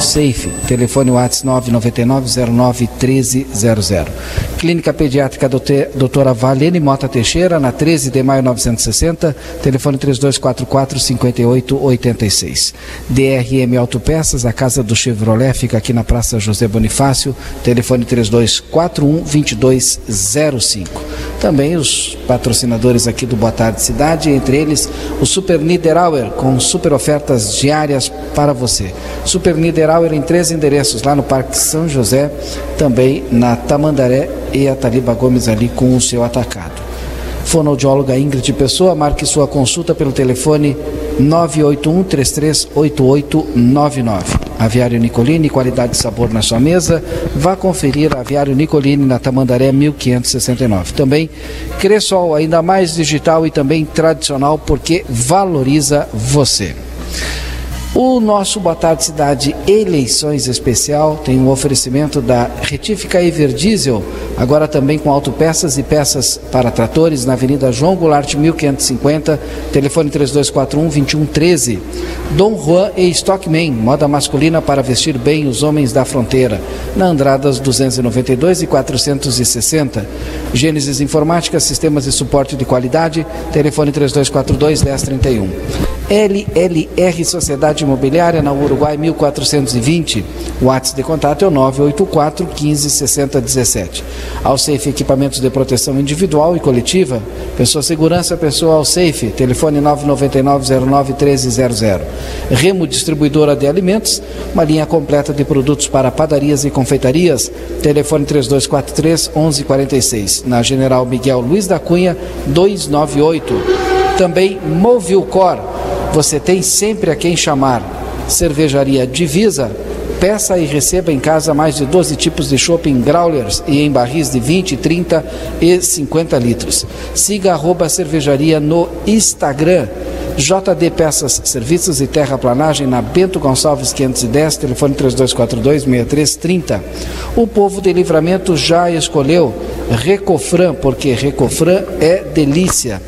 Safe, telefone WhatsApp 999091300. Clínica Pediátrica Doutora Valene Mota Teixeira, na 13 de maio 960, telefone 3244-5886. DRM Autopeças, a casa do Chevrolet, fica aqui na Praça José Bonifácio, telefone 3241-2205. Também os patrocinadores aqui do Boa Tarde Cidade, entre eles o Super Niederauer, com super ofertas diárias para você. Super Niederauer em três endereços, lá no Parque São José, também na Tamandaré e a Taliba Gomes ali com o seu atacado. Fonoaudióloga Ingrid Pessoa, marque sua consulta pelo telefone 981 338899. Aviário Nicolini, qualidade e sabor na sua mesa. Vá conferir Aviário Nicolini na Tamandaré 1569. Também Cressol, ainda mais digital e também tradicional porque valoriza você. O nosso Boa Tarde Cidade Eleições Especial tem um oferecimento da Retífica Everdiesel, agora também com autopeças e peças para tratores na Avenida João Goulart 1550, telefone 3241-2113. Dom Juan e Stockman, moda masculina para vestir bem os homens da fronteira, na Andradas 292 e 460. Gênesis Informática, sistemas de suporte de qualidade, telefone 3242-1031. LLR Sociedade Imobiliária na Uruguai 1420. O WhatsApp de contato é o 984 15 60 17. Alsafe Equipamentos de Proteção Individual e Coletiva. Pessoa Segurança, Pessoa Alsafe. Telefone 999 09 1300. Remo Distribuidora de Alimentos. Uma linha completa de produtos para padarias e confeitarias. Telefone 3243 1146. Na General Miguel Luiz da Cunha 298. Também Movilcor você tem sempre a quem chamar. Cervejaria Divisa. Peça e receba em casa mais de 12 tipos de shopping growlers e em barris de 20, 30 e 50 litros. Siga arroba cervejaria no Instagram. JD Peças, Serviços e Terraplanagem na Bento Gonçalves 510, telefone 3242-6330. O povo de livramento já escolheu Recofran, porque Recofran é delícia.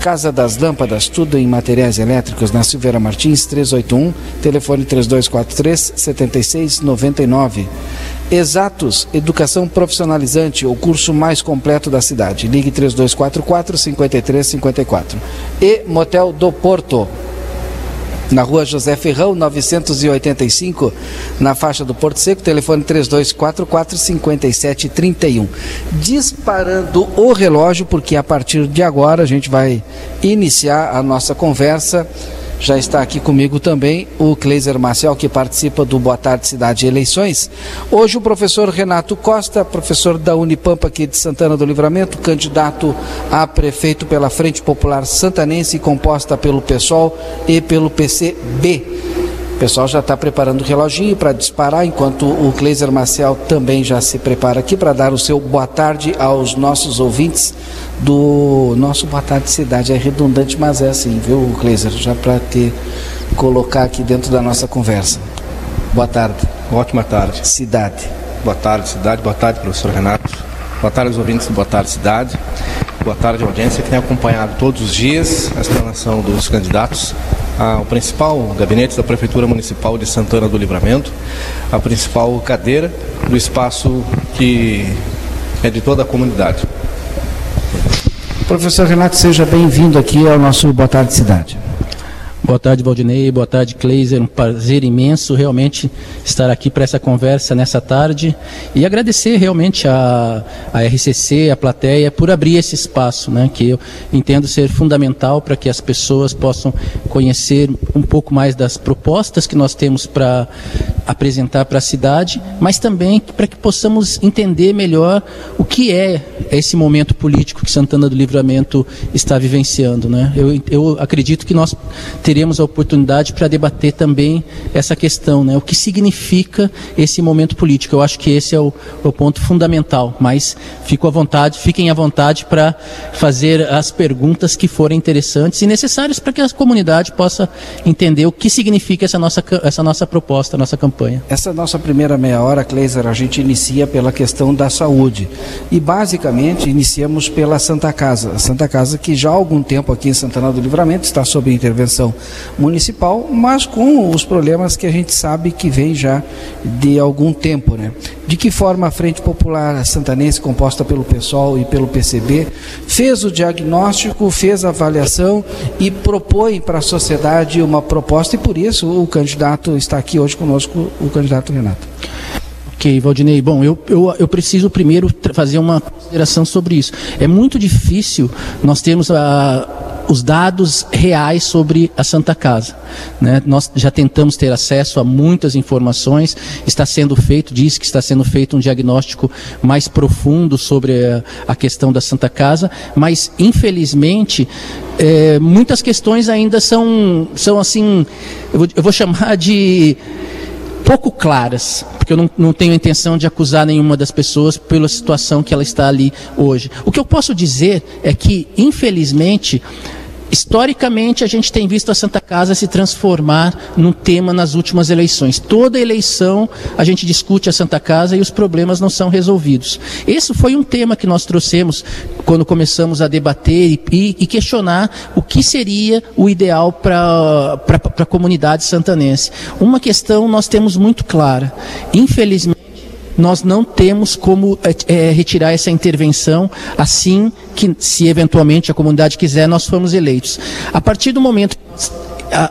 Casa das Lâmpadas, tudo em materiais elétricos, na Silveira Martins, 381, telefone 3243 7699. Exatos, Educação Profissionalizante, o curso mais completo da cidade. Ligue 3244 5354. E Motel do Porto na rua José Ferrão, 985, na faixa do Porto Seco, telefone 3244-5731. Disparando o relógio, porque a partir de agora a gente vai iniciar a nossa conversa já está aqui comigo também o Kleiser Marcel, que participa do Boa Tarde Cidade Eleições. Hoje o professor Renato Costa, professor da Unipampa aqui de Santana do Livramento, candidato a prefeito pela Frente Popular Santanense, composta pelo PSOL e pelo PCB. O pessoal já está preparando o reloginho para disparar, enquanto o Kleiser Marcel também já se prepara aqui para dar o seu boa tarde aos nossos ouvintes do nosso Boa Tarde Cidade. É redundante, mas é assim, viu, Kleiser? Já para ter colocar aqui dentro da nossa conversa. Boa tarde. Ótima tarde. Cidade. Boa tarde, cidade. Boa tarde, professor Renato. Boa tarde aos ouvintes do Boa Tarde Cidade. Boa tarde, audiência que tem acompanhado todos os dias a explanação dos candidatos ao principal gabinete da Prefeitura Municipal de Santana do Livramento, a principal cadeira do espaço que é de toda a comunidade. Professor Renato, seja bem-vindo aqui ao nosso Boa Tarde Cidade. Boa tarde, Valdinei. Boa tarde, Kleiser. Um prazer imenso realmente estar aqui para essa conversa nessa tarde e agradecer realmente a, a RCC, a plateia, por abrir esse espaço, né, que eu entendo ser fundamental para que as pessoas possam conhecer um pouco mais das propostas que nós temos para apresentar para a cidade, mas também para que possamos entender melhor o que é esse momento político que Santana do Livramento está vivenciando. Né? Eu, eu acredito que nós teremos teremos a oportunidade para debater também essa questão, né? O que significa esse momento político? Eu acho que esse é o, o ponto fundamental. Mas fico à vontade, fiquem à vontade para fazer as perguntas que forem interessantes e necessárias para que a comunidade possa entender o que significa essa nossa, essa nossa proposta, nossa campanha. Essa nossa primeira meia hora, Kleiser, a gente inicia pela questão da saúde. E basicamente iniciamos pela Santa Casa. A Santa Casa que já há algum tempo aqui em Santana do Livramento está sob intervenção municipal, mas com os problemas que a gente sabe que vem já de algum tempo. Né? De que forma a Frente Popular Santanense, composta pelo PSOL e pelo PCB, fez o diagnóstico, fez a avaliação e propõe para a sociedade uma proposta, e por isso o candidato está aqui hoje conosco, o candidato Renato. Ok, Valdinei. Bom, eu, eu, eu preciso primeiro fazer uma consideração sobre isso. É muito difícil nós termos a, os dados reais sobre a Santa Casa. Né? Nós já tentamos ter acesso a muitas informações, está sendo feito, diz que está sendo feito um diagnóstico mais profundo sobre a, a questão da Santa Casa, mas infelizmente é, muitas questões ainda são, são assim, eu vou, eu vou chamar de pouco claras, porque eu não, não tenho intenção de acusar nenhuma das pessoas pela situação que ela está ali hoje. O que eu posso dizer é que, infelizmente, Historicamente, a gente tem visto a Santa Casa se transformar num tema nas últimas eleições. Toda eleição a gente discute a Santa Casa e os problemas não são resolvidos. Esse foi um tema que nós trouxemos quando começamos a debater e, e questionar o que seria o ideal para a comunidade santanense. Uma questão nós temos muito clara. Infelizmente, nós não temos como é, retirar essa intervenção assim que, se eventualmente a comunidade quiser, nós formos eleitos. A partir do momento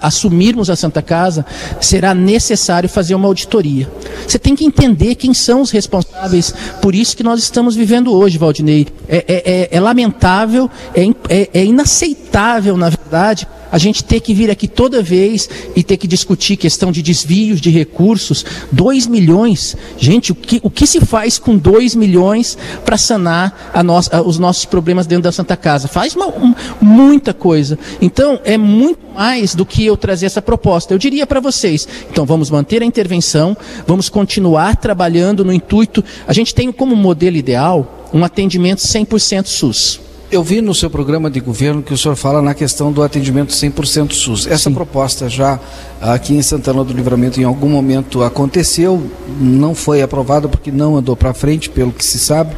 assumirmos a Santa Casa, será necessário fazer uma auditoria. Você tem que entender quem são os responsáveis por isso que nós estamos vivendo hoje, Valdinei. É, é, é, é lamentável, é, é, é inaceitável, na verdade, a gente ter que vir aqui toda vez e ter que discutir questão de desvios de recursos, 2 milhões. Gente, o que, o que se faz com 2 milhões para sanar a os nossos problemas dentro da Santa Casa? Faz uma, um, muita coisa. Então, é muito mais do que eu trazer essa proposta. Eu diria para vocês, então vamos manter a intervenção, vamos continuar trabalhando no intuito. A gente tem como modelo ideal um atendimento 100% SUS. Eu vi no seu programa de governo que o senhor fala na questão do atendimento 100% SUS. Essa Sim. proposta já aqui em Santana do Livramento em algum momento aconteceu, não foi aprovada porque não andou para frente, pelo que se sabe,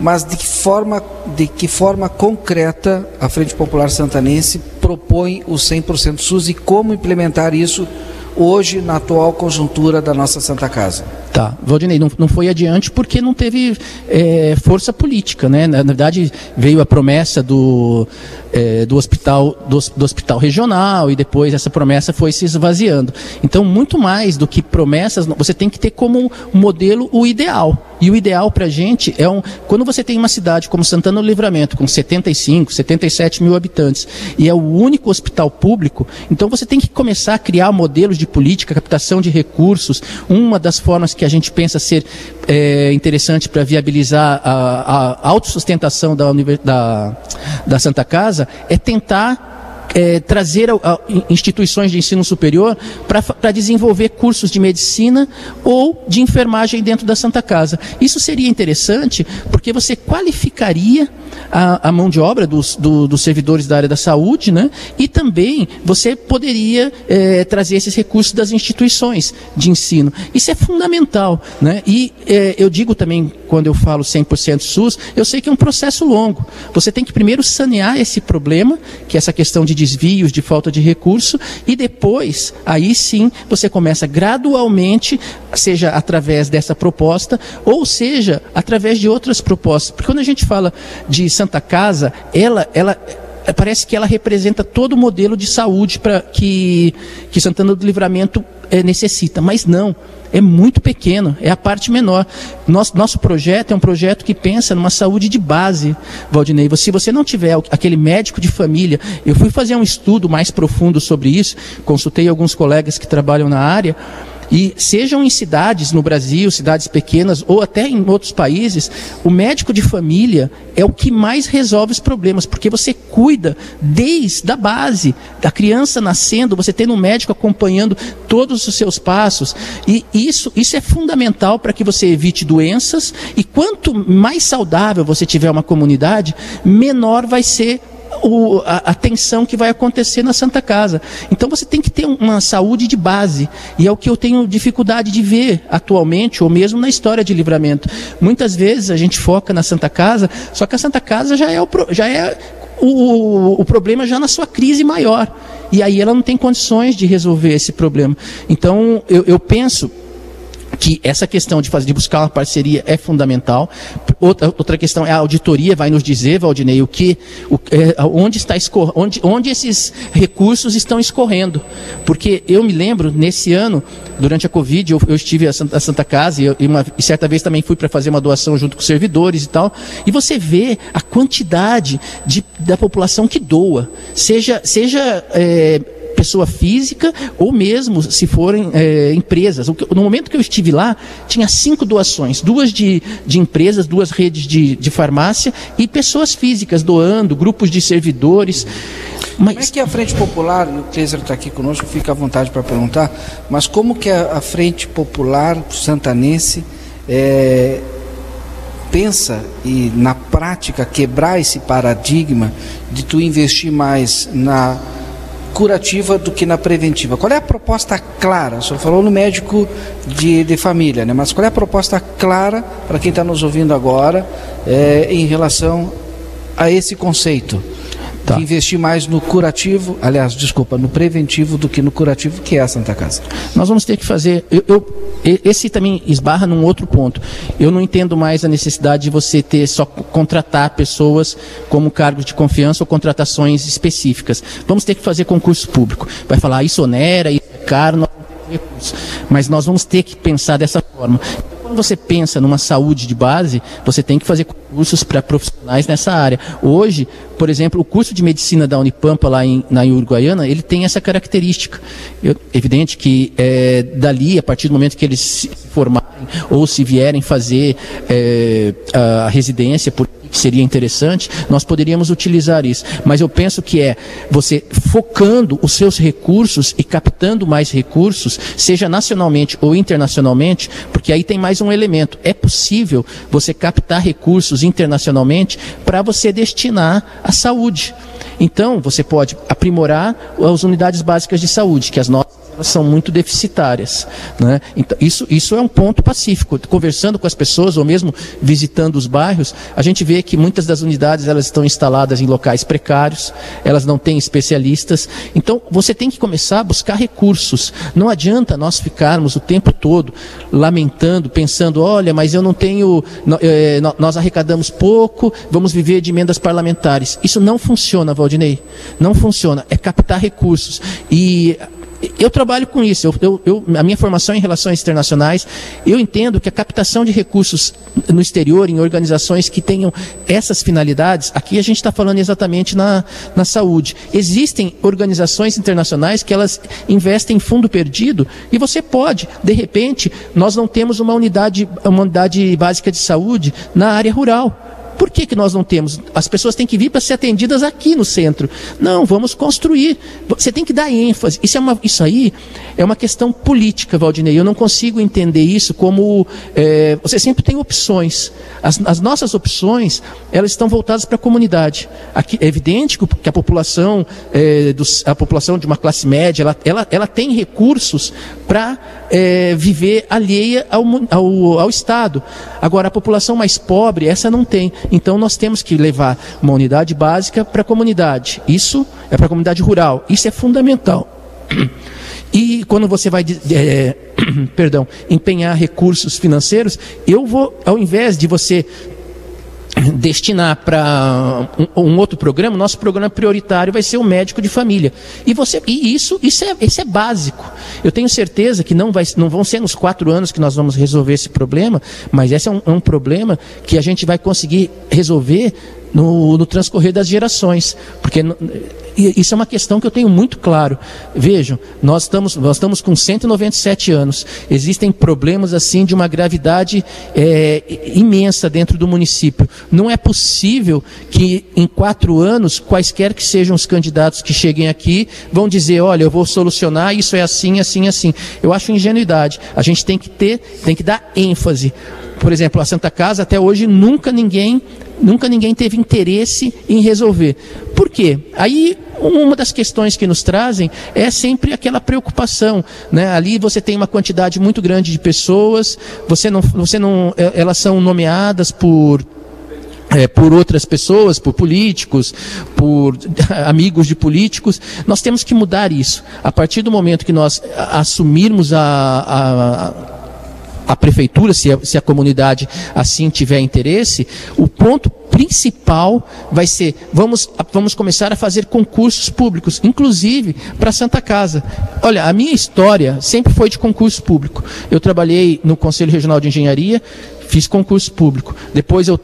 mas de que forma, de que forma concreta a Frente Popular Santanense propõe o 100% SUS e como implementar isso hoje na atual conjuntura da nossa Santa Casa? Tá, Valdinei, não, não foi adiante porque não teve é, força política, né? Na, na, verdade, veio a promessa do, é, do, hospital, do, do, hospital regional e depois essa promessa foi se esvaziando. Então, muito mais do que promessas, você tem que ter como modelo o ideal. E o ideal para a gente é um. Quando você tem uma cidade como Santana do Livramento, com 75, 77 mil habitantes, e é o único hospital público, então você tem que começar a criar modelos de política, captação de recursos. Uma das formas que a gente pensa ser é, interessante para viabilizar a, a autossustentação da, da, da Santa Casa é tentar é, trazer a, a, instituições de ensino superior para desenvolver cursos de medicina ou de enfermagem dentro da Santa Casa. Isso seria interessante porque você qualificaria a, a mão de obra dos, do, dos servidores da área da saúde, né? E também você poderia é, trazer esses recursos das instituições de ensino. Isso é fundamental, né? E é, eu digo também, quando eu falo 100% SUS, eu sei que é um processo longo. Você tem que primeiro sanear esse problema, que é essa questão de desvios, de falta de recurso, e depois, aí sim, você começa gradualmente, seja através dessa proposta, ou seja, através de outras propostas. Porque quando a gente fala de Santa Casa, ela, ela parece que ela representa todo o modelo de saúde para que, que Santana do Livramento é, necessita, mas não é muito pequeno, é a parte menor. Nosso, nosso projeto é um projeto que pensa numa saúde de base, Valdinei. Se você não tiver aquele médico de família, eu fui fazer um estudo mais profundo sobre isso, consultei alguns colegas que trabalham na área. E sejam em cidades no Brasil, cidades pequenas ou até em outros países, o médico de família é o que mais resolve os problemas, porque você cuida desde a base, da criança nascendo, você tendo um médico acompanhando todos os seus passos. E isso, isso é fundamental para que você evite doenças. E quanto mais saudável você tiver uma comunidade, menor vai ser o, a, a, tensão que vai acontecer na Santa Casa. Então você tem que ter uma saúde de base. E é o que eu tenho dificuldade de ver atualmente, ou mesmo na história de livramento. Muitas vezes a gente foca na Santa Casa, só que a Santa Casa já é o, já é o, o problema já na sua crise maior. E aí ela não tem condições de resolver esse problema. Então eu, eu penso que essa questão de fazer de buscar uma parceria é fundamental. Outra, outra questão é a auditoria vai nos dizer, Valdinei, o que, o, é, onde está escor, onde, onde esses recursos estão escorrendo. Porque eu me lembro nesse ano, durante a Covid, eu, eu estive a Santa, a Santa Casa e, uma, e certa vez também fui para fazer uma doação junto com servidores e tal. E você vê a quantidade de, da população que doa, seja seja é, pessoa física ou mesmo se forem é, empresas. No momento que eu estive lá, tinha cinco doações: duas de, de empresas, duas redes de, de farmácia e pessoas físicas doando, grupos de servidores. Mas... Como é que a Frente Popular, o Kleiser está aqui conosco, fica à vontade para perguntar, mas como que a, a Frente Popular santanense é, pensa e na prática quebrar esse paradigma de tu investir mais na curativa do que na preventiva. Qual é a proposta clara? O senhor falou no médico de, de família, né? mas qual é a proposta clara para quem está nos ouvindo agora é, em relação a esse conceito? Tá. Investir mais no curativo, aliás, desculpa, no preventivo do que no curativo, que é a Santa Casa. Nós vamos ter que fazer. Eu, eu, esse também esbarra num outro ponto. Eu não entendo mais a necessidade de você ter só contratar pessoas como cargos de confiança ou contratações específicas. Vamos ter que fazer concurso público. Vai falar, ah, isso onera, isso é caro, nós recursos. Mas nós vamos ter que pensar dessa forma quando você pensa numa saúde de base, você tem que fazer cursos para profissionais nessa área. Hoje, por exemplo, o curso de medicina da Unipampa lá em, na Uruguaiana, ele tem essa característica. Eu, evidente que é, dali, a partir do momento que eles se formarem ou se vierem fazer é, a residência por seria interessante, nós poderíamos utilizar isso. Mas eu penso que é você focando os seus recursos e captando mais recursos, seja nacionalmente ou internacionalmente, porque aí tem mais um elemento. É possível você captar recursos internacionalmente para você destinar à saúde. Então, você pode aprimorar as unidades básicas de saúde, que as nossas são muito deficitárias. Né? Então, isso, isso é um ponto pacífico. Conversando com as pessoas, ou mesmo visitando os bairros, a gente vê que muitas das unidades elas estão instaladas em locais precários, elas não têm especialistas. Então, você tem que começar a buscar recursos. Não adianta nós ficarmos o tempo todo lamentando, pensando, olha, mas eu não tenho, eh, nós arrecadamos pouco, vamos viver de emendas parlamentares. Isso não funciona, Valdinei. Não funciona. É captar recursos. E eu trabalho com isso. Eu, eu, eu, a minha formação em relações internacionais, eu entendo que a captação de recursos no exterior, em organizações que tenham essas finalidades, aqui a gente está falando exatamente na, na saúde. Existem organizações internacionais que elas investem em fundo perdido e você pode, de repente, nós não temos uma unidade, uma unidade básica de saúde na área rural. Por que, que nós não temos? As pessoas têm que vir para ser atendidas aqui no centro. Não, vamos construir. Você tem que dar ênfase. Isso, é uma, isso aí é uma questão política, Valdinei. Eu não consigo entender isso como. É, você sempre tem opções. As, as, nossas opções, elas estão voltadas para a comunidade. Aqui, é evidente que a população, é, a população de uma classe média, ela, ela, ela tem recursos para é, viver alheia ao, ao, ao Estado. Agora, a população mais pobre, essa não tem. Então, nós temos que levar uma unidade básica para a comunidade. Isso é para a comunidade rural. Isso é fundamental. E quando você vai, é, perdão, empenhar recursos financeiros, eu vou, ao invés de você destinar para um, um, outro programa, nosso programa prioritário vai ser o médico de família. E você e isso isso é, isso é básico. Eu tenho certeza que não, vai, não vão ser nos quatro anos que nós vamos resolver esse problema, mas esse é um, é um problema que a gente vai conseguir resolver no, no transcorrer das gerações. Porque isso é uma questão que eu tenho muito claro. Vejam, nós estamos, nós estamos com 197 anos. Existem problemas assim de uma gravidade é, imensa dentro do município. Não é possível que em quatro anos, quaisquer que sejam os candidatos que cheguem aqui, vão dizer, olha, eu vou solucionar, isso é assim, assim, assim. Eu acho ingenuidade. A gente tem que ter, tem que dar ênfase. Por exemplo, a Santa Casa, até hoje, nunca ninguém nunca ninguém teve interesse em resolver. Por quê? Aí uma das questões que nos trazem é sempre aquela preocupação, né? Ali você tem uma quantidade muito grande de pessoas, você não, você não, é, elas são nomeadas por é, por outras pessoas, por políticos, por amigos de políticos. Nós temos que mudar isso. A partir do momento que nós assumirmos a, a a prefeitura, se a, se a comunidade assim tiver interesse, o ponto principal vai ser vamos, vamos começar a fazer concursos públicos, inclusive para Santa Casa. Olha, a minha história sempre foi de concurso público. Eu trabalhei no Conselho Regional de Engenharia, fiz concurso público. Depois eu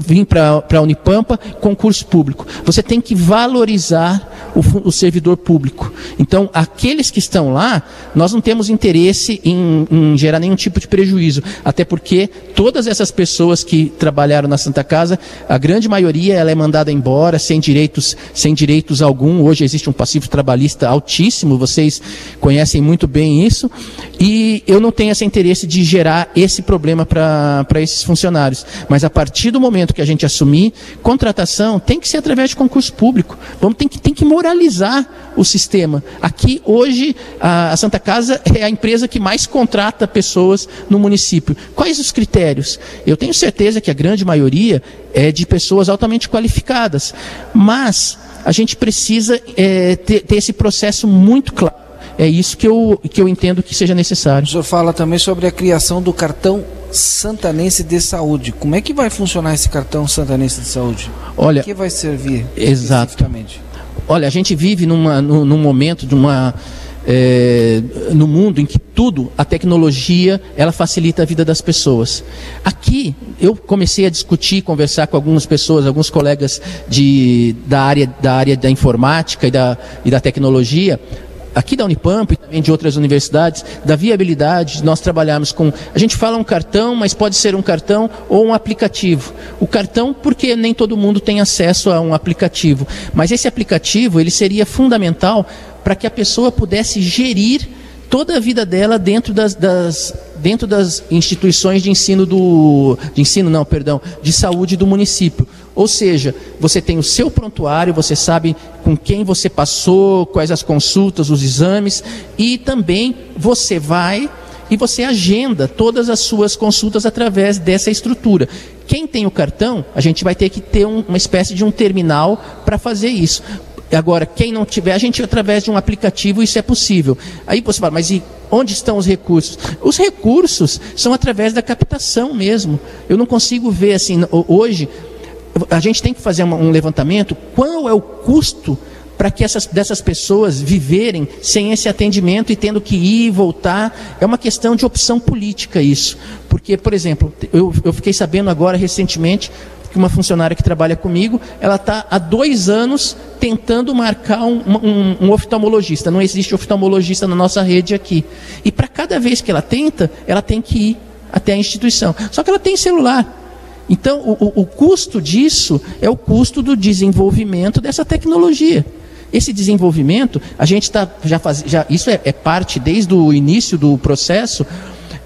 vim para a Unipampa, concurso público. Você tem que valorizar o, o, servidor público. Então, aqueles que estão lá, nós não temos interesse em, em gerar nenhum tipo de prejuízo. Até porque todas essas pessoas que trabalharam na Santa Casa, a grande maioria ela é mandada embora sem direitos, sem direitos algum. Hoje existe um passivo trabalhista altíssimo, vocês conhecem muito bem isso. E eu não tenho esse interesse de gerar esse problema para para esses funcionários. Mas a partir do momento que a gente assumir contratação, tem que ser através de concurso público. Vamos tem que, tem que moralizar o sistema. Aqui, hoje, a, Santa Casa é a empresa que mais contrata pessoas no município. Quais os critérios? Eu tenho certeza que a grande maioria é de pessoas altamente qualificadas. Mas a gente precisa é, ter, ter esse processo muito claro. É isso que eu, que eu entendo que seja necessário. O senhor fala também sobre a criação do cartão santanense de saúde. Como é que vai funcionar esse cartão santanense de saúde? Olha, que vai servir exatamente? Olha, a gente vive numa, num, num momento de uma é, no mundo em que tudo, a tecnologia, ela facilita a vida das pessoas. Aqui, eu comecei a discutir, conversar com algumas pessoas, alguns colegas de, da, área, da área da informática e da, e da tecnologia, aqui da Unipamp e também de outras universidades, da viabilidade de nós trabalharmos com. A gente fala um cartão, mas pode ser um cartão ou um aplicativo. O cartão, porque nem todo mundo tem acesso a um aplicativo. Mas esse aplicativo, ele seria fundamental para que a pessoa pudesse gerir toda a vida dela dentro das, das, dentro das instituições de ensino do de ensino não, perdão, de saúde do município. Ou seja, você tem o seu prontuário, você sabe com quem você passou, quais as consultas, os exames e também você vai e você agenda todas as suas consultas através dessa estrutura. Quem tem o cartão, a gente vai ter que ter um, uma espécie de um terminal para fazer isso. Agora, quem não tiver, a gente através de um aplicativo isso é possível. Aí você fala, mas e onde estão os recursos? Os recursos são através da captação mesmo. Eu não consigo ver assim, hoje a gente tem que fazer um levantamento, qual é o custo para que essas dessas pessoas viverem sem esse atendimento e tendo que ir e voltar. É uma questão de opção política isso. Porque, por exemplo, eu, eu fiquei sabendo agora recentemente que uma funcionária que trabalha comigo, ela está há dois anos tentando marcar um, um, um, oftalmologista. Não existe oftalmologista na nossa rede aqui. E para cada vez que ela tenta, ela tem que ir até a instituição. Só que ela tem celular. Então, o, o, custo disso é o custo do desenvolvimento dessa tecnologia. Esse desenvolvimento, a gente está já faz, já isso é, é parte desde o início do processo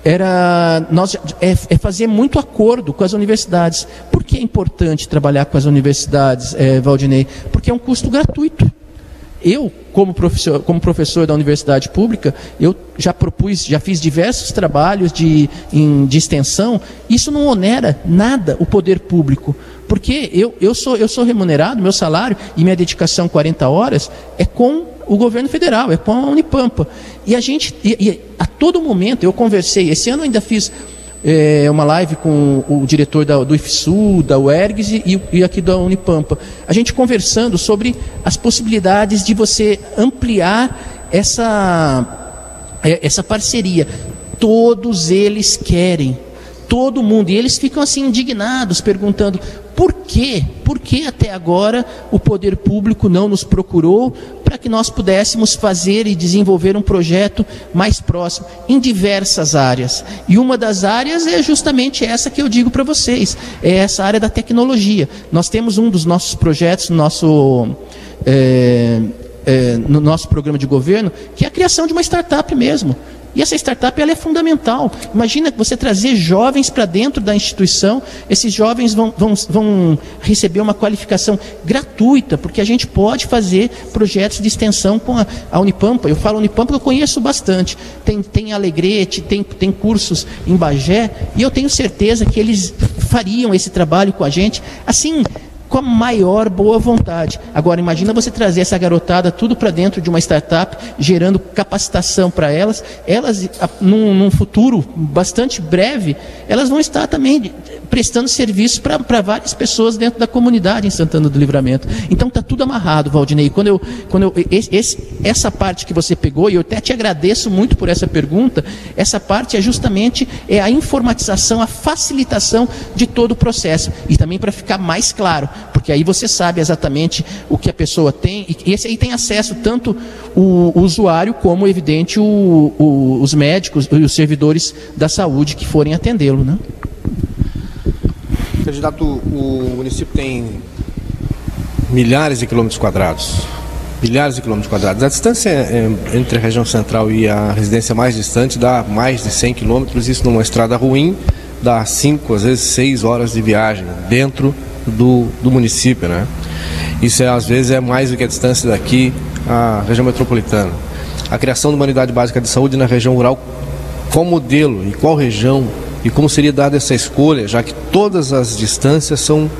era nós é, é, fazer muito acordo com as universidades. Por que é importante trabalhar com as universidades, é, Valdinei? Porque é um custo gratuito. Eu, como professor, como professor da universidade pública, eu já propus, já fiz diversos trabalhos de, em, de extensão. Isso não onera nada o poder público. Porque eu, eu, sou, eu sou remunerado, meu salário e minha dedicação 40 horas é com o governo federal, é com a Unipampa. E a gente, e, e a todo momento, eu conversei, esse ano eu ainda fiz é, uma live com o diretor da, do IFSU, da UERGS e, e, aqui da Unipampa. A gente conversando sobre as possibilidades de você ampliar essa, é, essa parceria. Todos eles querem, todo mundo, e eles ficam assim indignados, perguntando: por quê? Por que até agora o poder público não nos procurou para que nós pudéssemos fazer e desenvolver um projeto mais próximo em diversas áreas? E uma das áreas é justamente essa que eu digo para vocês, é essa área da tecnologia. Nós temos um dos nossos projetos, nosso é, é, no nosso programa de governo, que é a criação de uma startup mesmo E essa startup ela é fundamental. Imagina você trazer jovens para dentro da instituição, esses jovens vão, vão, vão receber uma qualificação gratuita, porque a gente pode fazer projetos de extensão com a, a Unipampa. Eu falo Unipampa porque eu conheço bastante. Tem, tem Alegrete, tem, tem cursos em Bagé, e eu tenho certeza que eles fariam esse trabalho com a gente. Assim, com a maior boa vontade. Agora, imagina você trazer essa garotada tudo para dentro de uma startup, gerando capacitação para elas. Elas, num, num, futuro bastante breve, elas vão estar também prestando serviço para várias pessoas dentro da comunidade em Santana do Livramento. Então, está tudo amarrado, Valdinei. Quando eu, quando eu, esse, essa parte que você pegou, e eu até te agradeço muito por essa pergunta, essa parte é justamente é a informatização, a facilitação de todo o processo. E também para ficar mais claro, porque aí você sabe exatamente o que a pessoa tem, e esse aí tem acesso tanto o, o usuário como, evidente, o, o, os médicos e os servidores da saúde que forem atendê-lo. Né? Candidato, o município tem milhares de quilômetros quadrados. Milhares de quilômetros quadrados. A distância é, entre a região central e a residência mais distante dá mais de 100 quilômetros, isso numa estrada ruim dá 5, às vezes 6 horas de viagem dentro do, do município, né? Isso é, às vezes é mais do que a distância daqui à região metropolitana. A criação de uma unidade básica de saúde na região rural, qual modelo e qual região e como seria dada essa escolha, já que todas as distâncias são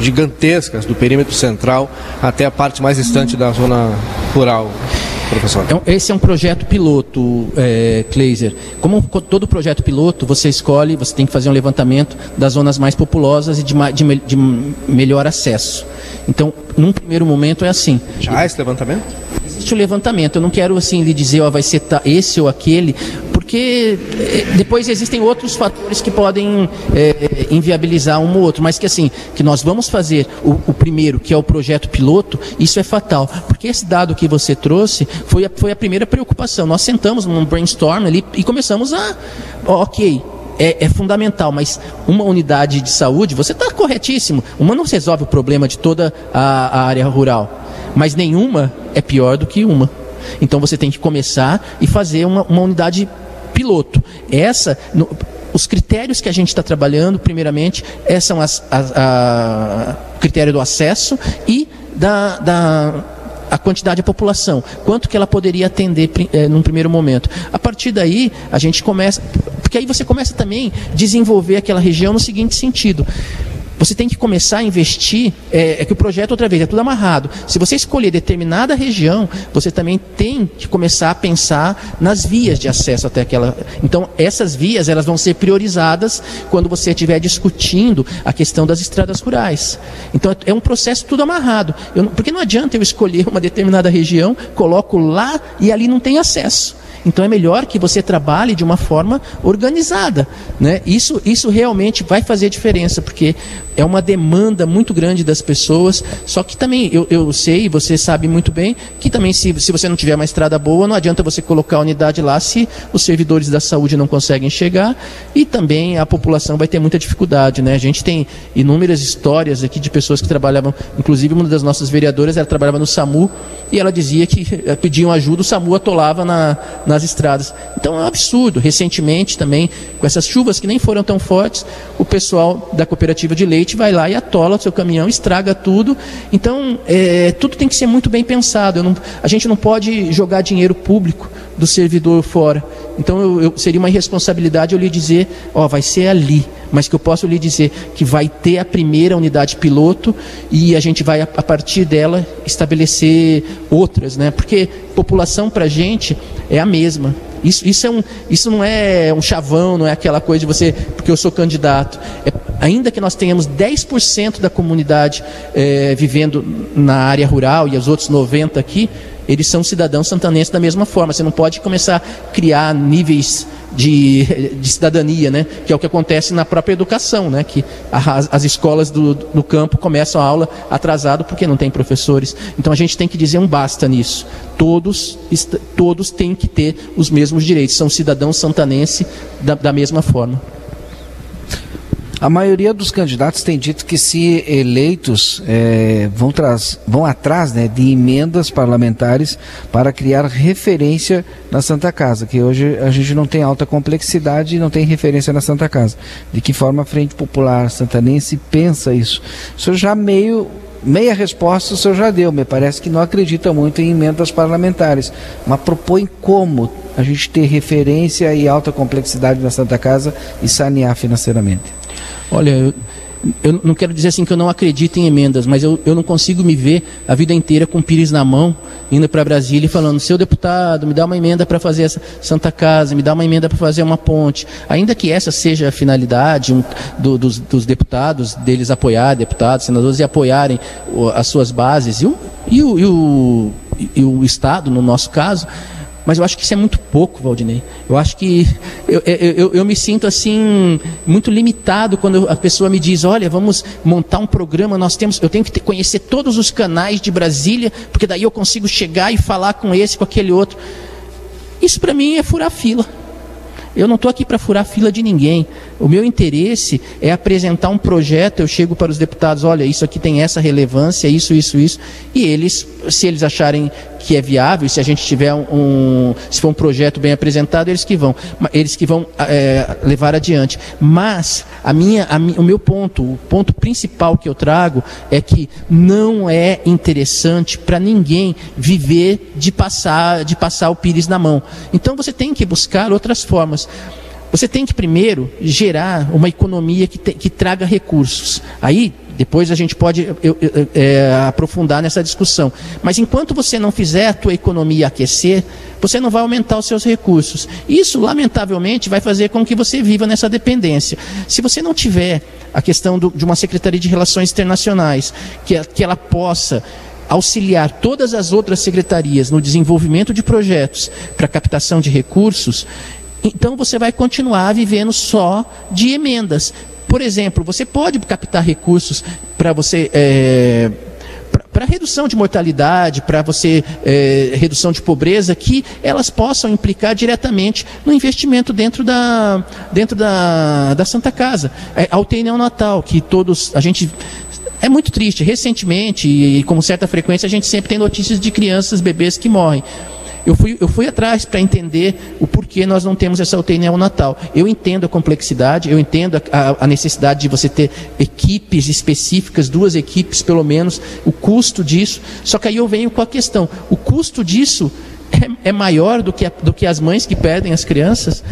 gigantescas do perímetro central até a parte mais distante da zona rural professor? É esse é um projeto piloto, é, Kleiser. Como todo projeto piloto, você escolhe, você tem que fazer um levantamento das zonas mais populosas e de, de, de melhor acesso. Então, num primeiro momento é assim. Já há esse levantamento? Existe o levantamento. Eu não quero assim lhe dizer, ó, vai ser esse ou aquele, porque eh, depois existem outros fatores que podem é, inviabilizar um ou outro, mas que assim, que nós vamos fazer o, o, primeiro, que é o projeto piloto, isso é fatal, porque esse dado que você trouxe foi a, foi a primeira preocupação. Nós sentamos num brainstorm ali e começamos a, ok, é, é, fundamental, mas uma unidade de saúde, você está corretíssimo, uma não resolve o problema de toda a, a área rural, mas nenhuma é pior do que uma. Então você tem que começar e fazer uma, uma unidade piloto. Essa, no, os critérios que a gente está trabalhando, primeiramente, são as, as, a, critério do acesso e da, da a quantidade de população, quanto que ela poderia atender é, num primeiro momento. A partir daí, a gente começa, porque aí você começa também a desenvolver aquela região no seguinte sentido. Você tem que começar a investir, é, é, que o projeto, outra vez, é tudo amarrado. Se você escolher determinada região, você também tem que começar a pensar nas vias de acesso até aquela. Então, essas vias, elas vão ser priorizadas quando você estiver discutindo a questão das estradas rurais. Então, é um processo tudo amarrado. Eu, porque não adianta eu escolher uma determinada região, coloco lá e ali não tem acesso. Então é melhor que você trabalhe de uma forma organizada. Né? Isso, isso realmente vai fazer diferença, porque é uma demanda muito grande das pessoas. Só que também eu, eu sei, você sabe muito bem, que também se, se você não tiver uma estrada boa, não adianta você colocar a unidade lá se os servidores da saúde não conseguem chegar e também a população vai ter muita dificuldade. Né? A gente tem inúmeras histórias aqui de pessoas que trabalhavam, inclusive uma das nossas vereadoras, ela trabalhava no SAMU e ela dizia que eh, pediam ajuda, o SAMU atolava na, nas estradas. Então é um absurdo. Recentemente também, com essas chuvas que nem foram tão fortes, o pessoal da cooperativa de leite vai lá e atola o seu caminhão, estraga tudo. Então, é, tudo tem que ser muito bem pensado. Não, a gente não pode jogar dinheiro público do servidor fora. Então, eu, eu, seria uma irresponsabilidade eu lhe dizer, ó, vai ser ali. Mas que eu posso lhe dizer que vai ter a primeira unidade piloto e a gente vai, a, a partir dela, estabelecer outras, né? Porque população para gente é a mesma. Isso, isso, é um, isso não é um chavão, não é aquela coisa de você, porque eu sou candidato. É, ainda que nós tenhamos 10% da comunidade é, vivendo na área rural e os outros 90% aqui, eles são cidadãos santanenses da mesma forma. Você não pode começar a criar níveis de, de cidadania, né? que é o que acontece na própria educação, né? que as, as escolas do, do campo começam a aula atrasado porque não tem professores. Então a gente tem que dizer um basta nisso. Todos, todos têm que ter os mesmos direitos, são cidadãos santanenses da, da mesma forma. A maioria dos candidatos tem dito que se eleitos é, vão, traz, vão atrás né, de emendas parlamentares para criar referência na Santa Casa, que hoje a gente não tem alta complexidade e não tem referência na Santa Casa. De que forma a Frente Popular Santanense pensa isso? O senhor já meio meia resposta o senhor já deu, me parece que não acredita muito em emendas parlamentares, mas propõe como a gente ter referência e alta complexidade na Santa Casa e sanear financeiramente. Olha, eu, eu não quero dizer assim que eu não acredito em emendas, mas eu, eu não consigo me ver a vida inteira com o Pires na mão, indo para Brasília e falando: seu deputado, me dá uma emenda para fazer essa Santa Casa, me dá uma emenda para fazer uma ponte. Ainda que essa seja a finalidade um, do, dos, dos, deputados, deles apoiar, deputados, senadores, e apoiarem as suas bases, e o, e o, e o, e o Estado, no nosso caso mas eu acho que isso é muito pouco, Valdinei. Eu acho que eu, eu, eu, me sinto assim muito limitado quando a pessoa me diz, olha, vamos montar um programa, nós temos, eu tenho que conhecer todos os canais de Brasília, porque daí eu consigo chegar e falar com esse, com aquele outro. Isso para mim é furar fila. Eu não estou aqui para furar fila de ninguém. O meu interesse é apresentar um projeto. Eu chego para os deputados: olha, isso aqui tem essa relevância, isso, isso, isso. E eles, se eles acharem que é viável, se a gente tiver um, se for um projeto bem apresentado, eles que vão, eles que vão é, levar adiante. Mas a minha, a, o meu ponto, o ponto principal que eu trago é que não é interessante para ninguém viver de passar, de passar o pires na mão. Então você tem que buscar outras formas. Você tem que primeiro gerar uma economia que, te, que traga recursos. Aí depois a gente pode eu, eu, é, aprofundar nessa discussão. Mas enquanto você não fizer a tua economia aquecer, você não vai aumentar os seus recursos. Isso, lamentavelmente, vai fazer com que você viva nessa dependência. Se você não tiver a questão do, de uma Secretaria de Relações Internacionais, que, que ela possa auxiliar todas as outras secretarias no desenvolvimento de projetos para captação de recursos, então você vai continuar vivendo só de emendas. Por exemplo, você pode captar recursos para você. É, para redução de mortalidade, para você é, redução de pobreza, que elas possam implicar diretamente no investimento dentro da, dentro da, da Santa Casa. É, a UTI neonatal, que todos a gente é muito triste. Recentemente, e com certa frequência, a gente sempre tem notícias de crianças, bebês que morrem. Eu fui, eu fui atrás para entender o porquê nós não temos essa UTI neonatal. Eu entendo a complexidade, eu entendo a, a, necessidade de você ter equipes específicas, duas equipes pelo menos, o custo disso. Só que aí eu venho com a questão: o custo disso é, é, maior do que, a, do que as mães que perdem as crianças.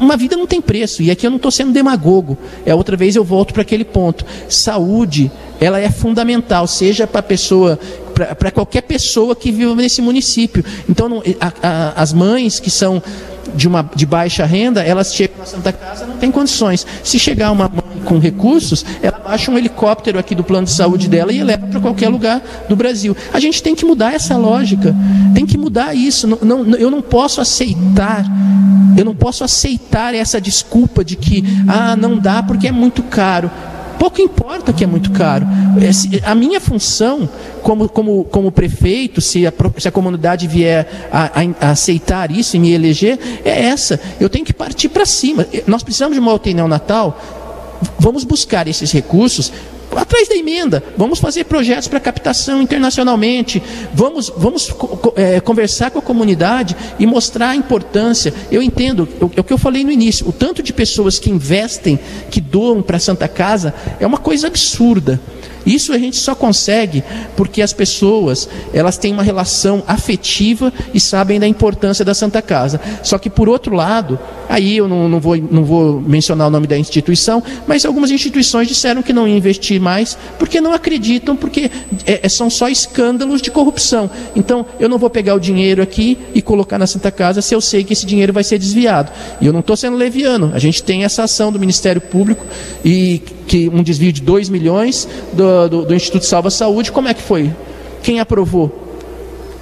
Uma vida não tem preço, e aqui eu não estou sendo demagogo. É outra vez eu volto para aquele ponto. Saúde, ela é fundamental, seja para a pessoa para qualquer pessoa que viva nesse município. Então, não, a, a, as mães que são de, uma, de baixa renda, elas chegam na Santa Casa não tem condições. Se chegar uma mãe com recursos, ela baixa um helicóptero aqui do plano de saúde dela e leva para qualquer lugar do Brasil. A gente tem que mudar essa lógica, tem que mudar isso. Não, não, eu não posso aceitar, eu não posso aceitar essa desculpa de que ah, não dá porque é muito caro. Pouco importa que é muito caro. A minha função como, como, como prefeito, se a, se a comunidade vier a, a, aceitar isso e me eleger, é essa. Eu tenho que partir para cima. Nós precisamos de uma UTI neonatal. Vamos buscar esses recursos atrás da emenda, vamos fazer projetos para captação internacionalmente, vamos, vamos é, conversar com a comunidade e mostrar a importância. Eu entendo, é o que eu falei no início, o tanto de pessoas que investem, que doam para a Santa Casa, é uma coisa absurda. Isso a gente só consegue porque as pessoas elas têm uma relação afetiva e sabem da importância da Santa Casa. Só que por outro lado, aí eu não, não, vou, não vou mencionar o nome da instituição, mas algumas instituições disseram que não iam investir mais porque não acreditam, porque é, é, são só escândalos de corrupção. Então eu não vou pegar o dinheiro aqui e colocar na Santa Casa se eu sei que esse dinheiro vai ser desviado. E eu não estou sendo leviano. A gente tem essa ação do Ministério Público e que um desvio de 2 milhões do, do, do, Instituto Salva Saúde, como é que foi? Quem aprovou?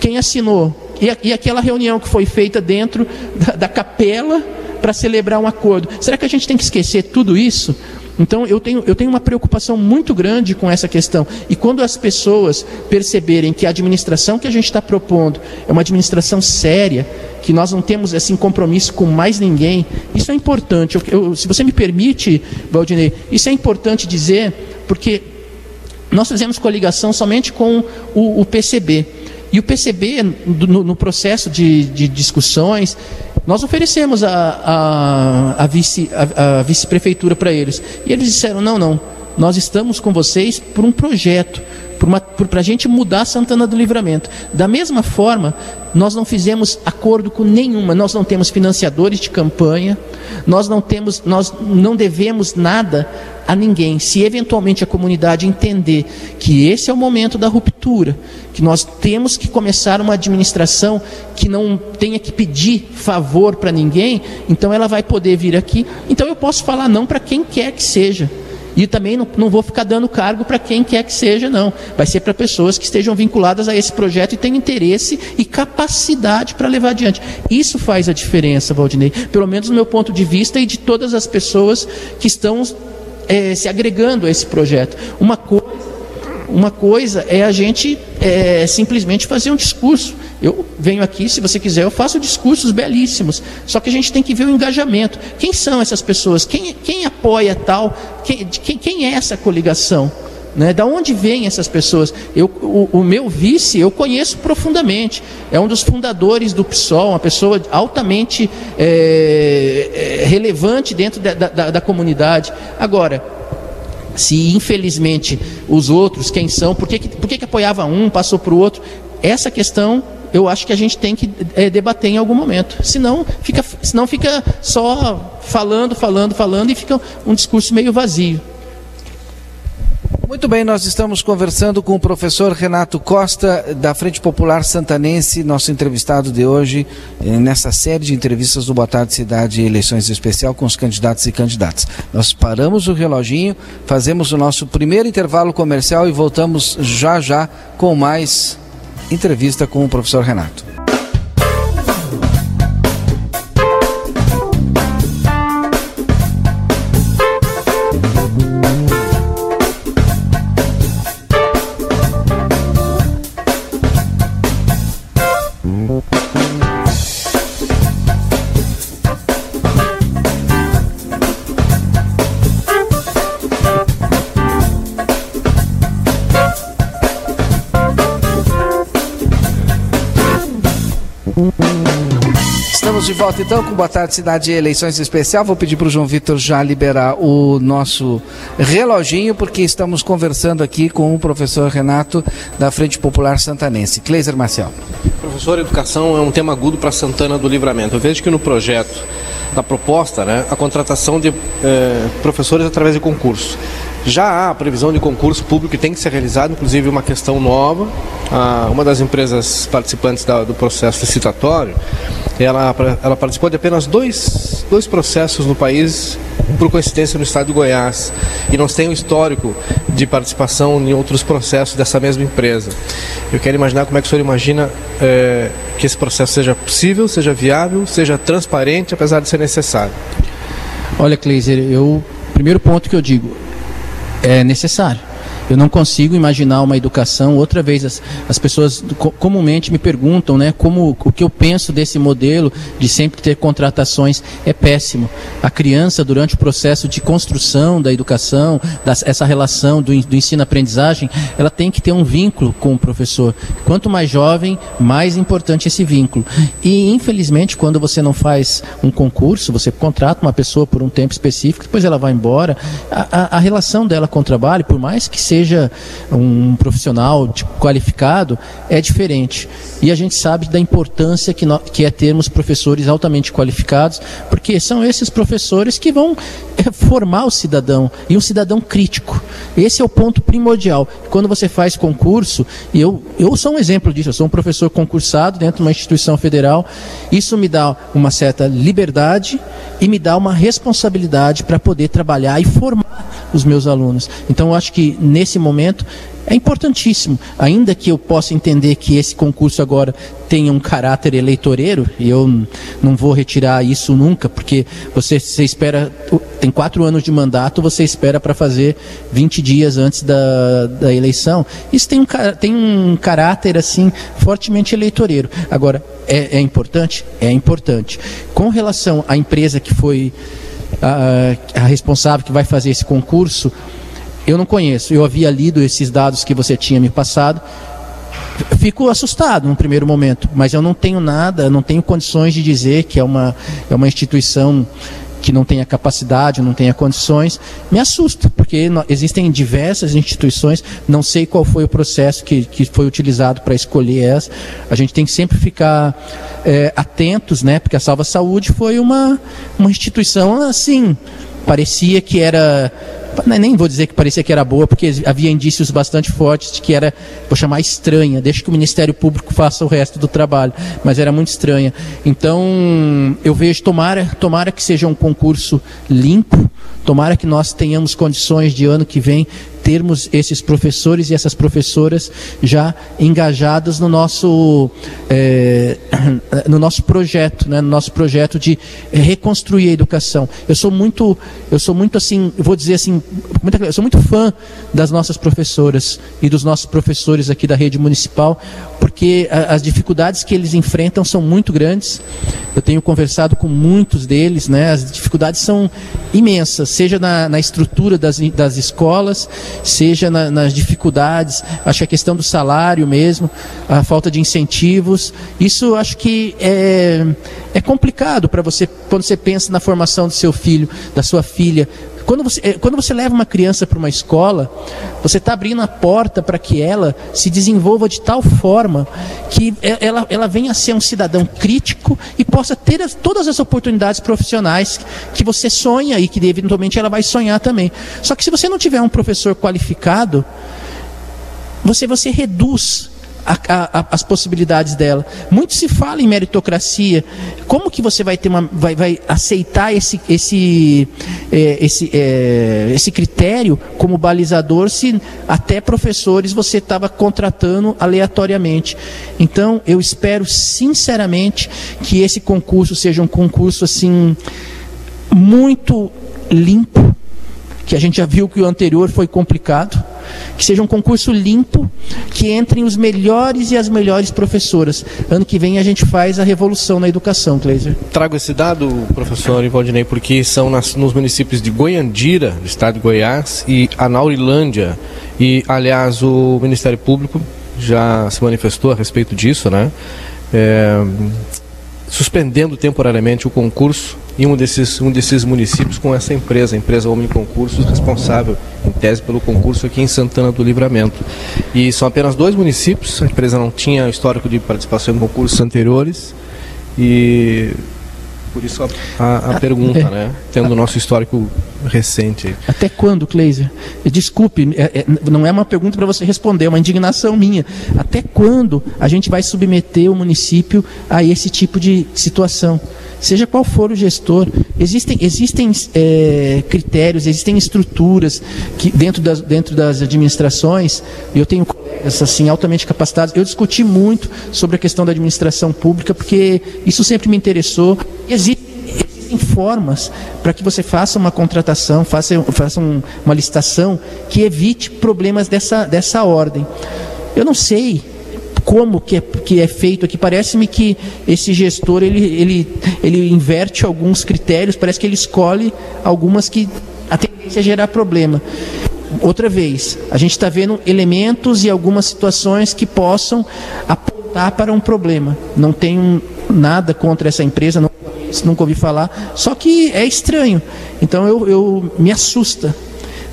Quem assinou? E, e aquela reunião que foi feita dentro da, da capela para celebrar um acordo. Será que a gente tem que esquecer tudo isso? Então eu tenho, eu tenho uma preocupação muito grande com essa questão. E quando as pessoas perceberem que a administração que a gente está propondo é uma administração séria, que nós não temos assim compromisso com mais ninguém, isso é importante. Eu, eu, se você me permite, Valdinei, isso é importante dizer, porque nós fizemos coligação somente com o, o PCB. E o PCB, no, no processo de, de, discussões, nós oferecemos a, a, a vice-prefeitura vice para eles. E eles disseram: não, não, nós estamos com vocês por um projeto para a gente mudar Santana do Livramento. Da mesma forma, nós não fizemos acordo com nenhuma, nós não temos financiadores de campanha, nós não temos, nós não devemos nada a ninguém. Se eventualmente a comunidade entender que esse é o momento da ruptura, que nós temos que começar uma administração que não tenha que pedir favor para ninguém, então ela vai poder vir aqui. Então eu posso falar não para quem quer que seja. E também não, não vou ficar dando cargo para quem quer que seja, não. Vai ser para pessoas que estejam vinculadas a esse projeto e tenham interesse e capacidade para levar adiante. Isso faz a diferença, Valdinei. Pelo menos do meu ponto de vista e de todas as pessoas que estão é, se agregando a esse projeto. Uma coisa, uma coisa é a gente é, simplesmente fazer um discurso. Eu venho aqui, se você quiser, eu faço discursos belíssimos. Só que a gente tem que ver o engajamento. Quem são essas pessoas? Quem, quem apoia tal? Quem, quem, quem é essa coligação? Né? Da onde vêm essas pessoas? Eu, o, o, meu vice eu conheço profundamente. É um dos fundadores do PSOL, uma pessoa altamente é, é, relevante dentro da, da, da comunidade. Agora, se infelizmente os outros, quem são, por que, por que, que apoiava um, passou para o outro? Essa questão eu acho que a gente tem que é, debater em algum momento. Senão fica, senão fica só falando, falando, falando e fica um discurso meio vazio. Muito bem, nós estamos conversando com o professor Renato Costa, da Frente Popular Santanense, nosso entrevistado de hoje, eh, nessa série de entrevistas do Boa Tarde Cidade Eleições Especial com os candidatos e candidatas. Nós paramos o reloginho, fazemos o nosso primeiro intervalo comercial e voltamos já já com mais entrevista com o professor Renato. Estamos de volta então com Boa Tarde Cidade Eleições Especial. Vou pedir para o João Vitor já liberar o nosso reloginho, porque estamos conversando aqui com o professor Renato da Frente Popular Santanense. Cleiser Marcial. Professor, educação é um tema agudo para Santana do Livramento. Eu vejo que no projeto da proposta, né, a contratação de eh, professores através de concurso. Já há previsão de concurso público que tem que ser realizado, inclusive uma questão nova. Uma das empresas participantes do processo licitatório, ela, ela participou de apenas dois, dois processos no país, por coincidência no estado de Goiás. E nós temos um histórico de participação em outros processos dessa mesma empresa. Eu quero imaginar como é que o senhor imagina é, que esse processo seja possível, seja viável, seja transparente, apesar de ser necessário. Olha, Kleiser, eu primeiro ponto que eu digo, é necessário. Eu não consigo imaginar uma educação. Outra vez, as, as pessoas comumente me perguntam né, como o que eu penso desse modelo de sempre ter contratações. É péssimo. A criança, durante o processo de construção da educação, das, essa relação do, do ensino-aprendizagem, ela tem que ter um vínculo com o professor. Quanto mais jovem, mais importante esse vínculo. E, infelizmente, quando você não faz um concurso, você contrata uma pessoa por um tempo específico, depois ela vai embora, a, a, a relação dela com o trabalho, por mais que seja seja um profissional qualificado, é diferente. E a gente sabe da importância que, que é termos professores altamente qualificados, porque são esses professores que vão eh, formar o cidadão e um cidadão crítico. Esse é o ponto primordial. Quando você faz concurso, e eu, eu sou um exemplo disso, eu sou um professor concursado dentro de uma instituição federal, isso me dá uma certa liberdade e me dá uma responsabilidade para poder trabalhar e formar os meus alunos. Então, eu acho que nesse momento é importantíssimo, ainda que eu possa entender que esse concurso agora tenha um caráter eleitoreiro, e eu não vou retirar isso nunca, porque você, você espera tem quatro anos de mandato, você espera para fazer 20 dias antes da, da eleição. Isso tem um, tem um caráter assim fortemente eleitoreiro. Agora, é, é importante? É importante. Com relação à empresa que foi a, a responsável que vai fazer esse concurso, eu não conheço. Eu havia lido esses dados que você tinha me passado. Fico assustado no primeiro momento, mas eu não tenho nada, não tenho condições de dizer que é uma, é uma instituição que não tenha capacidade, não tenha condições, me assusta, porque existem diversas instituições, não sei qual foi o processo que, que foi utilizado para escolher essa. A gente tem que sempre ficar é, atentos, né? Porque a Salva Saúde foi uma, uma instituição assim, parecia que era né, nem vou dizer que parecia que era boa, porque havia indícios bastante fortes de que era, vou chamar estranha, deixa que o Ministério Público faça o resto do trabalho, mas era muito estranha. Então, eu vejo, tomara, tomara que seja um concurso limpo, tomara que nós tenhamos condições de ano que vem termos esses professores e essas professoras já engajados no nosso, é, no nosso projeto, né, no nosso projeto de reconstruir a educação. Eu sou muito, eu sou muito assim, vou dizer assim, eu sou muito fã das nossas professoras e dos nossos professores aqui da rede municipal, porque as dificuldades que eles enfrentam são muito grandes. Eu tenho conversado com muitos deles, né? As dificuldades são imensas, seja na, na estrutura das, das escolas, seja na, nas dificuldades, acho que a questão do salário mesmo, a falta de incentivos, isso acho que é, é complicado para você, quando você pensa na formação do seu filho, da sua filha, quando você, eh, quando você leva uma criança para uma escola, você está abrindo a porta para que ela se desenvolva de tal forma que ela, ela venha a ser um cidadão crítico e possa ter as, todas as oportunidades profissionais que você sonha e que eventualmente ela vai sonhar também. Só que se você não tiver um professor qualificado, você, você reduz a, a, as possibilidades dela. Muito se fala em meritocracia. Como que você vai ter uma, vai, vai aceitar esse, esse, é, esse, é, esse critério como balizador se até professores você estava contratando aleatoriamente? Então, eu espero sinceramente que esse concurso seja um concurso assim muito limpo, que a gente já viu que o anterior foi complicado que seja um concurso limpo, que entrem os melhores e as melhores professoras. Ano que vem a gente faz a revolução na educação, Kleiser. Trago esse dado, professor Ivaldinei, porque são nas, nos municípios de Goiandira, do estado de Goiás, e Anaurilândia. E, aliás, o Ministério Público já se manifestou a respeito disso, né? É, suspendendo temporariamente o concurso em um desses, um desses municípios com essa empresa, a empresa Homem Concursos, responsável, tese, pelo concurso aqui em Santana do Livramento. E são apenas dois municípios, a empresa não tinha histórico de participação em concursos anteriores e por isso a, a, a pergunta, é. né? Tendo o nosso histórico recente. Até quando, Kleiser? Desculpe, é, é, não é uma pergunta para você responder, é uma indignação minha. Até quando a gente vai submeter o município a esse tipo de situação? Seja qual for o gestor, existem, existem é, critérios, existem estruturas que dentro das, dentro das administrações, eu tenho colegas assim, altamente capacitados, eu discuti muito sobre a questão da administração pública, porque isso sempre me interessou. Existem formas para que você faça uma contratação, faça, faça um, uma licitação que evite problemas dessa, dessa ordem. Eu não sei como que é, que é feito aqui. Parece-me que esse gestor ele, ele, ele inverte alguns critérios, parece que ele escolhe algumas que a tendência é gerar problema. Outra vez, a gente está vendo elementos e algumas situações que possam apontar para um problema. Não tenho nada contra essa empresa, não, nunca ouvi falar, só que é estranho. Então eu, eu me assusta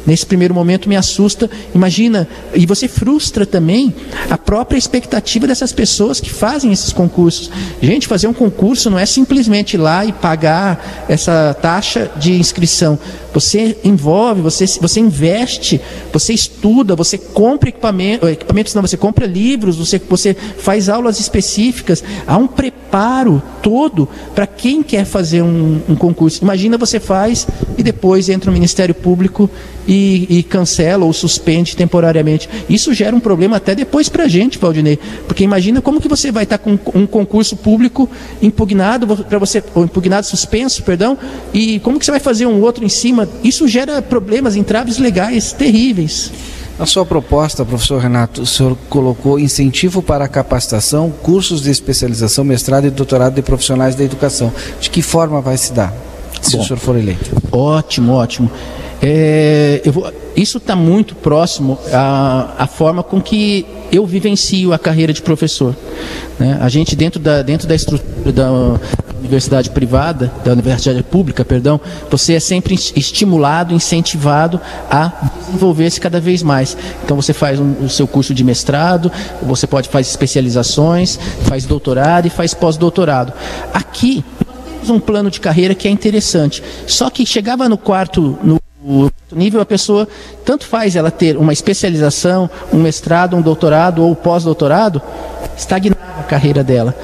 Nesse primeiro momento me assusta. Imagina, e você frustra também a própria expectativa dessas pessoas que fazem esses concursos. Gente, fazer um concurso não é simplesmente ir lá e pagar essa taxa de inscrição. Você envolve, você, você investe, você estuda, você compra equipamento, equipamentos, não, você compra livros, você, você faz aulas específicas. Há um preparo todo para quem quer fazer um, um concurso. Imagina você faz e depois entra o Ministério Público e, e, cancela ou suspende temporariamente. Isso gera um problema até depois para a gente, Valdinei, porque imagina como que você vai estar tá com um concurso público impugnado para você, ou impugnado suspenso, perdão, e como que você vai fazer um outro em cima Isso gera problemas, entraves legais terríveis. Na sua proposta, professor Renato, o senhor colocou incentivo para a capacitação, cursos de especialização, mestrado e doutorado de profissionais da educação. De que forma vai se dar, se Bom, o senhor for eleito? Ótimo, ótimo. É, vou, isso está muito próximo à, à, forma com que eu vivencio a carreira de professor. Né? A gente, dentro da, dentro da estrutura da universidade privada, da universidade pública, perdão, você é sempre estimulado, incentivado a desenvolver-se cada vez mais. Então você faz um, o seu curso de mestrado, você pode fazer especializações, faz doutorado e faz pós-doutorado. Aqui, temos um plano de carreira que é interessante. Só que chegava no quarto, no o nível a pessoa tanto faz ela ter uma especialização, um mestrado, um doutorado ou pós-doutorado, estagnava a carreira dela.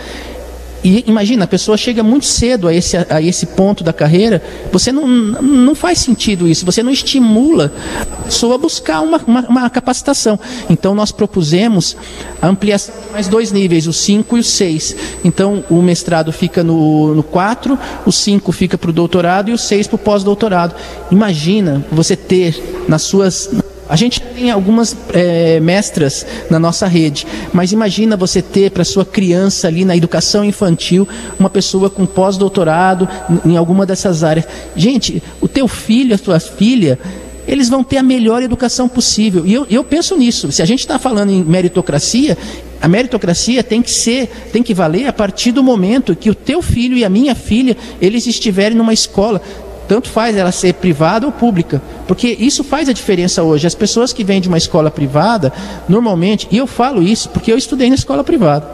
E imagina, a pessoa chega muito cedo a esse, a esse ponto da carreira, você não, não faz sentido isso, você não estimula a pessoa a buscar uma, uma, uma capacitação. Então nós propusemos a ampliação de mais dois níveis, o 5 e o 6. Então o mestrado fica no 4, o 5 fica para o doutorado e o 6 para o pós-doutorado. Imagina você ter nas suas a gente tem algumas é, mestras na nossa rede, mas imagina você ter para sua criança ali na educação infantil uma pessoa com pós-doutorado em alguma dessas áreas. Gente, o teu filho, a tua filha, eles vão ter a melhor educação possível. E eu, eu penso nisso. Se a gente está falando em meritocracia, a meritocracia tem que ser, tem que valer a partir do momento que o teu filho e a minha filha, eles estiverem numa escola. Tanto faz ela ser privada ou pública, porque isso faz a diferença hoje. As pessoas que vêm de uma escola privada, normalmente, e eu falo isso porque eu estudei na escola privada.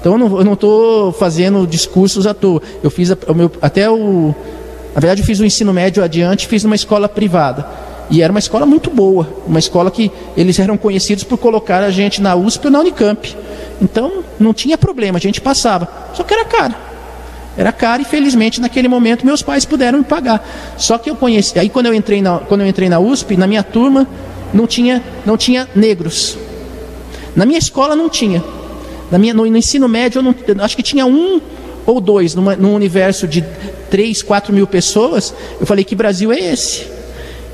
Então eu não estou fazendo discursos à toa. Eu fiz a, o meu, até o. Na verdade, eu fiz o ensino médio adiante, fiz numa escola privada. E era uma escola muito boa, uma escola que eles eram conhecidos por colocar a gente na USP ou na Unicamp. Então não tinha problema, a gente passava. Só que era caro. Era caro e felizmente naquele momento meus pais puderam me pagar. Só que eu conheci, aí quando eu entrei na, quando eu entrei na USP, na minha turma não tinha, não tinha negros. Na minha escola não tinha. Na minha, no, no ensino médio eu não, acho que tinha um ou dois numa, num universo de 3, 4 mil pessoas. Eu falei que Brasil é esse?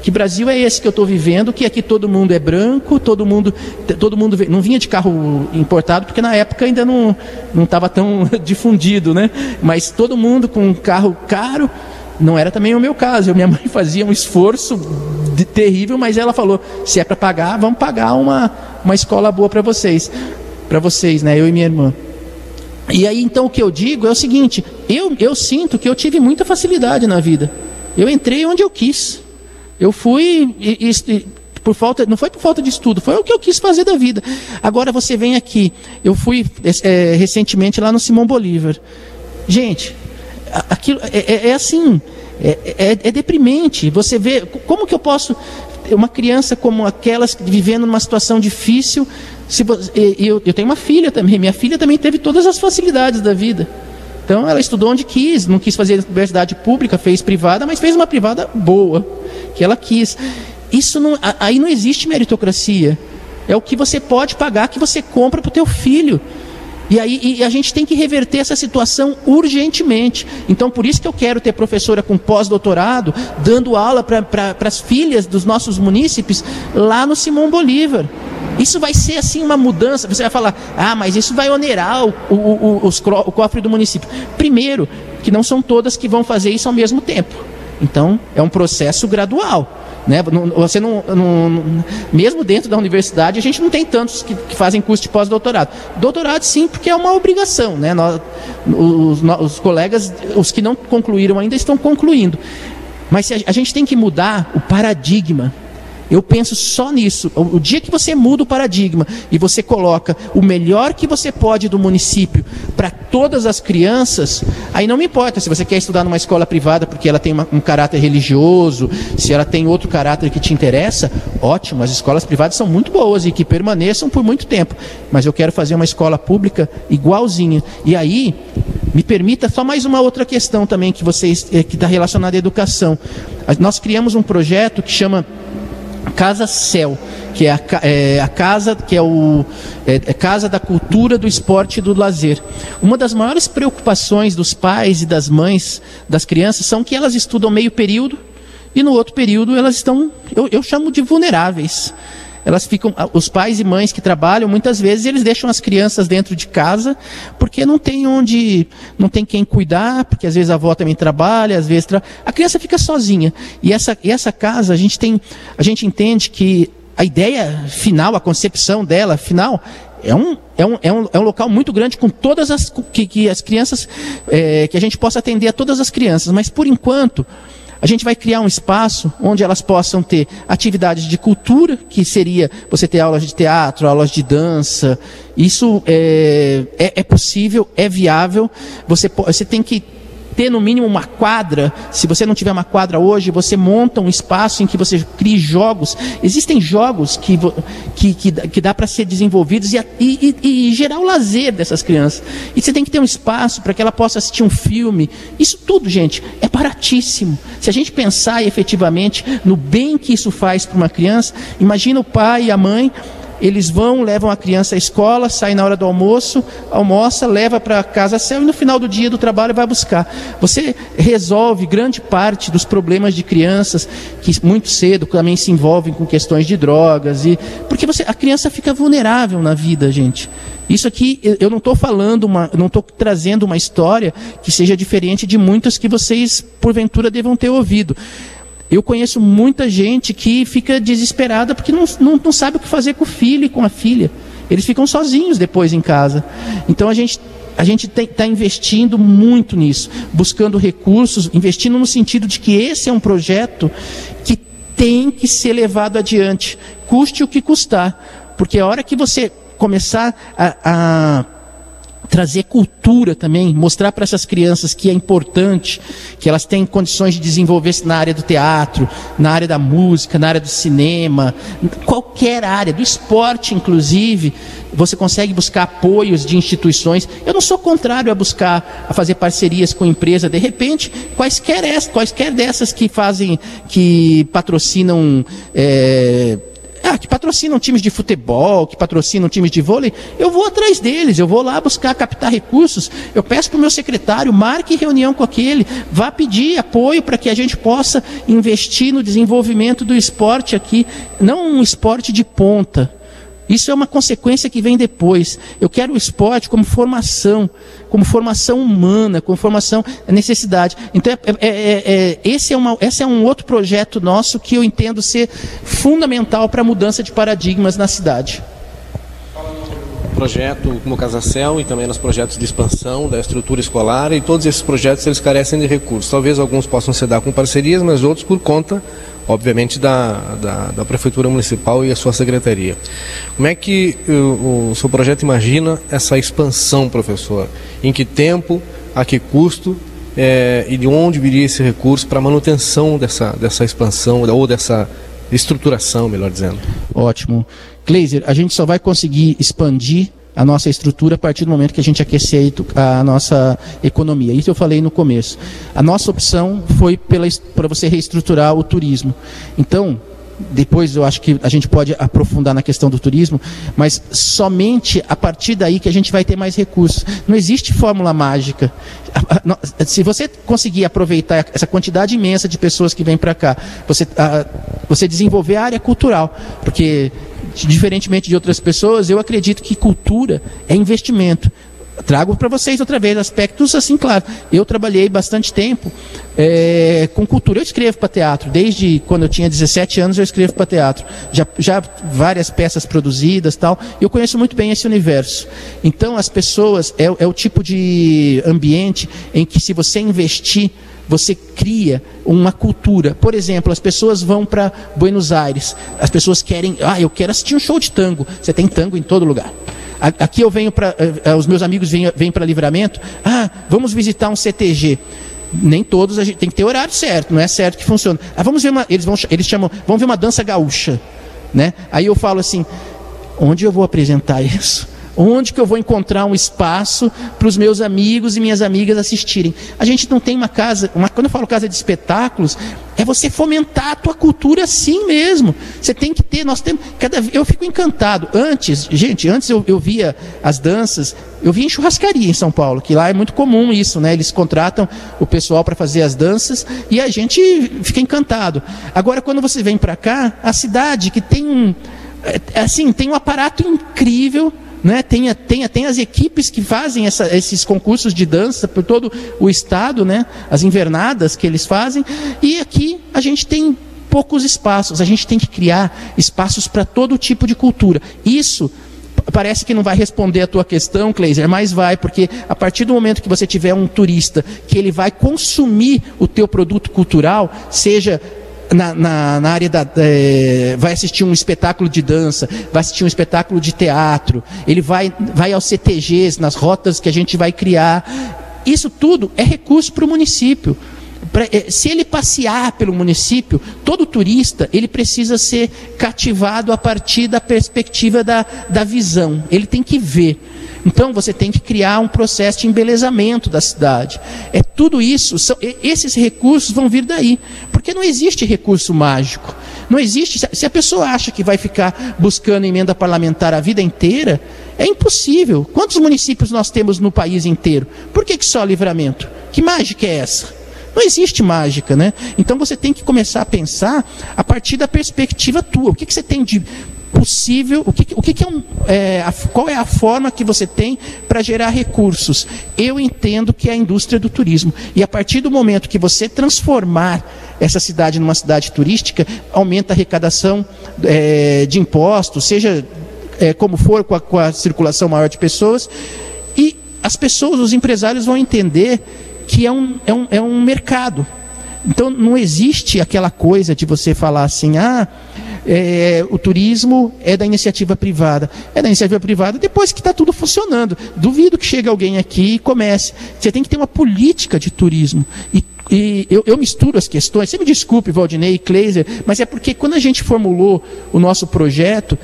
Que Brasil é esse que eu estou vivendo? Que aqui todo mundo é branco, todo mundo, todo mundo não vinha de carro importado, porque na época ainda não não estava tão difundido, né? Mas todo mundo com um carro caro. Não era também o meu caso. Minha mãe fazia um esforço de, terrível, mas ela falou: se é para pagar, vamos pagar uma uma escola boa para vocês, para vocês, né? Eu e minha irmã. E aí então o que eu digo é o seguinte: eu eu sinto que eu tive muita facilidade na vida. Eu entrei onde eu quis. Eu fui e, e, por falta, não foi por falta de estudo, foi o que eu quis fazer da vida. Agora você vem aqui. Eu fui é, recentemente lá no Simão Bolívar. Gente, aquilo é, é, é assim, é, é, é, deprimente. Você vê como que eu posso uma criança como aquelas vivendo numa situação difícil. Se, eu, eu tenho uma filha também. Minha filha também teve todas as facilidades da vida. Então ela estudou onde quis, não quis fazer universidade pública, fez privada, mas fez uma privada boa, que ela quis. Isso não, aí não existe meritocracia. É o que você pode pagar que você compra para o teu filho. E aí e a gente tem que reverter essa situação urgentemente. Então, por isso que eu quero ter professora com pós-doutorado, dando aula para as filhas dos nossos munícipes lá no Simão Bolívar. Isso vai ser assim uma mudança. Você vai falar, ah, mas isso vai onerar o, o, o, os, o cofre do município. Primeiro, que não são todas que vão fazer isso ao mesmo tempo. Então, é um processo gradual. Né? Você não, não, mesmo dentro da universidade, a gente não tem tantos que, que fazem curso de pós-doutorado. Doutorado, sim, porque é uma obrigação. Né? Nós, os, os, colegas, os que não concluíram ainda, estão concluindo. Mas a, a gente tem que mudar o paradigma eu penso só nisso. O dia que você muda o paradigma e você coloca o melhor que você pode do município para todas as crianças, aí não me importa se você quer estudar numa escola privada porque ela tem uma, um caráter religioso, se ela tem outro caráter que te interessa, ótimo, as escolas privadas são muito boas e que permaneçam por muito tempo. Mas eu quero fazer uma escola pública igualzinha. E aí, me permita só mais uma outra questão também que vocês eh, que está relacionada à educação. Nós criamos um projeto que chama Casa Céu, que é a, é a casa que é o é, é casa da cultura, do esporte e do lazer. Uma das maiores preocupações dos pais e das mães das crianças são que elas estudam meio período e no outro período elas estão, eu, eu chamo de vulneráveis elas ficam, os pais e mães que trabalham, muitas vezes eles deixam as crianças dentro de casa, porque não tem onde, não tem quem cuidar, porque às vezes a avó também trabalha, às vezes tra... a criança fica sozinha. E essa, e essa casa, a gente tem, a gente entende que a ideia final, a concepção dela final, é um, é um, é um, é um local muito grande com todas as que, que as crianças, é, que a gente possa atender a todas as crianças, mas por enquanto a gente vai criar um espaço onde elas possam ter atividades de cultura, que seria você ter aulas de teatro, aulas de dança. Isso é, é, é possível, é viável. Você, você tem que ter no mínimo uma quadra. Se você não tiver uma quadra hoje, você monta um espaço em que você crie jogos. Existem jogos que, que, que, que dá para ser desenvolvidos e, e, e, gerar o lazer dessas crianças. E você tem que ter um espaço para que ela possa assistir um filme. Isso tudo, gente, é baratíssimo. Se a gente pensar efetivamente no bem que isso faz para uma criança, imagina o pai e a mãe eles vão, levam a criança à escola, saem na hora do almoço, almoça, leva para casa céu e no final do dia do trabalho vai buscar. Você resolve grande parte dos problemas de crianças que muito cedo também se envolvem com questões de drogas e porque você, a criança fica vulnerável na vida, gente. Isso aqui eu não estou falando uma, não estou trazendo uma história que seja diferente de muitas que vocês porventura devam ter ouvido. Eu conheço muita gente que fica desesperada porque não, não, não sabe o que fazer com o filho e com a filha. Eles ficam sozinhos depois em casa. Então a gente a gente está investindo muito nisso, buscando recursos, investindo no sentido de que esse é um projeto que tem que ser levado adiante, custe o que custar, porque a hora que você começar a, a trazer cultura também, mostrar para essas crianças que é importante, que elas têm condições de desenvolver-se na área do teatro, na área da música, na área do cinema, qualquer área, do esporte inclusive, você consegue buscar apoios de instituições. Eu não sou contrário a buscar, a fazer parcerias com empresa, de repente, quaisquer, quaisquer dessas que fazem, que patrocinam é, ah, que patrocinam times de futebol, que patrocinam times de vôlei, eu vou atrás deles, eu vou lá buscar captar recursos, eu peço para o meu secretário, marque reunião com aquele, vá pedir apoio para que a gente possa investir no desenvolvimento do esporte aqui, não um esporte de ponta, isso é uma consequência que vem depois. Eu quero o esporte como formação, como formação humana, como formação necessidade. Então, é, é, é, é, esse, é uma, esse é um outro projeto nosso que eu entendo ser fundamental para a mudança de paradigmas na cidade projeto como Casa Céu e também nos projetos de expansão da estrutura escolar e todos esses projetos eles carecem de recursos. Talvez alguns possam se dar com parcerias, mas outros por conta obviamente, da, da, da, Prefeitura Municipal e a sua secretaria. Como é que o, o seu projeto imagina essa expansão, professor? Em que tempo, a que custo é, e de onde viria esse recurso para manutenção dessa, dessa expansão ou dessa estruturação, melhor dizendo? Ótimo. Kleiser, a gente só vai conseguir expandir a nossa estrutura a partir do momento que a gente aquecer a nossa economia. Isso eu falei no começo. A nossa opção foi para você reestruturar o turismo. Então, depois eu acho que a gente pode aprofundar na questão do turismo, mas somente a partir daí que a gente vai ter mais recursos. Não existe fórmula mágica. Se você conseguir aproveitar essa quantidade imensa de pessoas que vêm para cá, você, você desenvolver a área cultural, porque diferentemente de outras pessoas, eu acredito que cultura é investimento. Trago para vocês outra vez aspectos assim, claro. Eu trabalhei bastante tempo é, com cultura. Eu escrevo para teatro, desde quando eu tinha 17 anos eu escrevo para teatro. Já, já várias peças produzidas tal. Eu conheço muito bem esse universo. Então as pessoas, é, é o tipo de ambiente em que se você investir você cria uma cultura. Por exemplo, as pessoas vão para Buenos Aires, as pessoas querem, ah, eu quero assistir um show de tango. Você tem tango em todo lugar. Aqui eu venho para, eh, eh, os meus amigos vêm, vêm para livramento, ah, vamos visitar um CTG nem todos a gente tem que ter horário certo, não é certo que funciona. Ah, vamos ver uma, eles vão, eles chamam, vamos ver uma dança gaúcha, né? Aí eu falo assim, onde eu vou apresentar isso? Onde que eu vou encontrar um espaço para os meus amigos e minhas amigas assistirem? A gente não tem uma casa, uma, quando eu falo casa de espetáculos, é você fomentar a tua cultura assim mesmo. Você tem que ter, nós temos, cada, eu fico encantado. Antes, gente, antes eu, eu via as danças, eu via em churrascaria em São Paulo, que lá é muito comum isso, né? Eles contratam o pessoal para fazer as danças e a gente fica encantado. Agora, quando você vem para cá, a cidade que tem um, é, assim, tem um aparato incrível né? tem, tem, tem as equipes que fazem essa, esses concursos de dança por todo o estado, né? as invernadas que eles fazem, e aqui a gente tem poucos espaços, a gente tem que criar espaços para todo tipo de cultura. Isso parece que não vai responder a tua questão, Kleiser, mas vai, porque a partir do momento que você tiver um turista que ele vai consumir o teu produto cultural, seja na, na, na área da. É, vai assistir um espetáculo de dança, vai assistir um espetáculo de teatro, ele vai, vai aos CTGs, nas rotas que a gente vai criar. Isso tudo é recurso para o município. Pra, é, se ele passear pelo município, todo turista ele precisa ser cativado a partir da perspectiva da, da visão. Ele tem que ver. Então você tem que criar um processo de embelezamento da cidade. É tudo isso, são, esses recursos vão vir daí, porque não existe recurso mágico. Não existe. Se a pessoa acha que vai ficar buscando emenda parlamentar a vida inteira, é impossível. Quantos municípios nós temos no país inteiro? Por que, que só livramento? Que mágica é essa? Não existe mágica, né? Então você tem que começar a pensar a partir da perspectiva tua. O que, que você tem de possível, o que, o que, que é, um, é a, qual é a forma que você tem para gerar recursos? Eu entendo que é a indústria do turismo. E a partir do momento que você transformar essa cidade numa cidade turística, aumenta a arrecadação é, de impostos, seja é, como for, com a, com a circulação maior de pessoas, e as pessoas, os empresários vão entender que é um, é um, é um mercado. Então não existe aquela coisa de você falar assim, ah, é, o turismo é da iniciativa privada. É da iniciativa privada depois que está tudo funcionando. Duvido que chegue alguém aqui e comece. Você tem que ter uma política de turismo. E, e eu, eu, misturo as questões. Você me desculpe, Valdinei, Kleiser, mas é porque quando a gente formulou o nosso projeto,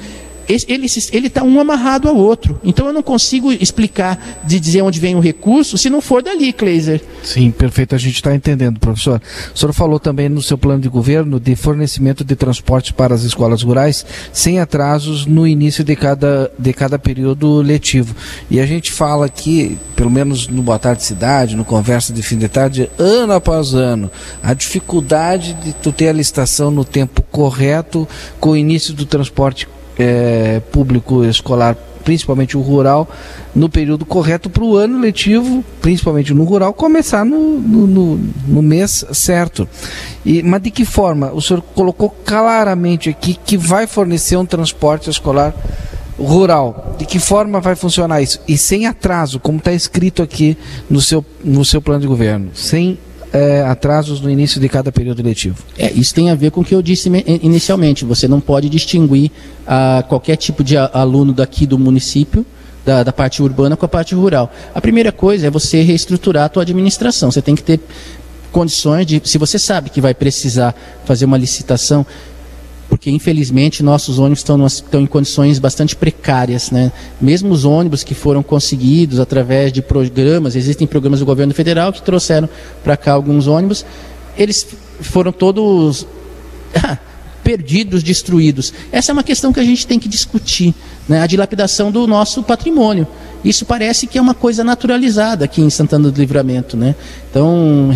ele está um amarrado ao outro. Então eu não consigo explicar de dizer onde vem o recurso se não for dali, Kleiser. Sim, perfeito, a gente está entendendo, professor. O senhor falou também no seu plano de governo de fornecimento de transporte para as escolas rurais sem atrasos no início de cada, de cada período letivo. E a gente fala aqui, pelo menos no Boa Tarde Cidade, no Conversa de Fim de Tarde, ano após ano, a dificuldade de tu ter a licitação no tempo correto com o início do transporte é, público escolar, principalmente o rural, no período correto para o ano letivo, principalmente no rural, começar no, no, no, no mês certo. E, mas de que forma? O senhor colocou claramente aqui que vai fornecer um transporte escolar rural. De que forma vai funcionar isso? E sem atraso, como está escrito aqui no seu, no seu plano de governo. Sem é, atrasos no início de cada período letivo. É, isso tem a ver com o que eu disse inicialmente. Você não pode distinguir a, qualquer tipo de aluno daqui do município da, da, parte urbana com a parte rural. A primeira coisa é você reestruturar a tua administração. Você tem que ter condições de, se você sabe que vai precisar fazer uma licitação, porque infelizmente nossos ônibus estão, estão em condições bastante precárias. Né? Mesmo os ônibus que foram conseguidos através de programas, existem programas do governo federal que trouxeram para cá alguns ônibus, eles foram todos perdidos, destruídos. Essa é uma questão que a gente tem que discutir, né? a dilapidação do nosso patrimônio. Isso parece que é uma coisa naturalizada aqui em Santana do Livramento. Né? Então,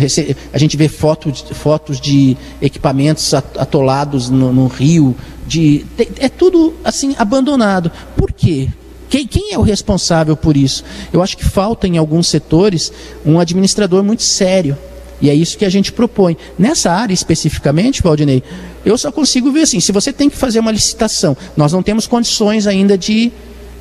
a gente vê fotos, fotos de equipamentos atolados no, no rio, de, é tudo assim abandonado. Por quê? Quem, quem, é o responsável por isso? Eu acho que falta em alguns setores um administrador muito sério. E é isso que a gente propõe. Nessa área especificamente, Valdinei, eu só consigo ver assim: se você tem que fazer uma licitação, nós não temos condições ainda de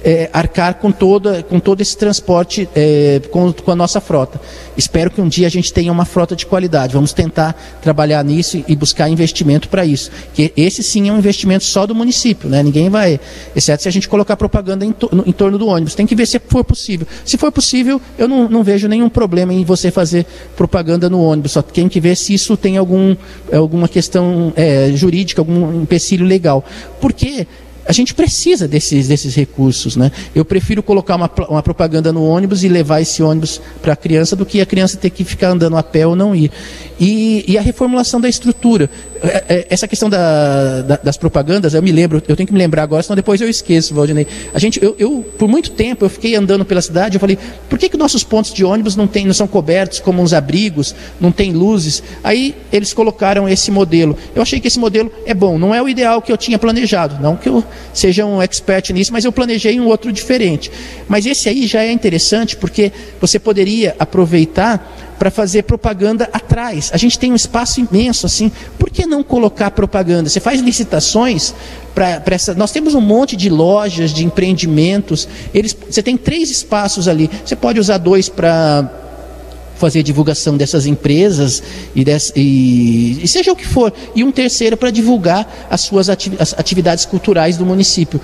é, arcar com, toda, com todo esse transporte é, com, com, a nossa frota. Espero que um dia a gente tenha uma frota de qualidade. Vamos tentar trabalhar nisso e buscar investimento para isso. Que esse sim é um investimento só do município, né? Ninguém vai, exceto se a gente colocar propaganda em, to, em torno do ônibus. Tem que ver se for possível. Se for possível, eu não, não vejo nenhum problema em você fazer propaganda no ônibus. Só tem que ver se isso tem algum, alguma questão é, jurídica, algum empecilho legal. Porque a gente precisa desses, desses recursos. Né? Eu prefiro colocar uma, uma propaganda no ônibus e levar esse ônibus para a criança do que a criança ter que ficar andando a pé ou não ir. E, e a reformulação da estrutura. É, é, essa questão da, da, das propagandas, eu me lembro, eu tenho que me lembrar agora, senão depois eu esqueço, Valdinei. A gente, eu, eu, por muito tempo, eu fiquei andando pela cidade, eu falei, por que, que nossos pontos de ônibus não, tem, não são cobertos como uns abrigos, não tem luzes? Aí eles colocaram esse modelo. Eu achei que esse modelo é bom, não é o ideal que eu tinha planejado, não que eu seja um expert nisso, mas eu planejei um outro diferente. Mas esse aí já é interessante porque você poderia aproveitar para fazer propaganda atrás. A gente tem um espaço imenso assim. Por que não colocar propaganda? Você faz licitações para essa. Nós temos um monte de lojas, de empreendimentos. Eles, você tem três espaços ali. Você pode usar dois para fazer divulgação dessas empresas e, des, e, e, seja o que for, e um terceiro para divulgar as suas atividades culturais do município.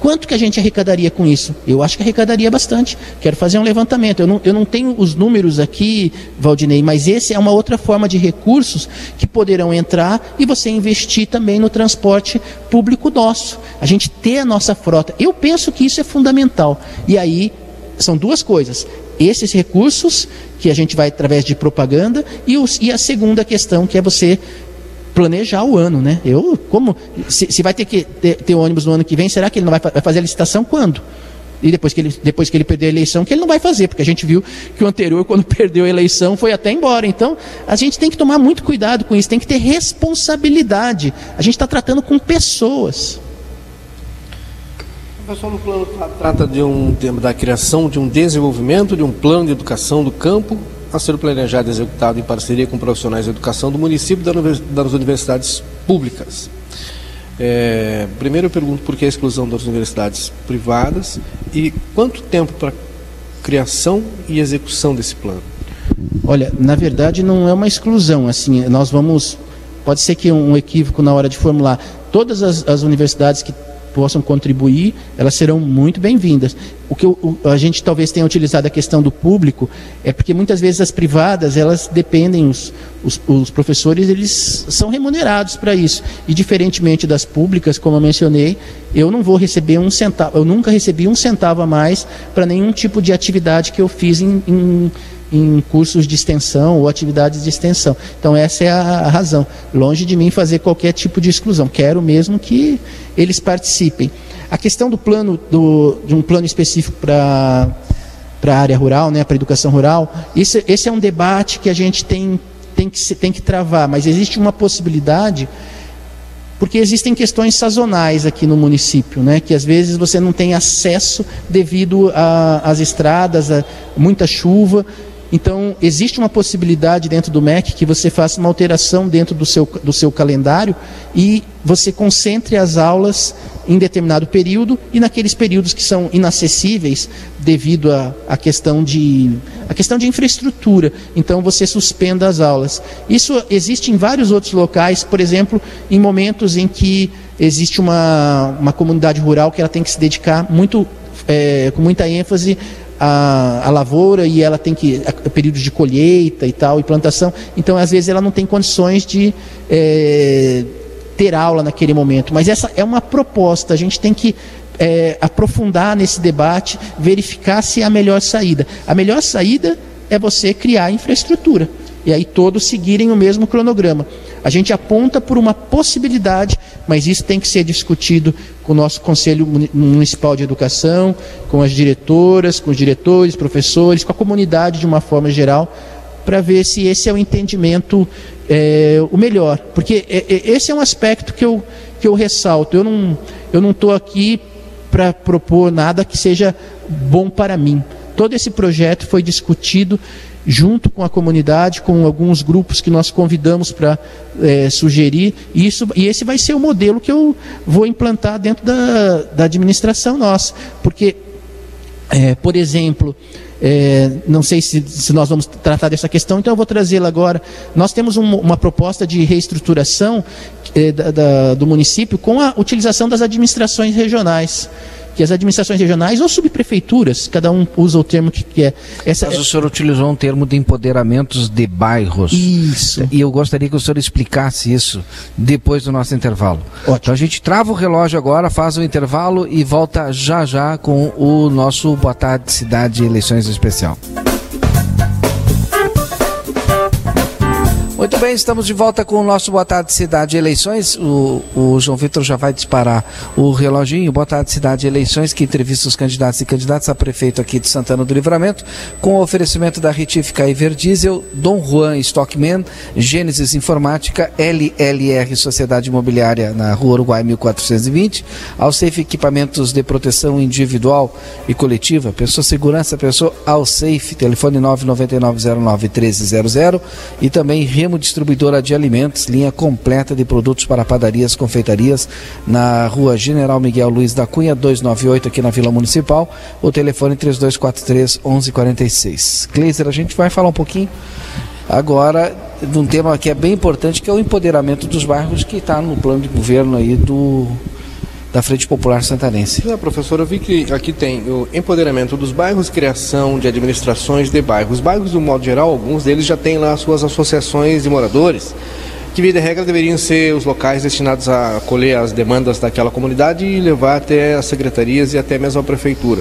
Quanto que a gente arrecadaria com isso? Eu acho que arrecadaria bastante. Quero fazer um levantamento. Eu não, eu não tenho os números aqui, Valdinei, mas esse é uma outra forma de recursos que poderão entrar e você investir também no transporte público nosso. A gente ter a nossa frota. Eu penso que isso é fundamental. E aí são duas coisas. Esses recursos que a gente vai através de propaganda e, os, e a segunda questão que é você planejar o ano, né? Eu, como, se, se vai ter que ter, ter, ônibus no ano que vem, será que ele não vai, vai fazer a licitação quando? E depois que, ele, depois que ele perder a eleição, que ele não vai fazer, porque a gente viu que o anterior, quando perdeu a eleição, foi até embora. Então, a gente tem que tomar muito cuidado com isso, tem que ter responsabilidade. A gente está tratando com pessoas. O pessoal no plano trata de um tema da criação de um desenvolvimento de um plano de educação do campo a ser planejado e executado em parceria com profissionais de educação do município e das universidades públicas. É, primeiro eu pergunto por que a exclusão das universidades privadas e quanto tempo para criação e execução desse plano? Olha, na verdade não é uma exclusão, assim, nós vamos, pode ser que um equívoco na hora de formular, todas as, as universidades que possam contribuir, elas serão muito bem-vindas. O que a gente talvez tenha utilizado a questão do público é porque muitas vezes as privadas, elas dependem, os, os, os professores, eles são remunerados para isso. E diferentemente das públicas, como eu mencionei, eu não vou receber um centavo, eu nunca recebi um centavo a mais para nenhum tipo de atividade que eu fiz em, em em cursos de extensão ou atividades de extensão. Então essa é a, razão. Longe de mim fazer qualquer tipo de exclusão. Quero mesmo que eles participem. A questão do plano do, de um plano específico para para a área rural, né, para a educação rural, esse, esse é um debate que a gente tem, tem, que, tem que travar, mas existe uma possibilidade porque existem questões sazonais aqui no município, né, que às vezes você não tem acesso devido às estradas, a muita chuva, então, existe uma possibilidade dentro do MEC que você faça uma alteração dentro do seu, do seu calendário e você concentre as aulas em determinado período e naqueles períodos que são inacessíveis devido à questão de a questão de infraestrutura. Então você suspenda as aulas. Isso existe em vários outros locais, por exemplo, em momentos em que existe uma, uma comunidade rural que ela tem que se dedicar muito é, com muita ênfase a, a lavoura e ela tem que a, períodos de colheita e tal e plantação. Então às vezes ela não tem condições de é, ter aula naquele momento. Mas essa é uma proposta. A gente tem que é, aprofundar nesse debate verificar se é a melhor saída. A melhor saída é você criar infraestrutura e aí todos seguirem o mesmo cronograma. A gente aponta por uma possibilidade, mas isso tem que ser discutido com o nosso Conselho Municipal de Educação, com as diretoras, com os diretores, professores, com a comunidade de uma forma geral, para ver se esse é o entendimento é, o melhor. Porque é, é, esse é um aspecto que eu, que eu ressalto. Eu não eu não estou aqui para propor nada que seja bom para mim. Todo esse projeto foi discutido junto com a comunidade, com alguns grupos que nós convidamos para é, sugerir. Isso, e esse vai ser o modelo que eu vou implantar dentro da, da administração nossa. Porque, é, por exemplo, é, não sei se, se, nós vamos tratar dessa questão, então eu vou trazê-la agora. Nós temos um, uma proposta de reestruturação é, da, da, do município com a utilização das administrações regionais que as administrações regionais ou subprefeituras, cada um usa o termo que quer. Essa, Mas o senhor utilizou um termo de empoderamentos de bairros. Isso. E eu gostaria que o senhor explicasse isso depois do nosso intervalo. Ótimo. Então a gente trava o relógio agora, faz o intervalo e volta já já com o nosso Boa Tarde Cidade Eleições Especial. Muito bem, estamos de volta com o nosso Boa Tarde Cidade Eleições. O, o João Vitor já vai disparar o reloginho. Boa Tarde Cidade Eleições, que entrevista os candidatos e candidatas a prefeito aqui de Santana do Livramento, com o oferecimento da Retífica Everdiesel, Dom Juan Stockman, Gênesis Informática, LLR Sociedade Imobiliária na Rua Uruguai 1420, Alsafe Equipamentos de Proteção Individual e Coletiva, Pessoa Segurança, Pessoa Alsafe, telefone 999091300 e também Remo Distribuidora de Alimentos, linha completa de produtos para padarias, confeitarias, na rua General Miguel Luiz da Cunha, 298, aqui na Vila Municipal. O telefone 3243 1146. Kleiser, a gente vai falar um pouquinho agora de um tema que é bem importante, que é o empoderamento dos bairros, que está no plano de governo aí do da Frente Popular Santanense. É, professor, eu vi que aqui tem o empoderamento dos bairros, criação de administrações de bairros. Os bairros, do modo geral, alguns deles já têm lá suas associações de moradores, que, via de regra, deveriam ser os locais destinados a acolher as demandas daquela comunidade e levar até as secretarias e até mesmo a prefeitura.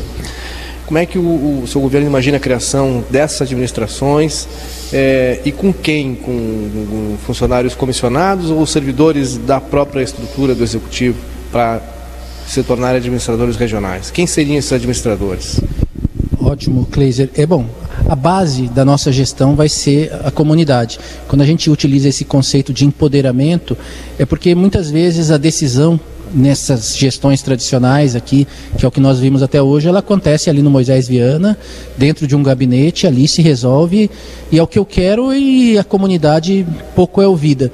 Como é que o, o seu governo imagina a criação dessas administrações é, e com quem? Com, com funcionários comissionados ou servidores da própria estrutura do executivo para se tornarem administradores regionais. Quem seriam esses administradores? Ótimo, Kleiser. É bom, a base da nossa gestão vai ser a comunidade. Quando a gente utiliza esse conceito de empoderamento, é porque muitas vezes a decisão nessas gestões tradicionais aqui, que é o que nós vimos até hoje, ela acontece ali no Moisés Viana, dentro de um gabinete, ali se resolve, e é o que eu quero e a comunidade pouco é ouvida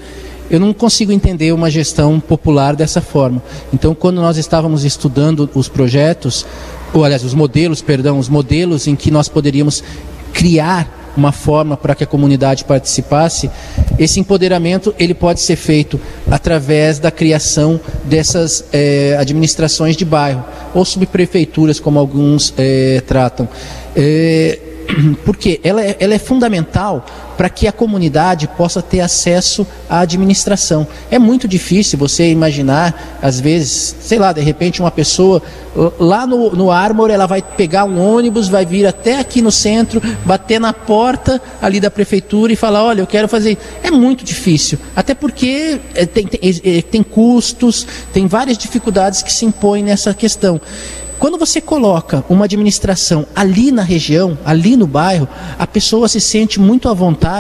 eu não consigo entender uma gestão popular dessa forma. Então, quando nós estávamos estudando os projetos, ou aliás, os modelos, perdão, os modelos em que nós poderíamos criar uma forma para que a comunidade participasse, esse empoderamento ele pode ser feito através da criação dessas é, administrações de bairro ou subprefeituras, como alguns é, tratam. É, porque ela é, ela é fundamental para que a comunidade possa ter acesso à administração. É muito difícil você imaginar, às vezes, sei lá, de repente uma pessoa lá no, no Armor, ela vai pegar um ônibus, vai vir até aqui no centro, bater na porta ali da prefeitura e falar, olha, eu quero fazer. É muito difícil, até porque é, tem, tem, é, tem custos, tem várias dificuldades que se impõem nessa questão. Quando você coloca uma administração ali na região, ali no bairro, a pessoa se sente muito à vontade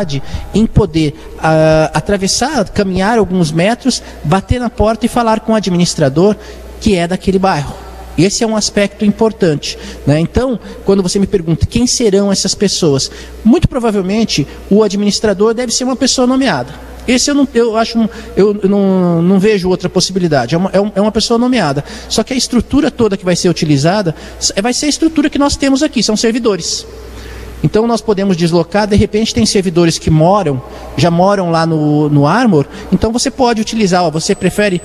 em poder uh, atravessar, caminhar alguns metros, bater na porta e falar com o administrador que é daquele bairro. Esse é um aspecto importante. Né? Então, quando você me pergunta quem serão essas pessoas, muito provavelmente o administrador deve ser uma pessoa nomeada. Esse eu não, eu acho, eu não, não vejo outra possibilidade. É uma, é, é uma pessoa nomeada. Só que a estrutura toda que vai ser utilizada vai ser a estrutura que nós temos aqui, são servidores. Então nós podemos deslocar, de repente tem servidores que moram, já moram lá no, no Armor, então você pode utilizar, ó, você prefere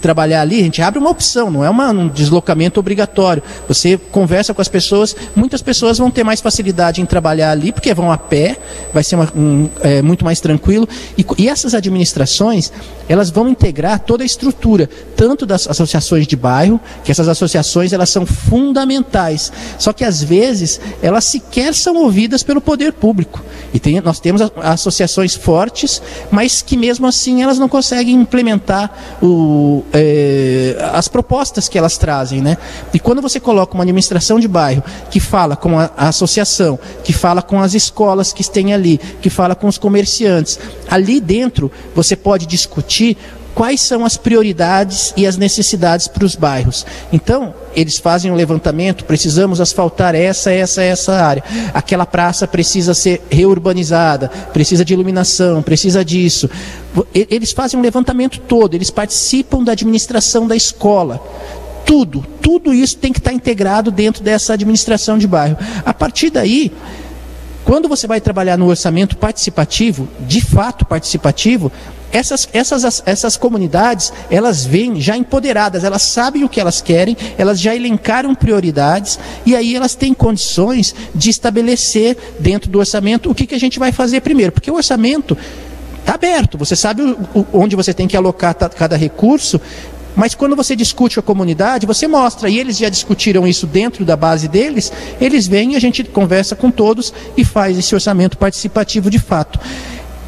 trabalhar ali, a gente abre uma opção, não é uma, um deslocamento obrigatório. Você conversa com as pessoas, muitas pessoas vão ter mais facilidade em trabalhar ali, porque vão a pé, vai ser uma, um, é, muito mais tranquilo. E, e essas administrações, elas vão integrar toda a estrutura, tanto das associações de bairro, que essas associações elas são fundamentais. Só que às vezes elas sequer são ouvidas pelo poder público. E tem, nós temos associações fortes, mas que mesmo assim elas não conseguem implementar o, é, as propostas que elas trazem, né? E quando você coloca uma administração de bairro que fala com a, a associação, que fala com as escolas que têm ali, que fala com os comerciantes, ali dentro você pode discutir quais são as prioridades e as necessidades para os bairros. Então, eles fazem um levantamento, precisamos asfaltar essa, essa, essa área. Aquela praça precisa ser reurbanizada, precisa de iluminação, precisa disso. Eles fazem um levantamento todo, eles participam da administração da escola. Tudo, tudo isso tem que estar integrado dentro dessa administração de bairro. A partir daí, Quando você vai trabalhar no orçamento participativo, de fato participativo, essas, essas, essas comunidades, elas vêm já empoderadas, elas sabem o que elas querem, elas já elencaram prioridades e aí elas têm condições de estabelecer dentro do orçamento o que, que a gente vai fazer primeiro. Porque o orçamento está aberto, você sabe onde você tem que alocar cada recurso mas quando você discute com a comunidade, você mostra, e eles já discutiram isso dentro da base deles, eles vêm, a gente conversa com todos e faz esse orçamento participativo de fato.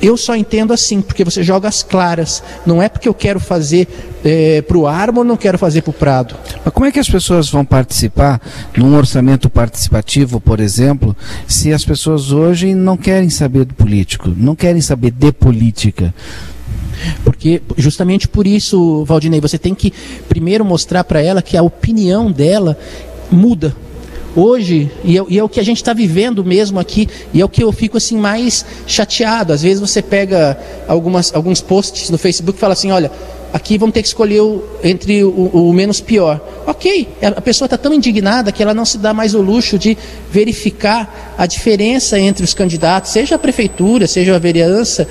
Eu só entendo assim, porque você joga as claras. Não é porque eu quero fazer é, para o Armo, não quero fazer para o Prado. Mas como é que as pessoas vão participar num orçamento participativo, por exemplo, se as pessoas hoje não querem saber do político, não querem saber de política? Porque justamente por isso, Valdinei, você tem que primeiro mostrar para ela que a opinião dela muda. Hoje, e é, e é o que a gente está vivendo mesmo aqui, e é o que eu fico assim mais chateado. Às vezes você pega algumas, alguns posts no Facebook e fala assim, olha, aqui vamos ter que escolher o, entre o, o, menos pior. Ok, a pessoa está tão indignada que ela não se dá mais o luxo de verificar a diferença entre os candidatos, seja a prefeitura, seja a vereança.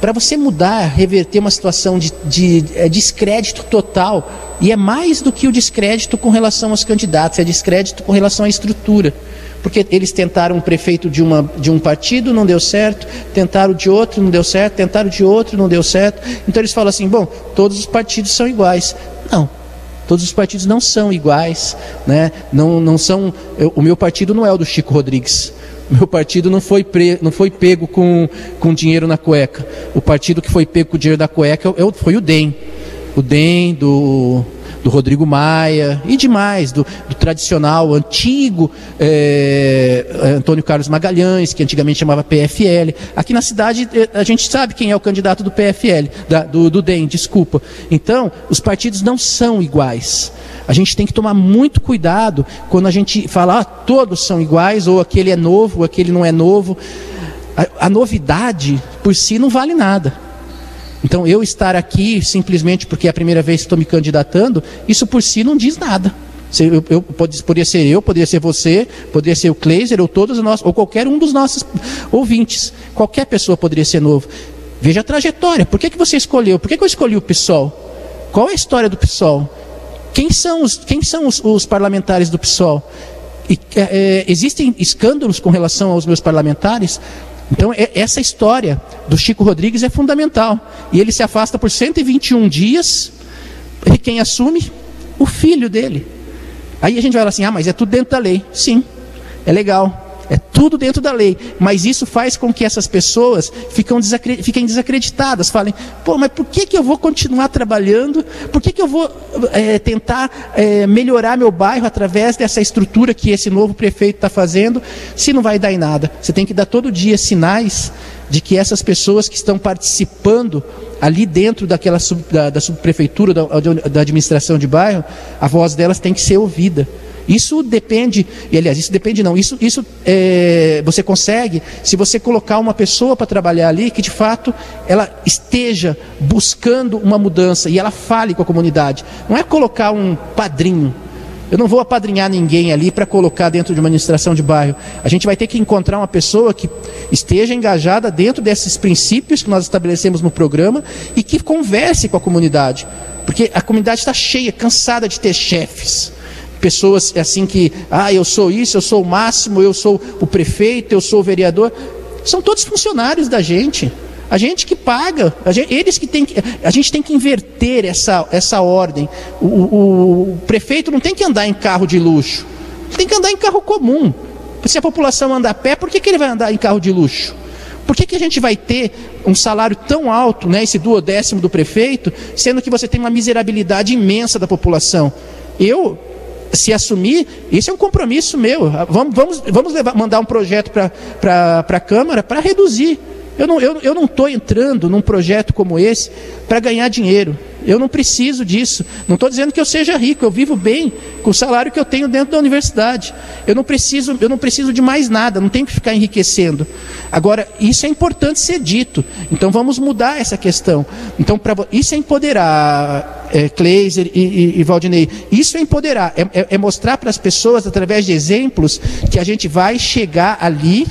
Para você mudar, reverter uma situação de, de, de é, descrédito total, e é mais do que o descrédito com relação aos candidatos, é descrédito com relação à estrutura. Porque eles tentaram um prefeito de, uma, de um partido, não deu certo, tentaram de outro, não deu certo, tentaram de outro, não deu certo. Então eles falam assim: bom, todos os partidos são iguais. Não, todos os partidos não são iguais, né? não, não são. Eu, o meu partido não é o do Chico Rodrigues, meu partido não foi, pre, não foi pego com, com dinheiro na cueca. O partido que foi pego com dinheiro na cueca é foi o DEM. O DEM do, do Rodrigo Maia e demais, do, do tradicional, antigo é, Antônio Carlos Magalhães, que antigamente chamava PFL. Aqui na cidade eh, a gente sabe quem é o candidato do PFL, da, do, do DEM, desculpa. Então, os partidos não são iguais. A gente tem que tomar muito cuidado quando a gente fala ah, todos são iguais, ou aquele é novo, ou aquele não é novo. A, a novidade por si não vale nada. Então, eu estar aqui simplesmente porque é a primeira vez que estou me candidatando, isso por si não diz nada. Eu, eu, poderia ser eu, poderia ser você, poderia ser o Kleiser, ou todos nós, ou qualquer um dos nossos ouvintes. Qualquer pessoa poderia ser novo. Veja a trajetória. Por que, que você escolheu? Por que, que eu escolhi o PSOL? Qual é a história do PSOL? Quem são os, quem são os, os parlamentares do PSOL? E, é, é, existem escândalos com relação aos meus parlamentares? Então, é, essa história do Chico Rodrigues é fundamental. E ele se afasta por 121 dias, e quem assume? O filho dele. Aí a gente vai falar assim: ah, mas é tudo dentro da lei. Sim, é legal. É tudo dentro da lei. Mas isso faz com que essas pessoas fiquem desacreditadas. Falem, pô, mas por que, que eu vou continuar trabalhando? Por que, que eu vou é, tentar é, melhorar meu bairro através dessa estrutura que esse novo prefeito está fazendo, se não vai dar em nada? Você tem que dar todo dia sinais de que essas pessoas que estão participando ali dentro daquela sub, da, da subprefeitura, da, da administração de bairro, a voz delas tem que ser ouvida. Isso depende, e aliás, isso depende não, isso, isso é, você consegue se você colocar uma pessoa para trabalhar ali que de fato ela esteja buscando uma mudança e ela fale com a comunidade. Não é colocar um padrinho. Eu não vou apadrinhar ninguém ali para colocar dentro de uma administração de bairro. A gente vai ter que encontrar uma pessoa que esteja engajada dentro desses princípios que nós estabelecemos no programa e que converse com a comunidade. Porque a comunidade está cheia, cansada de ter chefes pessoas assim que, ah, eu sou isso, eu sou o máximo, eu sou o prefeito, eu sou o vereador. São todos funcionários da gente. A gente que paga, gente, eles que tem que. A gente tem que inverter essa, essa ordem. O, o, o prefeito não tem que andar em carro de luxo, tem que andar em carro comum. Se a população anda a pé, por que, que ele vai andar em carro de luxo? Por que, que a gente vai ter um salário tão alto, né, esse duodécimo do prefeito, sendo que você tem uma miserabilidade imensa da população? Eu, se assumir, isso é um compromisso meu. Vamos, vamos, vamos levar, mandar um projeto para a Câmara para reduzir. Eu não estou eu, eu não entrando num projeto como esse para ganhar dinheiro. Eu não preciso disso. Não estou dizendo que eu seja rico, eu vivo bem com o salário que eu tenho dentro da universidade. Eu não preciso, eu não preciso de mais nada, não tenho que ficar enriquecendo. Agora, isso é importante ser dito. Então vamos mudar essa questão. Então, pra, isso é empoderar, é, Kleiser e, e, e Valdinei. Isso é empoderar, é, é, é mostrar para as pessoas, através de exemplos, que a gente vai chegar ali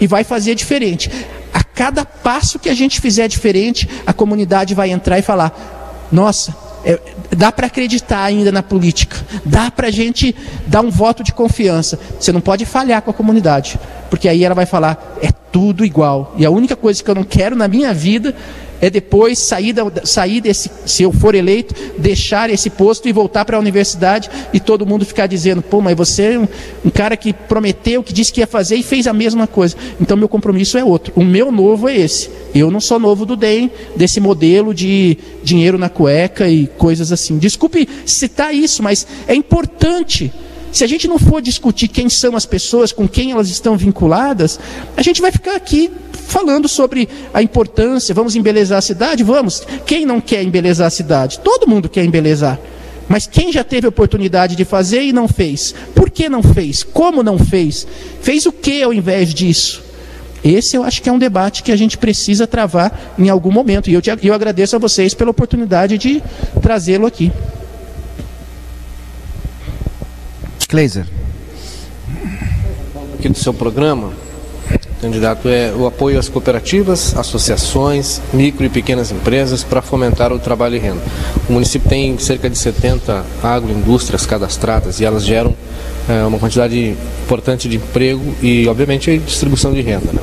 e vai fazer diferente. A cada passo que a gente fizer diferente, a comunidade vai entrar e falar: nossa, é, dá para acreditar ainda na política, dá para a gente dar um voto de confiança. Você não pode falhar com a comunidade, porque aí ela vai falar: é tudo igual. E a única coisa que eu não quero na minha vida é depois sair, da, sair desse, se eu for eleito, deixar esse posto e voltar para a universidade e todo mundo ficar dizendo, pô, mas você é um, um, cara que prometeu, que disse que ia fazer e fez a mesma coisa. Então meu compromisso é outro. O meu novo é esse. Eu não sou novo do DEM, desse modelo de dinheiro na cueca e coisas assim. Desculpe citar isso, mas é importante se a gente não for discutir quem são as pessoas, com quem elas estão vinculadas, a gente vai ficar aqui falando sobre a importância, vamos embelezar a cidade? Vamos. Quem não quer embelezar a cidade? Todo mundo quer embelezar. Mas quem já teve oportunidade de fazer e não fez? Por que não fez? Como não fez? Fez o que ao invés disso? Esse eu acho que é um debate que a gente precisa travar em algum momento. E eu, te, eu agradeço a vocês pela oportunidade de trazê-lo aqui. Kleiser. Aqui do seu programa, candidato, é o apoio às cooperativas, associações, micro e pequenas empresas para fomentar o trabalho e renda. O município tem cerca de 70 agroindústrias cadastradas e elas geram é, uma quantidade importante de emprego e, obviamente, distribuição de renda. Né?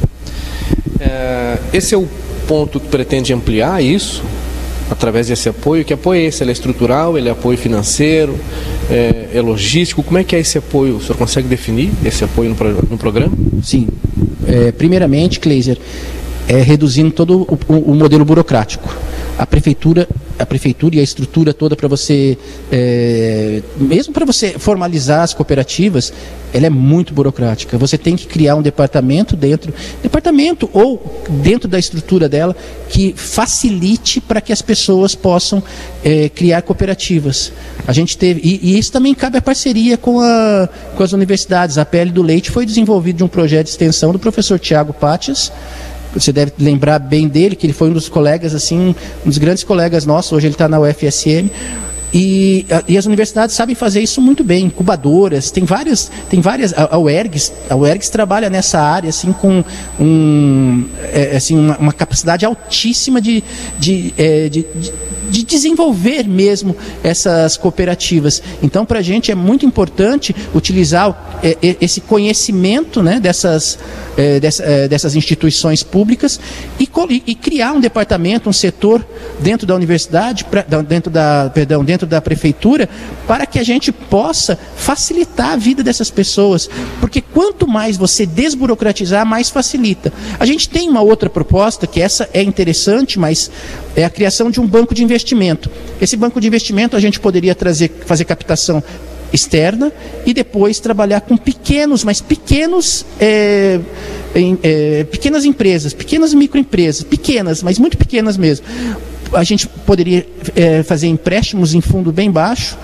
É, esse é o ponto que pretende ampliar isso através desse apoio. Que apoio é esse? Ele é estrutural, ele é apoio financeiro, é, é logístico? Como é que é esse apoio? O senhor consegue definir esse apoio no, no programa? Sim. É, primeiramente, Kleiser, é reduzindo todo o, o, o modelo burocrático. A prefeitura a prefeitura e a estrutura toda para você, é, mesmo para você formalizar as cooperativas, ela é muito burocrática. Você tem que criar um departamento dentro, departamento ou dentro da estrutura dela que facilite para que as pessoas possam é, criar cooperativas. A gente teve e, e, isso também cabe a parceria com, a, com as universidades. A pele do leite foi desenvolvido de um projeto de extensão do professor Tiago Patias você deve lembrar bem dele, que ele foi um dos colegas, assim, um dos grandes colegas nossos, hoje ele está na UFSM. E, e, as universidades sabem fazer isso muito bem, incubadoras, tem várias, tem várias, a, a UERGS, a UERGS trabalha nessa área assim com um, é, assim, uma, uma, capacidade altíssima de, de, é, de, de de desenvolver mesmo essas cooperativas. Então, para a gente é muito importante utilizar é, é, esse conhecimento né, dessas, é, dessas instituições públicas e, e, criar um departamento, um setor dentro da universidade, dentro da, perdão, dentro da prefeitura, para que a gente possa facilitar a vida dessas pessoas. Porque quanto mais você desburocratizar, mais facilita. A gente tem uma outra proposta, que essa é interessante, mas é a criação de um banco de investimento. Esse banco de investimento a gente poderia trazer, fazer captação externa e depois trabalhar com pequenos, mas pequenos, é, em, é, pequenas empresas, pequenas microempresas, pequenas, mas muito pequenas mesmo. A gente poderia é, fazer empréstimos em fundo bem baixo,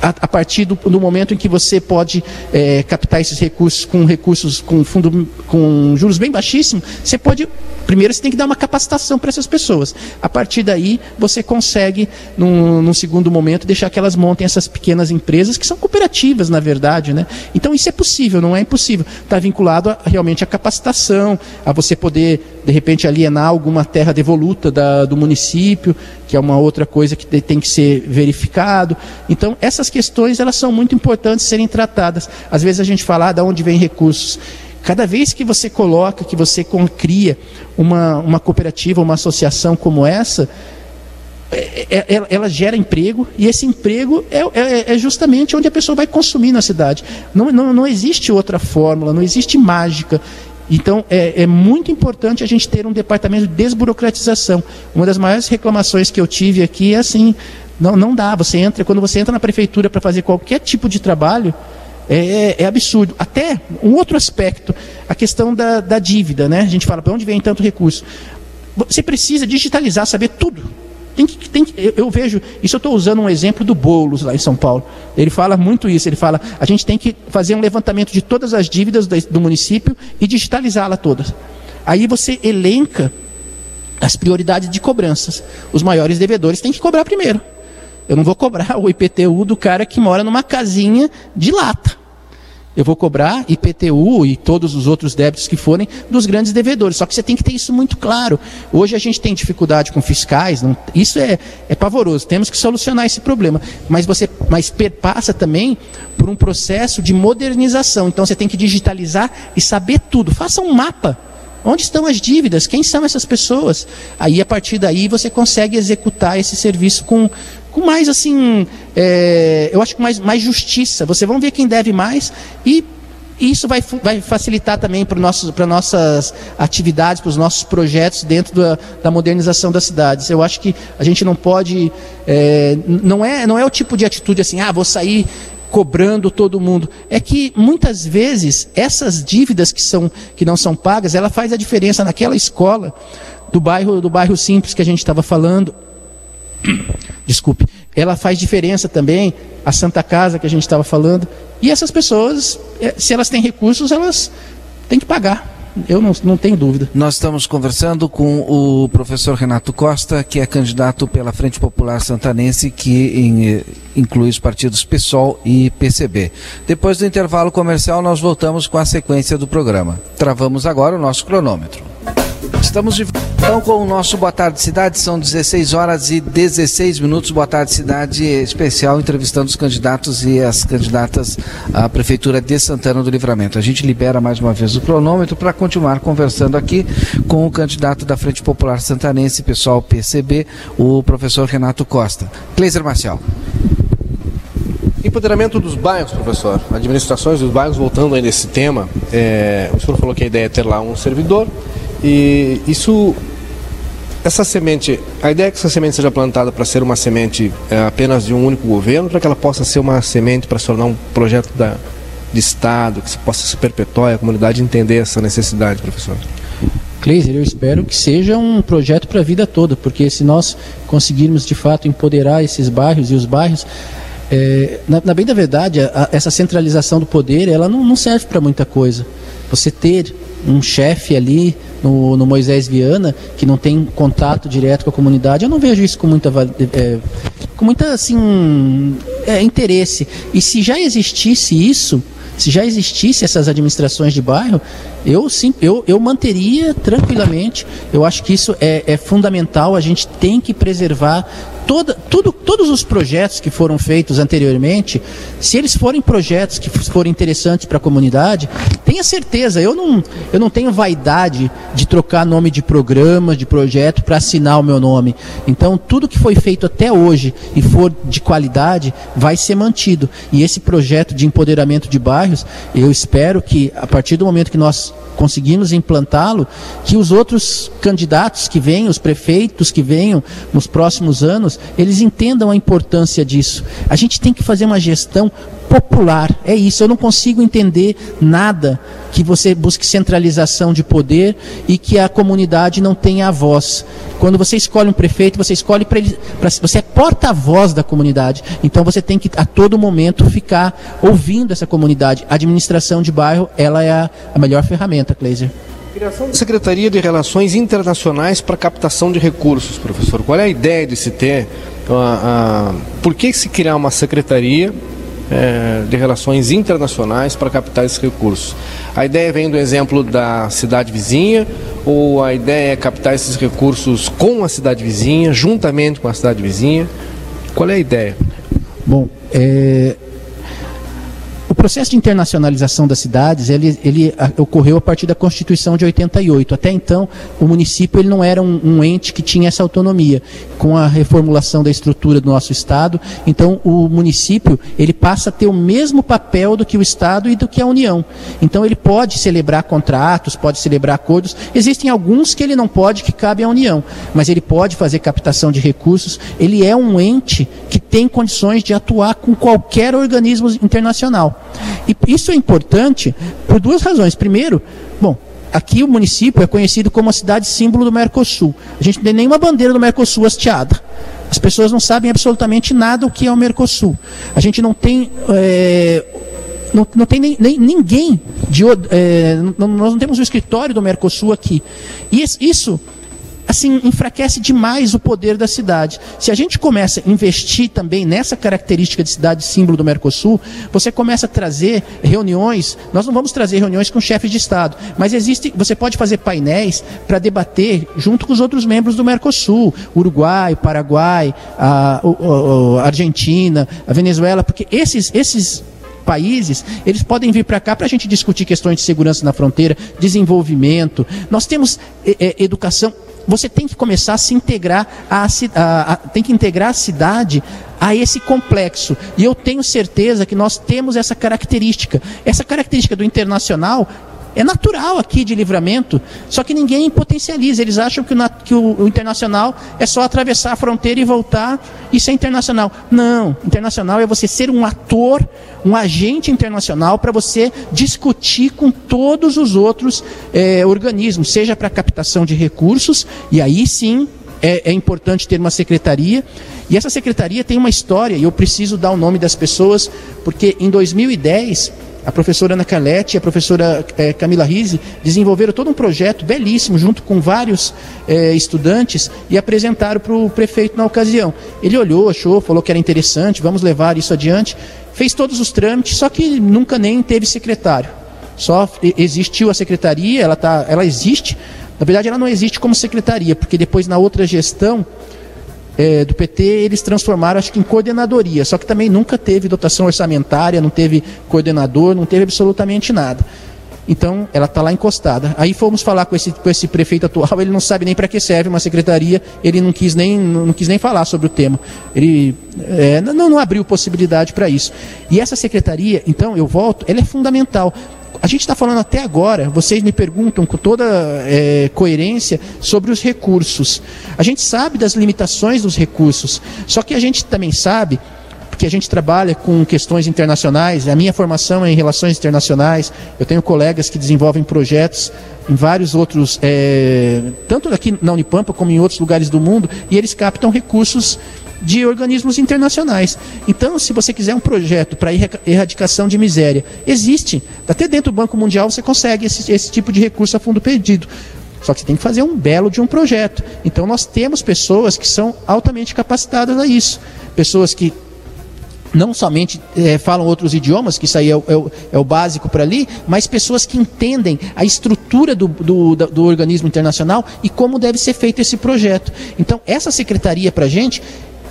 a, a partir do, do, momento em que você pode é, captar esses recursos com recursos com fundo com juros bem baixíssimos, você pode primeiro você tem que dar uma capacitação para essas pessoas. A partir daí você consegue num, num, segundo momento deixar que elas montem essas pequenas empresas que são cooperativas na verdade, né? Então isso é possível, não é impossível. Está vinculado a, realmente à capacitação, a você poder de repente alienar alguma terra devoluta da, do município, que é uma outra coisa que tem que ser verificado. Então essas questões elas são muito importantes serem tratadas. Às vezes a gente fala ah, de onde vem recursos. Cada vez que você coloca, que você cria uma, uma cooperativa, uma associação como essa, é, é, é, ela gera emprego e esse emprego é, justamente onde a pessoa vai consumir na cidade. Não, não, não existe outra fórmula, não existe mágica. Então é, é, muito importante a gente ter um departamento de desburocratização. Uma das maiores reclamações que eu tive aqui é assim: não, não dá. Você entra, quando você entra na prefeitura para fazer qualquer tipo de trabalho, é, é, é, absurdo. Até um outro aspecto, a questão da, da dívida, né? A gente fala, para onde vem tanto recurso? Você precisa digitalizar, saber tudo. Tem que, tem que, eu, eu vejo, isso eu estou usando um exemplo do Boulos lá em São Paulo. Ele fala muito isso, ele fala, a gente tem que fazer um levantamento de todas as dívidas do, município e digitalizá-la todas. Aí você elenca as prioridades de cobranças. Os maiores devedores têm que cobrar primeiro. Eu não vou cobrar o IPTU do cara que mora numa casinha de lata. Eu vou cobrar IPTU e todos os outros débitos que forem dos grandes devedores. Só que você tem que ter isso muito claro. Hoje a gente tem dificuldade com fiscais, não, isso é, é pavoroso. Temos que solucionar esse problema. Mas você mas perpassa também por um processo de modernização. Então você tem que digitalizar e saber tudo. Faça um mapa. Onde estão as dívidas? Quem são essas pessoas? Aí, a partir daí, você consegue executar esse serviço com, com mais, assim, é, eu acho que mais, mais justiça. Você vão ver quem deve mais e isso vai, vai facilitar também para nossas atividades, para os nossos projetos dentro da, da, modernização das cidades. Eu acho que a gente não pode. É, não, é, não é o tipo de atitude assim, ah, vou sair cobrando todo mundo. É que muitas vezes essas dívidas que, são, que não são pagas, ela faz a diferença naquela escola do bairro, do bairro simples que a gente estava falando. Desculpe. Ela faz diferença também a Santa Casa que a gente estava falando. E essas pessoas, é, se elas têm recursos, elas têm que pagar. Eu não, não tenho dúvida. Nós estamos conversando com o professor Renato Costa, que é candidato pela Frente Popular Santanense, que em, inclui os partidos PSOL e PCB. Depois do intervalo comercial, nós voltamos com a sequência do programa. Travamos agora o nosso cronômetro. Estamos de então com o nosso Boa Tarde Cidade, são 16 horas e 16 minutos. Boa Tarde Cidade especial, entrevistando os candidatos e as candidatas à Prefeitura de Santana do Livramento. A gente libera mais uma vez o cronômetro para continuar conversando aqui com o candidato da Frente Popular Santanense, pessoal PCB, o professor Renato Costa. Cleiser Marcial. Empoderamento dos bairros, professor. Administrações dos bairros, voltando aí nesse tema, é, o senhor falou que a ideia é ter lá um servidor e isso, essa semente, a ideia é que essa semente seja plantada para ser uma semente é, apenas de um único governo, para que ela possa ser uma semente para se tornar um projeto da, de Estado, que possa se perpetuar e a comunidade entender essa necessidade, professor. Kleiser, eu espero que seja um projeto para a vida toda, porque se nós conseguirmos de fato empoderar esses bairros e os bairros, é, na, na, bem da verdade, a, a, essa centralização do poder, ela não, não serve para muita coisa. Você ter um chefe ali no, no, Moisés Viana que não tem contato direto com a comunidade, eu não vejo isso com muita é, com muita assim é, interesse. E se já existisse isso, se já existisse essas administrações de bairro, eu sim, eu, eu manteria tranquilamente. Eu acho que isso é, é fundamental. A gente tem que preservar toda, tudo, todos os projetos que foram feitos anteriormente, se eles forem projetos que forem interessantes para a comunidade, tenha certeza, eu não, eu não tenho vaidade de trocar nome de programa, de projeto para assinar o meu nome. Então, tudo que foi feito até hoje e for de qualidade vai ser mantido. E esse projeto de empoderamento de bairros, eu espero que a partir do momento que nós conseguimos implantá-lo, que os outros candidatos que venham, os prefeitos que venham nos próximos anos, eles entendam a importância disso. A gente tem que fazer uma gestão popular. É isso. Eu não consigo entender nada que você busque centralização de poder e que a comunidade não tenha a voz. Quando você escolhe um prefeito, você escolhe para você é porta-voz da comunidade. Então você tem que a todo momento ficar ouvindo essa comunidade. A administração de bairro, ela é a, a melhor ferramenta, Kleiser. Criação da Secretaria de Relações Internacionais para captação de recursos, professor. Qual é a ideia de se ter? Uh, uh, por que se criar uma secretaria é, de relações internacionais para captar esses recursos. A ideia vem do exemplo da cidade vizinha, ou a ideia é captar esses recursos com a cidade vizinha, juntamente com a cidade vizinha? Qual é a ideia? Bom, é, processo de internacionalização das cidades, ele, ele a, ocorreu a partir da Constituição de 88. Até então, o município ele não era um, um, ente que tinha essa autonomia. Com a reformulação da estrutura do nosso Estado, então o município ele passa a ter o mesmo papel do que o Estado e do que a União. Então ele pode celebrar contratos, pode celebrar acordos. Existem alguns que ele não pode, que cabe à União, mas ele pode fazer captação de recursos. Ele é um ente que tem condições de atuar com qualquer organismo internacional. E isso é importante por duas razões. Primeiro, bom, aqui o município é conhecido como a cidade símbolo do Mercosul. A gente não tem nenhuma bandeira do Mercosul hasteada. As pessoas não sabem absolutamente nada o que é o Mercosul. A gente não tem. É, não, não tem nem, nem ninguém de. É, não, nós não temos um escritório do Mercosul aqui. E isso assim, enfraquece demais o poder da cidade. Se a gente começa a investir também nessa característica de cidade símbolo do Mercosul, você começa a trazer reuniões, nós não vamos trazer reuniões com chefes de Estado, mas existe, você pode fazer painéis para debater junto com os outros membros do Mercosul, Uruguai, Paraguai, a, a, a Argentina, a Venezuela, porque esses, esses países, eles podem vir para cá para a gente discutir questões de segurança na fronteira, desenvolvimento. Nós temos é, é, educação. Você tem que começar a se integrar, a, a, a, tem que integrar a cidade a esse complexo. E eu tenho certeza que nós temos essa característica. Essa característica do internacional é natural aqui de livramento, só que ninguém potencializa. Eles acham que, o, que o, o, internacional é só atravessar a fronteira e voltar. Isso é internacional. Não, internacional é você ser um ator, um agente internacional para você discutir com todos os outros é, organismos, seja para captação de recursos, e aí sim é, é importante ter uma secretaria. E essa secretaria tem uma história, e eu preciso dar o nome das pessoas, porque em 2010 a professora Ana Calete e a professora é, Camila Rise desenvolveram todo um projeto belíssimo, junto com vários é, estudantes, e apresentaram para o prefeito na ocasião. Ele olhou, achou, falou que era interessante, vamos levar isso adiante. Fez todos os trâmites, só que nunca nem teve secretário. Só existiu a secretaria, ela, tá, ela existe. Na verdade, ela não existe como secretaria, porque depois, na outra gestão, é, do PT, eles transformaram, acho que em coordenadoria, só que também nunca teve dotação orçamentária, não teve coordenador, não teve absolutamente nada. Então, ela está lá encostada. Aí fomos falar com esse, com esse prefeito atual, ele não sabe nem para que serve uma secretaria, ele não quis nem, não quis nem falar sobre o tema. Ele é, não, não abriu possibilidade para isso. E essa secretaria, então, eu volto, ela é fundamental. A gente está falando até agora, vocês me perguntam com toda é, coerência sobre os recursos. A gente sabe das limitações dos recursos, só que a gente também sabe porque a gente trabalha com questões internacionais, a minha formação é em relações internacionais, eu tenho colegas que desenvolvem projetos em vários outros, é, tanto aqui na Unipampa como em outros lugares do mundo, e eles captam recursos de organismos internacionais. Então, se você quiser um projeto para erradicação de miséria, existe. Até dentro do Banco Mundial você consegue esse, esse tipo de recurso a fundo perdido. Só que você tem que fazer um belo de um projeto. Então, nós temos pessoas que são altamente capacitadas a isso. Pessoas que não somente é, falam outros idiomas, que isso aí é o, é é o básico para ali, mas pessoas que entendem a estrutura do, do, do, organismo internacional e como deve ser feito esse projeto. Então, essa secretaria para a gente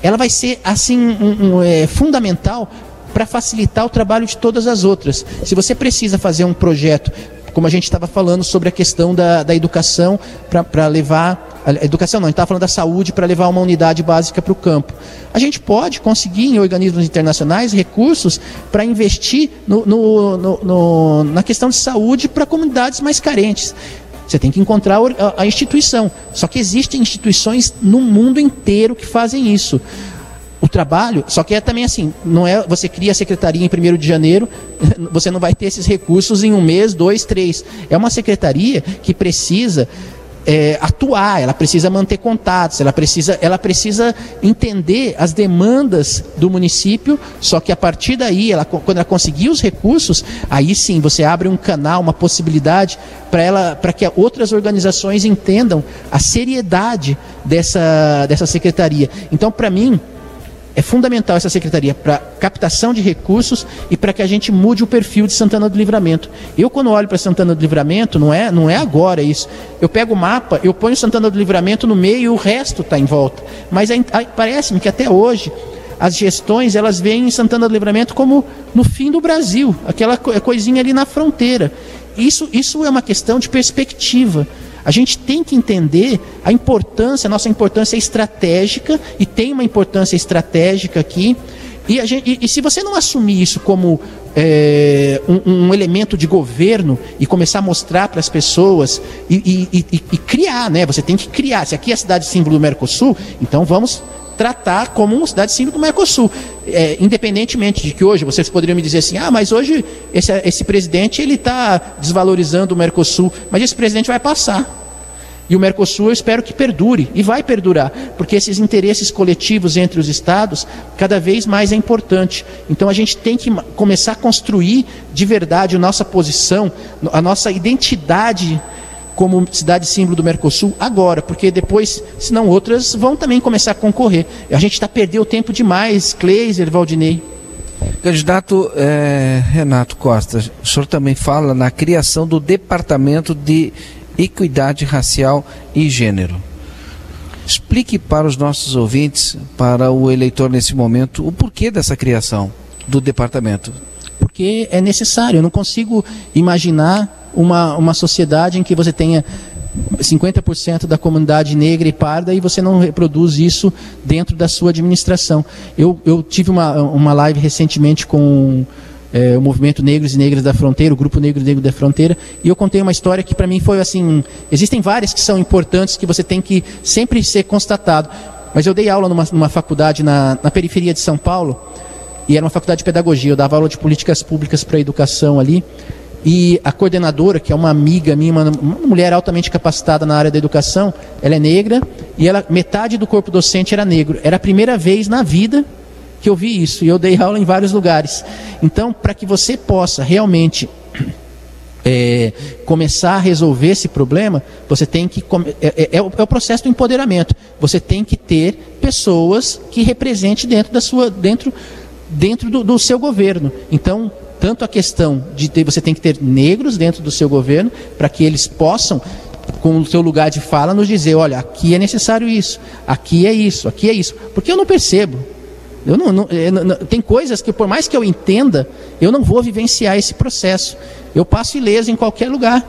ela vai ser assim um, um, é, fundamental para facilitar o trabalho de todas as outras. Se você precisa fazer um projeto, como a gente estava falando sobre a questão da, da educação para levar. A educação não, a gente estava falando da saúde para levar uma unidade básica para o campo. A gente pode conseguir em organismos internacionais recursos para investir no, no, no, na questão de saúde para comunidades mais carentes. Você tem que encontrar a, instituição. Só que existem instituições no mundo inteiro que fazem isso. O trabalho, só que é também assim, não é você cria a secretaria em 1 de janeiro, você não vai ter esses recursos em um mês, dois, três. É uma secretaria que precisa é, atuar, ela precisa manter contatos, ela precisa, ela precisa entender as demandas do município, só que a partir daí, ela, quando ela conseguir os recursos, aí sim você abre um canal, uma possibilidade para ela, para que outras organizações entendam a seriedade dessa, dessa secretaria. Então, para mim, é fundamental essa secretaria para captação de recursos e para que a gente mude o perfil de Santana do Livramento. Eu, quando olho para Santana do Livramento, não é, não é agora isso. Eu pego o mapa, eu ponho Santana do Livramento no meio e o resto está em volta. Mas parece-me que até hoje as gestões elas veem Santana do Livramento como no fim do Brasil, aquela coisinha ali na fronteira. Isso, isso é uma questão de perspectiva. A gente tem que entender a importância, a nossa importância estratégica, e tem uma importância estratégica aqui. E, gente, e, e se você não assumir isso como é, um, um, elemento de governo e começar a mostrar para as pessoas e, e, e, criar, né? Você tem que criar. Se aqui é a cidade símbolo do Mercosul, então vamos tratar como uma cidade símbolo do Mercosul. É, independentemente de que hoje vocês poderiam me dizer assim, ah, mas hoje esse, esse presidente ele está desvalorizando o Mercosul, mas esse presidente vai passar. E o Mercosul eu espero que perdure, e vai perdurar, porque esses interesses coletivos entre os estados cada vez mais é importante. Então a gente tem que começar a construir de verdade a nossa posição, a nossa identidade como cidade símbolo do Mercosul agora, porque depois, senão outras vão também começar a concorrer. A gente está perdendo tempo demais, Kleiser, Valdinei. Candidato é, Renato Costa, o senhor também fala na criação do Departamento de Equidade Racial e Gênero. Explique para os nossos ouvintes, para o eleitor nesse momento, o porquê dessa criação do departamento. Porque é necessário. Eu não consigo imaginar uma, uma sociedade em que você tenha 50% da comunidade negra e parda e você não reproduz isso dentro da sua administração. Eu, eu tive uma, uma live recentemente com é, o movimento Negros e Negras da Fronteira, o Grupo Negro e Negro da Fronteira, e eu contei uma história que para mim foi assim, existem várias que são importantes que você tem que sempre ser constatado, mas eu dei aula numa, numa faculdade na, na periferia de São Paulo, e era uma faculdade de pedagogia, eu dava aula de políticas públicas para a educação ali, e a coordenadora, que é uma amiga minha, uma, uma, mulher altamente capacitada na área da educação, ela é negra e ela metade do corpo docente era negro. Era a primeira vez na vida que eu vi isso e eu dei aula em vários lugares. Então, para que você possa realmente é, começar a resolver esse problema, você tem que é, é, é, o, é, o, processo do empoderamento. Você tem que ter pessoas que representem dentro da sua dentro dentro do, do seu governo. Então tanto a questão de ter, você tem que ter negros dentro do seu governo para que eles possam com o seu lugar de fala nos dizer, olha, aqui é necessário isso, aqui é isso, aqui é isso, porque eu não percebo. Eu não, não, eu não, tem coisas que, por mais que eu entenda, eu não vou vivenciar esse processo. Eu passo ileso em qualquer lugar.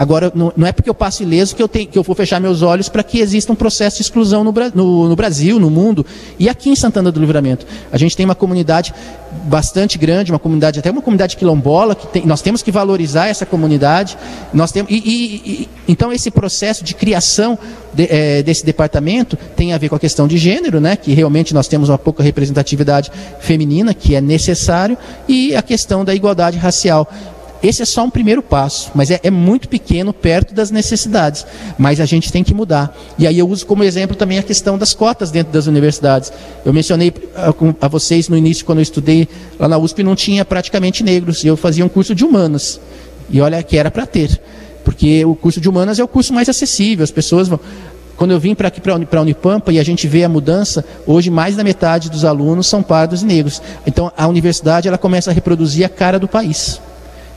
Agora, não, não, é porque eu passo ileso que eu, tenho, que eu vou fechar meus olhos para que exista um processo de exclusão no, no, no, Brasil, no mundo e aqui em Santana do Livramento. A gente tem uma comunidade bastante grande, uma comunidade, até uma comunidade quilombola, que tem, nós temos que valorizar essa comunidade. Nós temos, e, e, e então, esse processo de criação de, é, desse departamento tem a ver com a questão de gênero, né, que realmente nós temos uma pouca representatividade feminina, que é necessário, e a questão da igualdade racial. Esse é só um primeiro passo, mas é, é, muito pequeno perto das necessidades. Mas a gente tem que mudar. E aí eu uso como exemplo também a questão das cotas dentro das universidades. Eu mencionei a, a vocês no início, quando eu estudei lá na USP, não tinha praticamente negros. E eu fazia um curso de humanas. E olha que era para ter. Porque o curso de humanas é o curso mais acessível. As pessoas vão. Quando eu vim para aqui para a Unipampa e a gente vê a mudança, hoje mais da metade dos alunos são pardos e negros. Então a universidade ela começa a reproduzir a cara do país.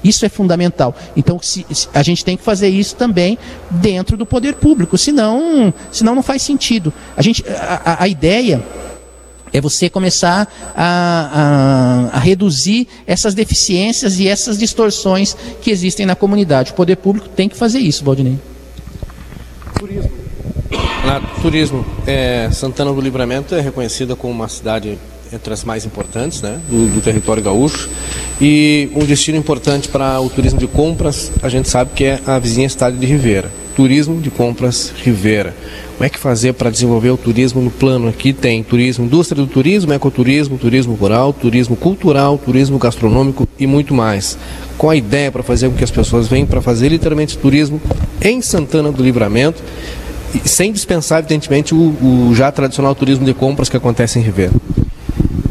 Isso é fundamental. Então, se, a gente tem que fazer isso também dentro do poder público, senão, senão não faz sentido. A, gente, a, a ideia é você começar a, a, a, reduzir essas deficiências e essas distorções que existem na comunidade. O poder público tem que fazer isso, Valdinei. Turismo. Na, turismo, é, Santana do Livramento é reconhecida como uma cidade entre as mais importantes né, do, do território gaúcho. E um destino importante para o turismo de compras, a gente sabe que é a vizinha cidade de Ribeira. Turismo de compras Ribeira. Como é que fazer para desenvolver o turismo no plano? Aqui tem turismo, indústria do turismo, ecoturismo, turismo rural, turismo cultural, turismo gastronômico e muito mais. Qual a ideia para fazer com que as pessoas venham para fazer literalmente turismo em Santana do Livramento, sem dispensar, evidentemente, o, o já tradicional turismo de compras que acontece em Ribeira?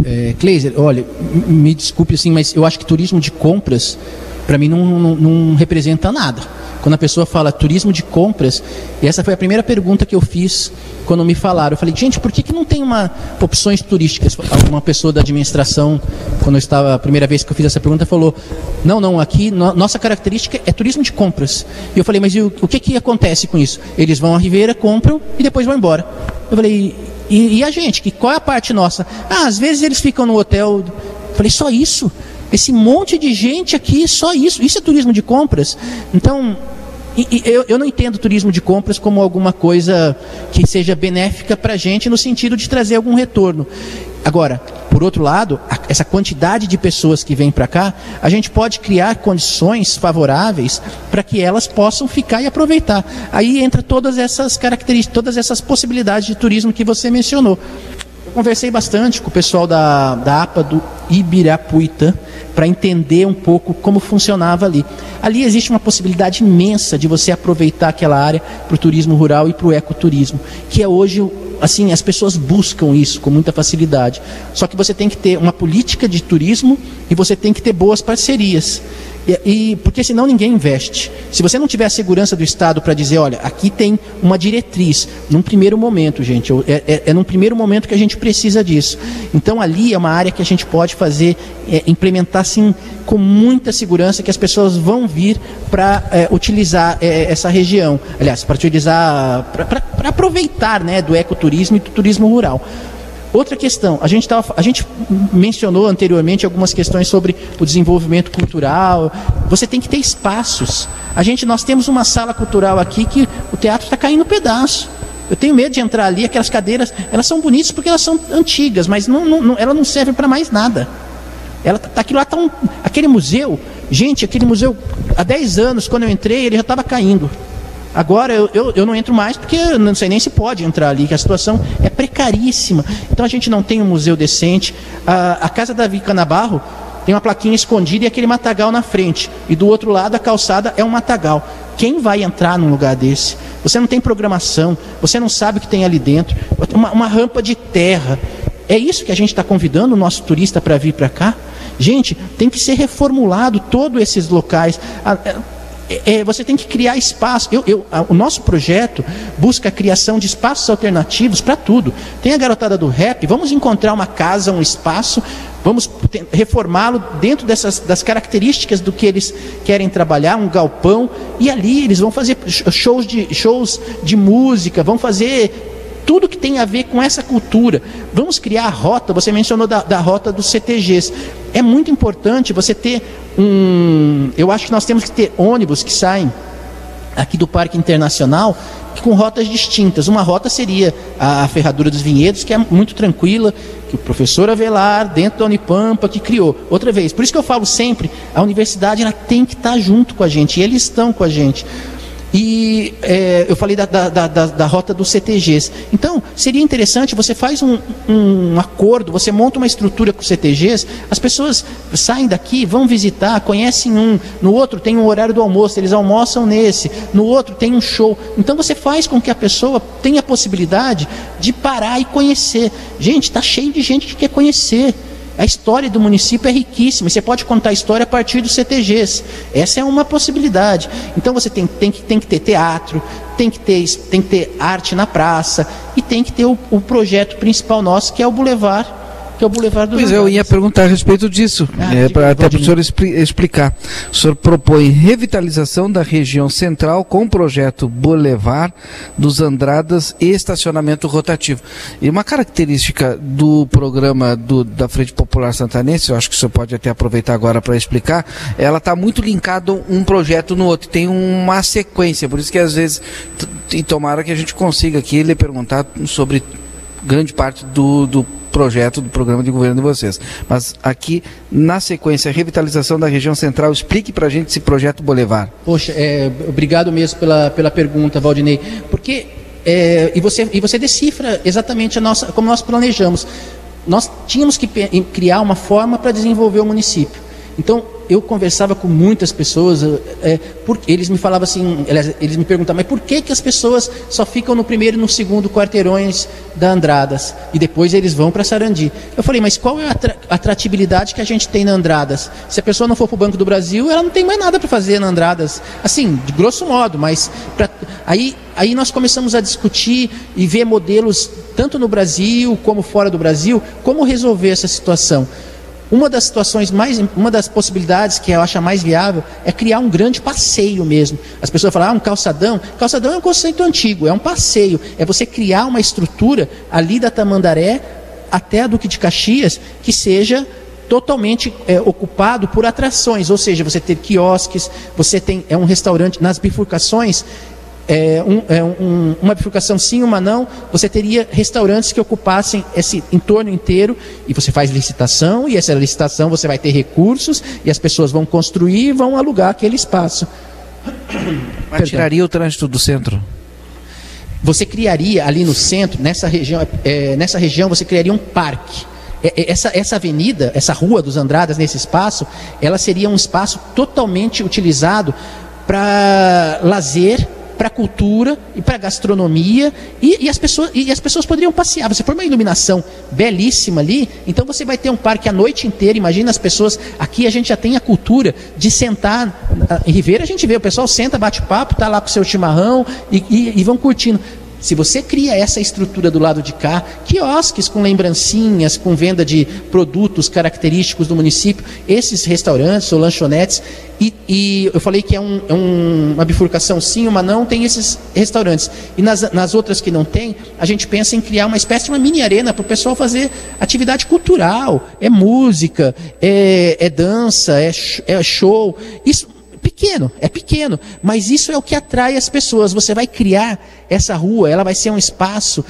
É, Kleiser, olha, me desculpe assim, mas eu acho que turismo de compras, para mim, não, não, não representa nada. Quando a pessoa fala turismo de compras, e essa foi a primeira pergunta que eu fiz quando me falaram. Eu falei, gente, por que, que não tem uma opções turísticas? Uma pessoa da administração, quando eu estava a primeira vez que eu fiz essa pergunta, falou: não, não, aqui no, nossa característica é turismo de compras. E eu falei, mas o, o que, que acontece com isso? Eles vão à Ribeira, compram e depois vão embora. Eu falei, e, e a gente? Que, qual é a parte nossa? Ah, às vezes eles ficam no hotel. Eu falei, só isso? Esse monte de gente aqui, só isso. Isso é turismo de compras. Então, eu, eu, não entendo turismo de compras como alguma coisa que seja benéfica para a gente no sentido de trazer algum retorno. Agora, por outro lado, essa quantidade de pessoas que vêm para cá, a gente pode criar condições favoráveis para que elas possam ficar e aproveitar. Aí entra todas essas características, todas essas possibilidades de turismo que você mencionou. Eu conversei bastante com o pessoal da, da APA do Ibirapuitã para entender um pouco como funcionava ali. Ali existe uma possibilidade imensa de você aproveitar aquela área para o turismo rural e para o ecoturismo, que é hoje assim, as pessoas buscam isso com muita facilidade. Só que você tem que ter uma política de turismo e você tem que ter boas parcerias. E, e, porque senão ninguém investe. Se você não tiver a segurança do Estado para dizer, olha, aqui tem uma diretriz, num primeiro momento, gente, é, é, é, num primeiro momento que a gente precisa disso. Então ali é uma área que a gente pode fazer, é, implementar assim com muita segurança que as pessoas vão vir para é, utilizar é, essa região. Aliás, para utilizar, aproveitar né, do ecoturismo e do turismo rural. Outra questão, a gente, tava, a gente mencionou anteriormente algumas questões sobre o desenvolvimento cultural. Você tem que ter espaços. A gente, nós temos uma sala cultural aqui que o teatro está caindo no pedaço. Eu tenho medo de entrar ali, aquelas cadeiras, elas são bonitas porque elas são antigas, mas não, não, ela não serve para mais nada. Ela, tá, aquilo lá tá um, aquele museu, gente, aquele museu, há 10 anos, quando eu entrei, ele já estava caindo. Agora eu, eu, eu, não entro mais porque não sei nem se pode entrar ali, que a situação é precaríssima. Então a gente não tem um museu decente. A, a casa da Vica Nabarro tem uma plaquinha escondida e aquele matagal na frente. E do outro lado a calçada é um matagal. Quem vai entrar num lugar desse? Você não tem programação, você não sabe o que tem ali dentro. Uma, uma rampa de terra. É isso que a gente está convidando o nosso turista para vir para cá? Gente, tem que ser reformulado todos esses locais. É, você tem que criar espaço. Eu, eu, a, o nosso projeto busca a criação de espaços alternativos para tudo. Tem a garotada do rap, vamos encontrar uma casa, um espaço, vamos reformá-lo dentro dessas das características do que eles querem trabalhar, um galpão, e ali eles vão fazer shows de, shows de música, vão fazer tudo que tem a ver com essa cultura. Vamos criar a rota, você mencionou da, da rota dos CTGs. É muito importante você ter um. Eu acho que nós temos que ter ônibus que saem aqui do Parque Internacional com rotas distintas. Uma rota seria a Ferradura dos Vinhedos, que é muito tranquila, que o professor Avelar, dentro da Unipampa, que criou. Outra vez, por isso que eu falo sempre, a universidade ela tem que estar junto com a gente, e eles estão com a gente. E é, eu falei da, da, da, da, rota dos CTGs. Então, seria interessante, você faz um, um acordo, você monta uma estrutura com CTGs, as pessoas saem daqui, vão visitar, conhecem um, no outro tem um horário do almoço, eles almoçam nesse, no outro tem um show. Então você faz com que a pessoa tenha a possibilidade de parar e conhecer. Gente, está cheio de gente que quer conhecer. A história do município é riquíssima. Você pode contar a história a partir dos CTGs. Essa é uma possibilidade. Então você tem, tem, que, tem que ter teatro, tem que ter, tem que ter arte na praça e tem que ter o, o projeto principal nosso, que é o Boulevard que é o Boulevard dos Pois eu ia perguntar a respeito disso, ah, é, pra, até para o senhor explicar. O senhor propõe revitalização da região central com o projeto Boulevard dos Andradas e estacionamento rotativo. E uma característica do programa do, da Frente Popular Santanense, eu acho que o senhor pode até aproveitar agora para explicar, ela está muito linkado um projeto no outro, tem uma sequência, por isso que às vezes, e tomara que a gente consiga aqui lhe perguntar sobre grande parte do, do projeto do programa de governo de vocês. Mas aqui, na sequência, revitalização da região central, explique para a gente esse projeto Boulevard. Poxa, é, obrigado mesmo pela, pela pergunta, Valdinei. Porque, é, e, você, e você decifra exatamente a nossa, como nós planejamos. Nós tínhamos que criar uma forma para desenvolver o município. Então, eu conversava com muitas pessoas, é, eles me falavam assim, eles me perguntavam, mas por que, que as pessoas só ficam no primeiro e no segundo quarteirões da Andradas e depois eles vão para Sarandi? Eu falei, mas qual é a atratividade que a gente tem na Andradas? Se a pessoa não for para o Banco do Brasil, ela não tem mais nada para fazer na Andradas. Assim, de grosso modo, mas pra, aí, aí nós começamos a discutir e ver modelos tanto no Brasil como fora do Brasil, como resolver essa situação. Uma das situações mais, uma das possibilidades que eu acho mais viável é criar um grande passeio mesmo. As pessoas falam, ah, um calçadão. Calçadão é um conceito antigo, é um passeio. É você criar uma estrutura ali da Tamandaré até a Duque de Caxias que seja totalmente é, ocupado por atrações, ou seja, você ter quiosques, você tem é um restaurante nas bifurcações é, um, é um, uma bifurcação sim, uma não, você teria restaurantes que ocupassem esse entorno inteiro e você faz licitação e essa licitação você vai ter recursos e as pessoas vão construir e vão alugar aquele espaço. Mas tiraria o trânsito do centro? Você criaria ali no centro, nessa região, é, nessa região você criaria um parque. É, é, essa, essa avenida, essa rua dos Andradas, nesse espaço, ela seria um espaço totalmente utilizado para lazer para a cultura e para a gastronomia e, e, as pessoas, e as pessoas poderiam passear. Você põe uma iluminação belíssima ali, então você vai ter um parque a noite inteira. Imagina as pessoas. Aqui a gente já tem a cultura de sentar. Em Ribeira a gente vê, o pessoal senta, bate papo, está lá com seu chimarrão e, e, e vão curtindo. Se você cria essa estrutura do lado de cá, quiosques com lembrancinhas, com venda de produtos característicos do município, esses restaurantes ou lanchonetes, e, e eu falei que é, um, é um, uma bifurcação sim, uma não, tem esses restaurantes. E nas, nas outras que não tem, a gente pensa em criar uma espécie de uma mini arena para o pessoal fazer atividade cultural, é música, é, é dança, é, é show. Isso pequeno, é pequeno, mas isso é o que atrai as pessoas. Você vai criar essa rua, ela vai ser um espaço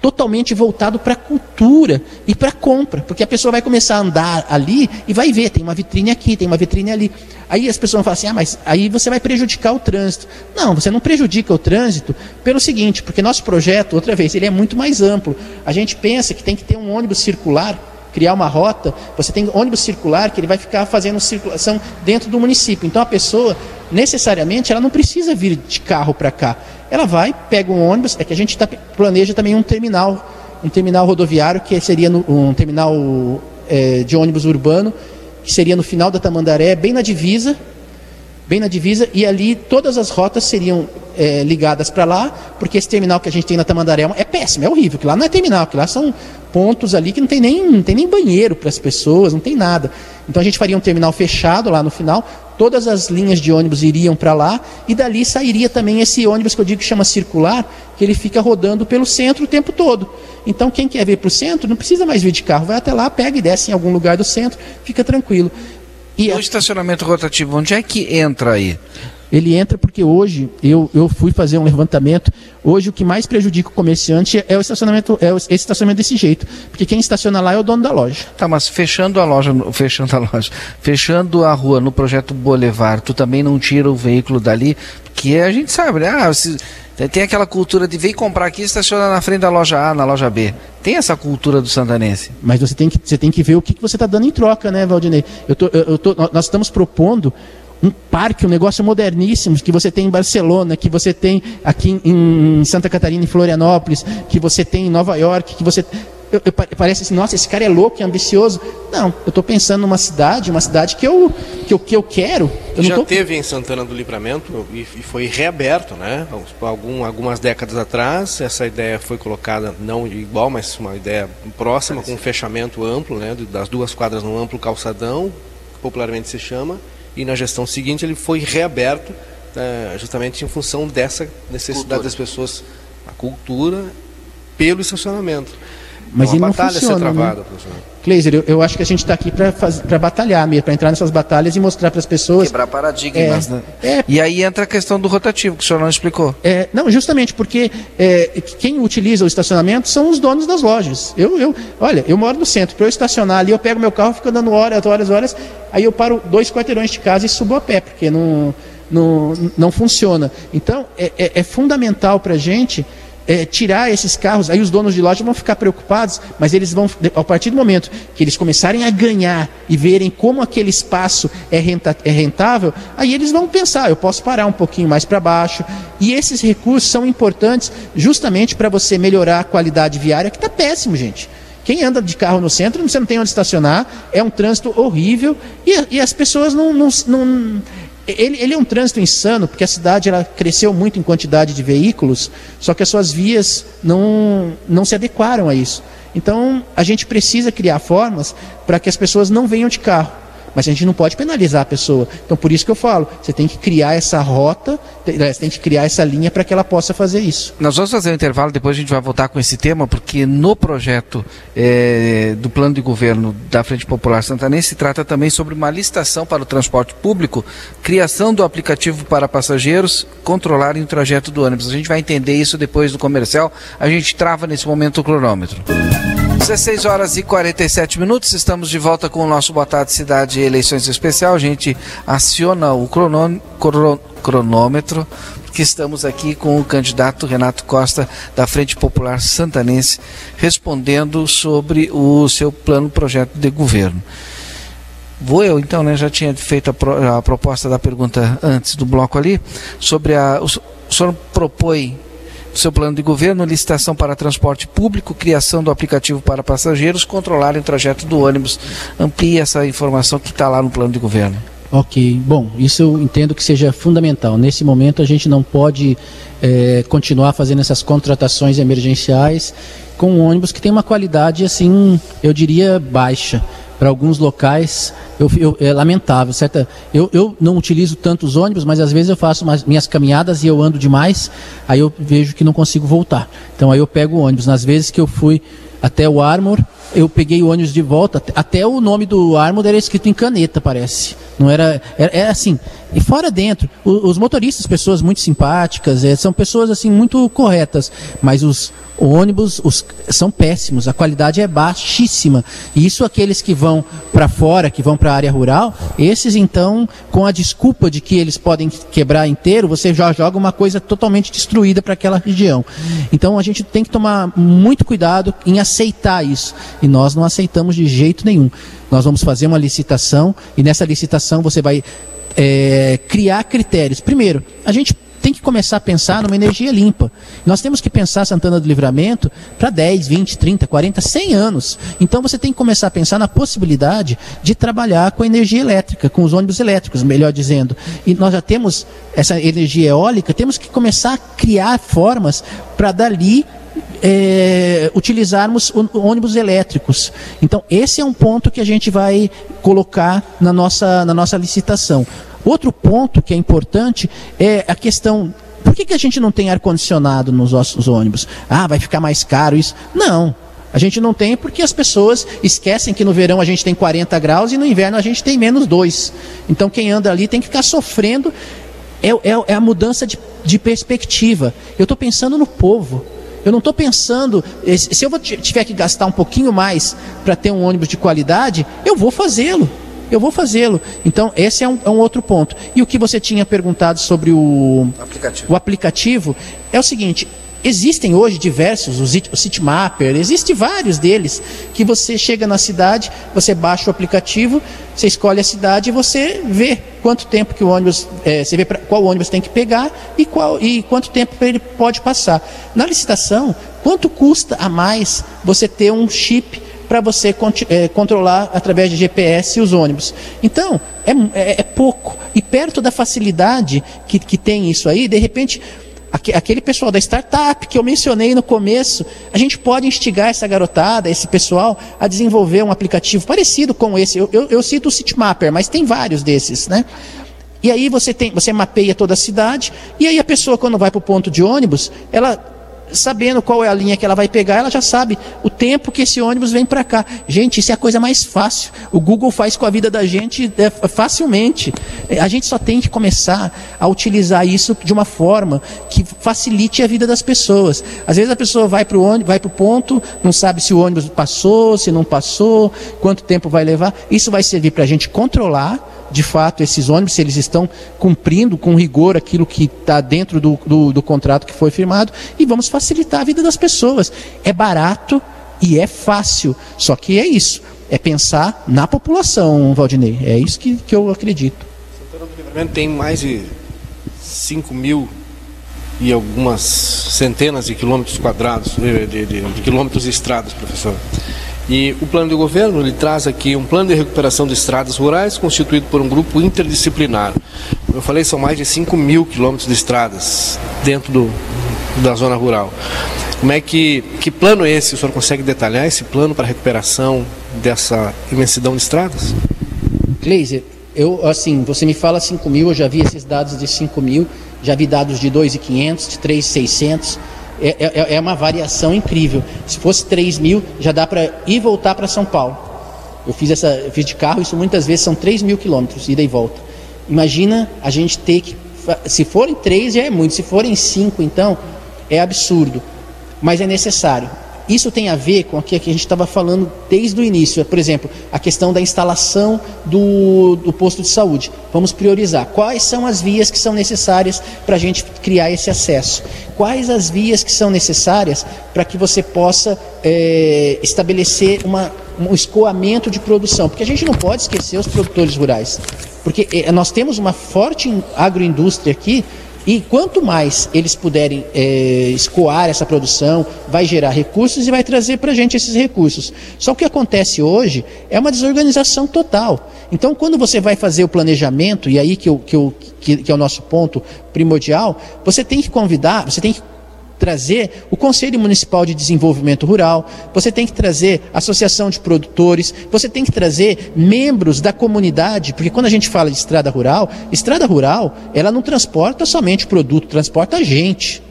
totalmente voltado para a cultura e para a compra, porque a pessoa vai começar a andar ali e vai ver, tem uma vitrine aqui, tem uma vitrine ali. Aí as pessoas vão falar assim: "Ah, mas aí você vai prejudicar o trânsito". Não, você não prejudica o trânsito pelo seguinte, porque nosso projeto, outra vez, ele é muito mais amplo. A gente pensa que tem que ter um ônibus circular criar uma rota, você tem ônibus circular que ele vai ficar fazendo circulação dentro do município. Então a pessoa, necessariamente, ela não precisa vir de carro para cá. Ela vai, pega um ônibus, é que a gente tá, planeja também um terminal, um terminal rodoviário, que seria no, um terminal é, de ônibus urbano, que seria no final da Tamandaré, bem na divisa, bem na divisa, e ali todas as rotas seriam é, ligadas para lá, porque esse terminal que a gente tem na Tamandaré é péssimo, é horrível, que lá não é terminal, que lá são pontos ali que não tem nem, não tem nem banheiro para as pessoas, não tem nada. Então a gente faria um terminal fechado lá no final, todas as linhas de ônibus iriam para lá, e dali sairia também esse ônibus que eu digo que chama circular, que ele fica rodando pelo centro o tempo todo. Então quem quer vir para o centro não precisa mais vir de carro, vai até lá, pega e desce em algum lugar do centro, fica tranquilo. E, o estacionamento rotativo, onde é que entra aí? Ele entra porque hoje eu, eu fui fazer um levantamento. Hoje o que mais prejudica o comerciante é o estacionamento, é esse estacionamento desse jeito. Porque quem estaciona lá é o dono da loja. Tá, mas fechando a loja, fechando a loja, fechando a rua no projeto Boulevard, tu também não tira o veículo dali, porque a gente sabe, né? Ah, se, tem aquela cultura de vir comprar aqui e estacionar na frente da loja A, na loja B. Tem essa cultura do santanense. Mas você tem que, você tem que ver o que, que você está dando em troca, né, Valdinei? Eu tô, eu tô, nós estamos propondo um parque, um negócio moderníssimo que você tem em Barcelona, que você tem aqui em Santa Catarina, em Florianópolis, que você tem em Nova York, que você eu, eu, parece assim, nossa, esse cara é louco, é ambicioso. Não, eu estou pensando numa cidade, uma cidade que eu, que eu, que eu quero. Eu Já tô... teve em Santana do Livramento e, e, foi reaberto, né? Algum, algumas décadas atrás, essa ideia foi colocada, não igual, mas uma ideia próxima, com um fechamento amplo, né? Das duas quadras no amplo calçadão, popularmente se chama, e na gestão seguinte ele foi reaberto é, justamente em função dessa necessidade cultura. das pessoas, a cultura, pelo estacionamento. Mas ele não funciona, né? Kleiser, eu, eu, acho que a gente está aqui para batalhar mesmo, para entrar nessas batalhas e mostrar para as pessoas. Quebrar paradigmas, é, né? É, e aí entra a questão do rotativo, que o senhor não explicou. É, não, justamente porque é, quem utiliza o estacionamento são os donos das lojas. Eu, eu, olha, eu moro no centro, para eu estacionar ali, eu pego meu carro, fico andando horas, horas, horas, aí eu paro dois quarteirões de casa e subo a pé, porque não, não, não funciona. Então, é, é, é fundamental para a gente é, tirar esses carros, aí os donos de loja vão ficar preocupados, mas eles vão, a partir do momento que eles começarem a ganhar e verem como aquele espaço é, renta, é rentável, aí eles vão pensar, eu posso parar um pouquinho mais para baixo. E esses recursos são importantes justamente para você melhorar a qualidade viária, que está péssimo, gente. Quem anda de carro no centro, você não tem onde estacionar, é um trânsito horrível e, e as pessoas não, não, não ele, ele, é um trânsito insano, porque a cidade ela cresceu muito em quantidade de veículos, só que as suas vias não, não se adequaram a isso. Então, a gente precisa criar formas para que as pessoas não venham de carro. Mas a gente não pode penalizar a pessoa. Então, por isso que eu falo, você tem que criar essa rota, você tem que criar essa linha para que ela possa fazer isso. Nós vamos fazer um intervalo, depois a gente vai voltar com esse tema, porque no projeto é, do plano de governo da Frente Popular Santanense se trata também sobre uma licitação para o transporte público, criação do aplicativo para passageiros controlarem o trajeto do ônibus. A gente vai entender isso depois do comercial. A gente trava nesse momento o cronômetro. 16 horas e 47 minutos, estamos de volta com o nosso Boa Tarde Cidade Eleições Especial. A gente aciona o cronômetro, porque estamos aqui com o candidato Renato Costa, da Frente Popular Santanense, respondendo sobre o seu plano, projeto de governo. Vou eu então, né? Já tinha feito a, pro, a proposta da pergunta antes do bloco ali, sobre a. O, o senhor propõe seu plano de governo licitação para transporte público, criação do aplicativo para passageiros controlarem o trajeto do ônibus. Amplie essa informação que está lá no plano de governo. Ok, bom, isso eu entendo que seja fundamental. Nesse momento a gente não pode é, continuar fazendo essas contratações emergenciais com um ônibus que tem uma qualidade assim, eu diria, baixa. Para alguns locais eu, eu, é lamentável, certa? Eu, eu não utilizo tantos ônibus, mas às vezes eu faço umas, minhas caminhadas e eu ando demais, aí eu vejo que não consigo voltar. Então aí eu pego o ônibus. Nas vezes que eu fui até o Armor, eu peguei o ônibus de volta, até o nome do Armor era escrito em caneta, parece. Não era, era, era assim. E fora dentro, os, os motoristas, pessoas muito simpáticas, é, são pessoas assim muito corretas, mas os ônibus os, são péssimos, a qualidade é baixíssima. E isso aqueles que vão para fora, que vão para a área rural, esses então, com a desculpa de que eles podem quebrar inteiro, você já joga uma coisa totalmente destruída para aquela região. Então a gente tem que tomar muito cuidado em aceitar isso. E nós não aceitamos de jeito nenhum. Nós vamos fazer uma licitação e nessa licitação você vai é, criar critérios. Primeiro, a gente tem que começar a pensar numa energia limpa. Nós temos que pensar Santana do Livramento para 10, 20, 30, 40, 100 anos. Então você tem que começar a pensar na possibilidade de trabalhar com energia elétrica, com os ônibus elétricos, melhor dizendo. E nós já temos essa energia eólica, temos que começar a criar formas para dali é, utilizarmos ônibus elétricos. Então, esse é um ponto que a gente vai colocar na nossa, na nossa licitação. Outro ponto que é importante é a questão. Por que, que a gente não tem ar-condicionado nos nossos ônibus? Ah, vai ficar mais caro isso. Não. A gente não tem porque as pessoas esquecem que no verão a gente tem 40 graus e no inverno a gente tem menos 2. Então quem anda ali tem que ficar sofrendo. É, é, é a mudança de, de perspectiva. Eu estou pensando no povo. Eu não estou pensando, se eu tiver que gastar um pouquinho mais para ter um ônibus de qualidade, eu vou fazê-lo. Eu vou fazê-lo. Então, esse é um, é um, outro ponto. E o que você tinha perguntado sobre o aplicativo, o aplicativo é o seguinte: Existem hoje diversos, o Citymapper, existe vários deles, que você chega na cidade, você baixa o aplicativo, você escolhe a cidade e você vê quanto tempo que o ônibus, é, você vê pra, qual ônibus tem que pegar e, qual, e quanto tempo ele pode passar. Na licitação, quanto custa a mais você ter um chip para você é, controlar através de GPS os ônibus. Então, é, é, é pouco. E perto da facilidade que, que tem isso aí, de repente aquele pessoal da startup que eu mencionei no começo, a gente pode instigar essa garotada, esse pessoal, a desenvolver um aplicativo parecido com esse. Eu, eu, eu cito o Citymapper, mas tem vários desses, né? E aí você tem, você mapeia toda a cidade, e aí a pessoa, quando vai para o ponto de ônibus, ela sabendo qual é a linha que ela vai pegar, ela já sabe o tempo que esse ônibus vem para cá. Gente, isso é a coisa mais fácil. O Google faz com a vida da gente é, facilmente. É, a gente só tem que começar a utilizar isso de uma forma que facilite a vida das pessoas. Às vezes a pessoa vai para o vai para o ponto, não sabe se o ônibus passou, se não passou, quanto tempo vai levar. Isso vai servir para a gente controlar de fato esses ônibus, se eles estão cumprindo com rigor aquilo que está dentro do, do, do, contrato que foi firmado, e vamos facilitar a vida das pessoas. É barato e é fácil, só que é isso, é pensar na população, Valdinei, é isso que, que eu acredito. Santana do Livramento tem mais de 5 mil e algumas centenas de quilômetros quadrados, de, de, de, de quilômetros de estradas, professor. E o plano de governo ele traz aqui um plano de recuperação de estradas rurais constituído por um grupo interdisciplinar. Como eu falei, são mais de 5 mil quilômetros de estradas dentro do, da zona rural. Como é que, que plano é esse? O senhor consegue detalhar esse plano para a recuperação dessa imensidão de estradas? Gleiser, eu, assim, você me fala 5 mil, eu já vi esses dados de 5 mil, já vi dados de 2.500, de 3.600 é, é, é uma variação incrível. Se fosse 3 mil, já dá para ir e voltar para São Paulo. Eu fiz, essa, eu fiz de carro, isso muitas vezes são 3 mil quilômetros, ida e volta. Imagina a gente ter que. Se forem 3 já é muito, se forem 5, então, é absurdo. Mas é necessário. Isso tem a ver com o que a gente estava falando desde o início. Por exemplo, a questão da instalação do, do posto de saúde. Vamos priorizar. Quais são as vias que são necessárias para a gente criar esse acesso? Quais as vias que são necessárias para que você possa é, estabelecer uma, um escoamento de produção? Porque a gente não pode esquecer os produtores rurais. Porque é, nós temos uma forte agroindústria aqui E quanto mais eles puderem é, escoar essa produção, vai gerar recursos e vai trazer para a gente esses recursos. Só que o que acontece hoje é uma desorganização total. Então, quando você vai fazer o planejamento, e aí que, eu, que, eu, que, que é o nosso ponto primordial, você tem que convidar, você tem que trazer o Conselho Municipal de Desenvolvimento Rural, você tem que trazer Associação de Produtores, você tem que trazer membros da comunidade, porque quando a gente fala de estrada rural, estrada rural, ela não transporta somente produto, transporta a gente.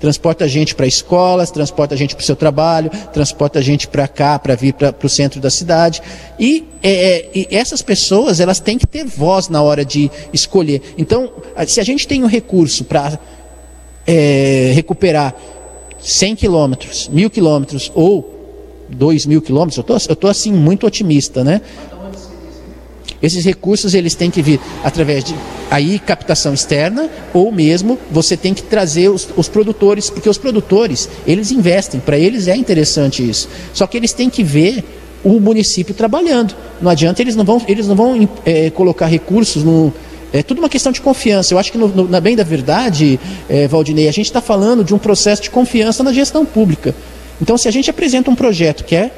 Transporta a gente para escolas, transporta a gente para o seu trabalho, transporta a gente para cá, para vir para o centro da cidade. E, é, é, e essas pessoas, elas têm que ter voz na hora de escolher. Então, se a gente tem um recurso para é, recuperar 100 quilômetros, mil quilômetros ou 2 mil quilômetros, eu tô, estou assim muito otimista, né? Esses recursos eles têm que vir através de aí captação externa ou mesmo você tem que trazer os, os produtores, porque os produtores eles investem, para eles é interessante isso. Só que eles têm que ver o município trabalhando. Não adianta eles não vão eles não vão é, colocar recursos no é tudo uma questão de confiança. Eu acho que, no, no, na bem da verdade, é, Valdinei, a gente está falando de um processo de confiança na gestão pública. Então, se a gente apresenta um projeto que é,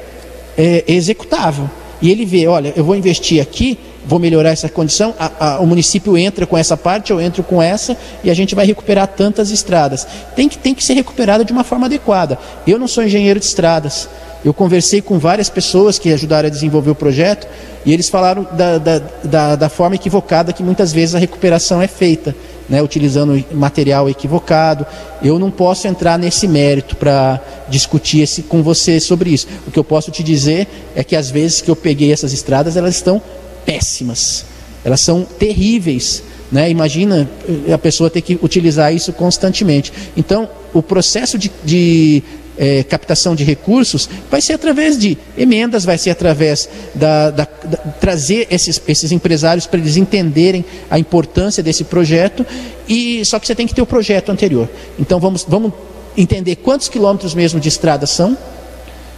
é executável e ele vê, olha, eu vou investir aqui, vou melhorar essa condição, a, a, o município entra com essa parte, eu entro com essa e a gente vai recuperar tantas estradas. Tem que, tem que ser recuperada de uma forma adequada. Eu não sou engenheiro de estradas. Eu conversei com várias pessoas que ajudaram a desenvolver o projeto e eles falaram da, da, da, da forma equivocada que muitas vezes a recuperação é feita, né, utilizando material equivocado. Eu não posso entrar nesse mérito para discutir esse, com você sobre isso. O que eu posso te dizer é que às vezes que eu peguei essas estradas, elas estão péssimas, elas são terríveis. Né? Imagina a pessoa ter que utilizar isso constantemente. Então, o processo de, de é, captação de recursos vai ser através de emendas, vai ser através da, da, da trazer esses, esses empresários para eles entenderem a importância desse projeto e só que você tem que ter o projeto anterior. Então vamos, vamos entender quantos quilômetros mesmo de estrada são,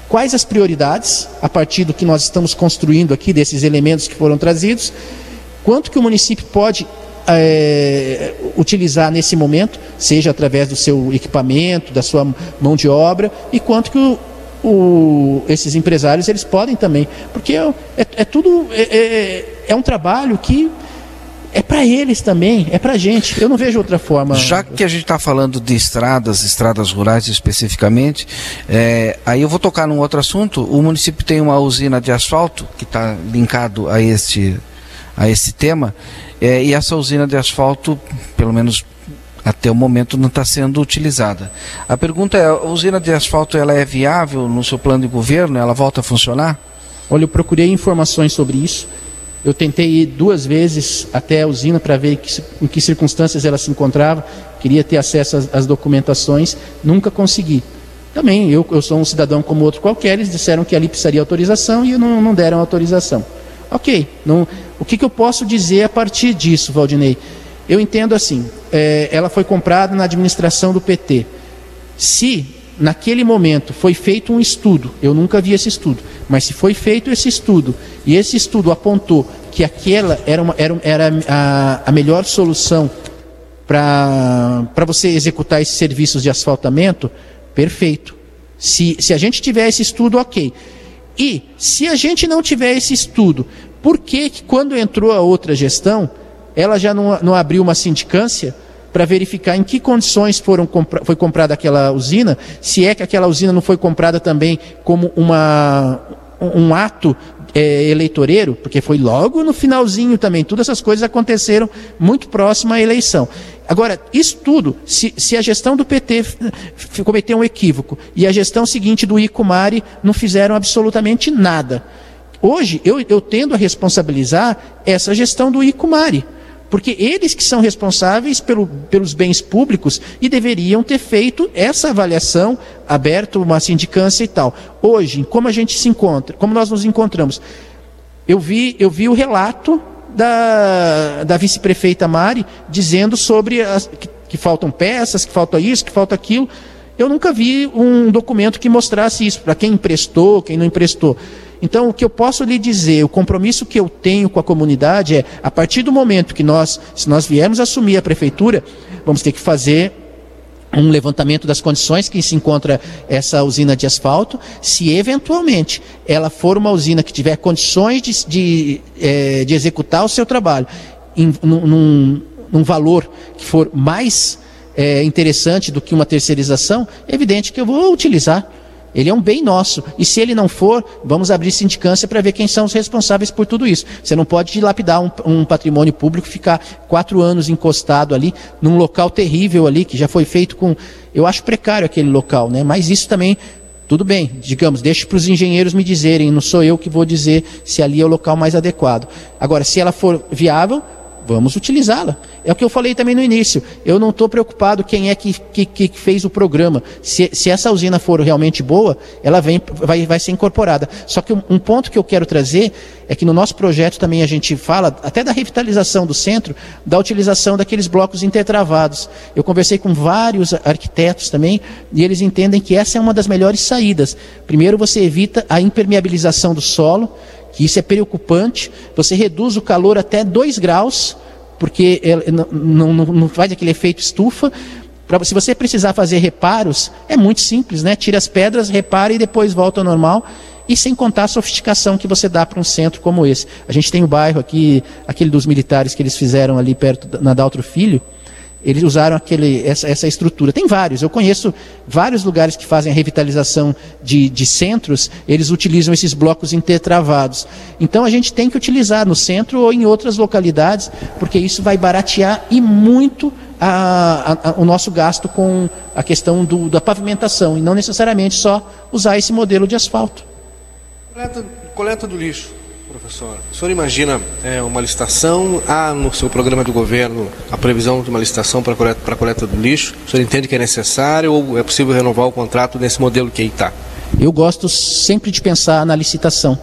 quais as prioridades a partir do que nós estamos construindo aqui desses elementos que foram trazidos, quanto que o município pode é, utilizar nesse momento, seja através do seu equipamento, da sua mão de obra, e quanto que o, o, esses empresários eles podem também, porque é, é, é tudo é, é, é, um trabalho que é para eles também, é para a gente. Eu não vejo outra forma. Já que a gente está falando de estradas, estradas rurais especificamente, é, aí eu vou tocar num outro assunto. O município tem uma usina de asfalto que está linkado a este a esse tema é, e essa usina de asfalto, pelo menos até o momento, não está sendo utilizada. A pergunta é: a usina de asfalto ela é viável no seu plano de governo? Ela volta a funcionar? Olha, eu procurei informações sobre isso. Eu tentei ir duas vezes até a usina para ver que, em que circunstâncias ela se encontrava. Queria ter acesso às, às documentações, nunca consegui. Também, eu, eu, sou um cidadão como outro qualquer, eles disseram que ali precisaria autorização e não, não deram autorização. Ok, não, o que, que, eu posso dizer a partir disso, Valdinei? Eu entendo assim, é, ela foi comprada na administração do PT. Se naquele momento foi feito um estudo, eu nunca vi esse estudo, mas se foi feito esse estudo e esse estudo apontou que aquela era, uma, era, era a, a melhor solução para você executar esses serviços de asfaltamento, perfeito. Se, se a gente tiver esse estudo, ok. E se a gente não tiver esse estudo, por que, que quando entrou a outra gestão, ela já não, não abriu uma sindicância para verificar em que condições foram compra foi comprada aquela usina, se é que aquela usina não foi comprada também como uma, um ato é, eleitoreiro, porque foi logo no finalzinho também. Todas essas coisas aconteceram muito próximo à eleição. Agora, isso tudo, se, se a gestão do PT cometeu um equívoco e a gestão seguinte do Icumari não fizeram absolutamente nada. Hoje, eu, eu tendo a responsabilizar essa gestão do Icumari. Porque eles que são responsáveis pelo, pelos bens públicos e deveriam ter feito essa avaliação, aberto uma sindicância e tal. Hoje, como a gente se encontra, como nós nos encontramos, eu vi, eu vi o relato da, da vice-prefeita Mari dizendo sobre as, que, que faltam peças, que falta isso, que falta aquilo. Eu nunca vi um documento que mostrasse isso, para quem emprestou, quem não emprestou. Então, o que eu posso lhe dizer, o compromisso que eu tenho com a comunidade é, a partir do momento que nós, se nós viermos assumir a prefeitura, vamos ter que fazer um levantamento das condições que se encontra essa usina de asfalto. Se eventualmente ela for uma usina que tiver condições de, de, é, de executar o seu trabalho em, num, num valor que for mais é, interessante do que uma terceirização, é evidente que eu vou utilizar. Ele é um bem nosso. E se ele não for, vamos abrir sindicância para ver quem são os responsáveis por tudo isso. Você não pode dilapidar um, um, patrimônio público, ficar quatro anos encostado ali, num local terrível ali, que já foi feito com. Eu acho precário aquele local, né? Mas isso também. Tudo bem, digamos, deixe para os engenheiros me dizerem, não sou eu que vou dizer se ali é o local mais adequado. Agora, se ela for viável, vamos utilizá-la. É o que eu falei também no início. Eu não estou preocupado quem é que, que, que, fez o programa. Se, se, essa usina for realmente boa, ela vem, vai, vai ser incorporada. Só que um, um, ponto que eu quero trazer é que no nosso projeto também a gente fala até da revitalização do centro, da utilização daqueles blocos intertravados. Eu conversei com vários arquitetos também e eles entendem que essa é uma das melhores saídas. Primeiro, você evita a impermeabilização do solo que isso é preocupante. Você reduz o calor até 2 graus, porque não, não, não faz aquele efeito estufa. Pra, se você precisar fazer reparos, é muito simples, né? Tira as pedras, repara e depois volta ao normal. E sem contar a sofisticação que você dá para um centro como esse. A gente tem o bairro aqui, aquele dos militares que eles fizeram ali perto na Daltro Filho, eles usaram aquele, essa, essa, estrutura. Tem vários, eu conheço vários lugares que fazem a revitalização de, de, centros, eles utilizam esses blocos intertravados. Então a gente tem que utilizar no centro ou em outras localidades, porque isso vai baratear e muito a, a, a, o nosso gasto com a questão do, da pavimentação, e não necessariamente só usar esse modelo de asfalto. Coleta, coleta do lixo. Professor, o senhor imagina é, uma licitação? Há no seu programa do governo a previsão de uma licitação para a coleta, coleta do lixo? O senhor entende que é necessário ou é possível renovar o contrato nesse modelo que aí está? Eu gosto sempre de pensar na licitação.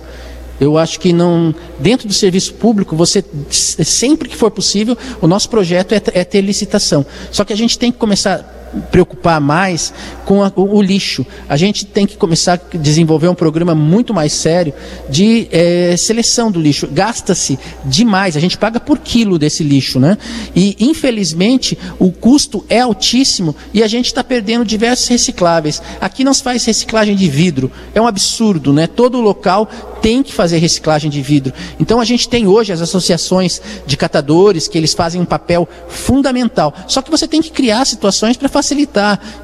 Eu acho que não, dentro do serviço público, você sempre que for possível, o nosso projeto é, é ter licitação. Só que a gente tem que começar preocupar mais com a, o, o, lixo. A gente tem que começar a desenvolver um programa muito mais sério de é, seleção do lixo. Gasta-se demais, a gente paga por quilo desse lixo, né? E infelizmente o custo é altíssimo e a gente está perdendo diversos recicláveis. Aqui não se faz reciclagem de vidro, é um absurdo, né? Todo local tem que fazer reciclagem de vidro. Então a gente tem hoje as associações de catadores que eles fazem um papel fundamental. Só que você tem que criar situações para facilitar.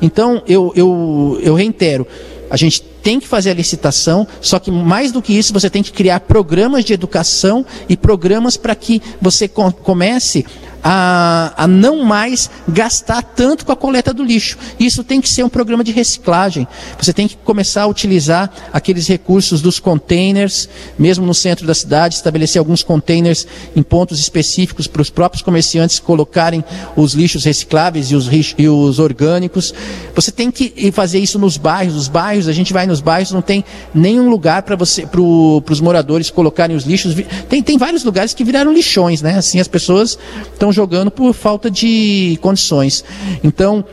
Então, eu, eu, eu reitero, a gente tem que fazer a licitação, só que mais do que isso, você tem que criar programas de educação e programas para que você comece a, a não mais gastar tanto com a coleta do lixo. Isso tem que ser um programa de reciclagem. Você tem que começar a utilizar aqueles recursos dos containers, mesmo no centro da cidade, estabelecer alguns containers em pontos específicos para os próprios comerciantes colocarem os lixos recicláveis e os, e os orgânicos. Você tem que fazer isso nos bairros. Os bairros, a gente vai nos bairros, não tem nenhum lugar para você, para os moradores colocarem os lixos. Tem, tem vários lugares que viraram lixões, né? Assim as pessoas estão jogando por falta de condições. Então,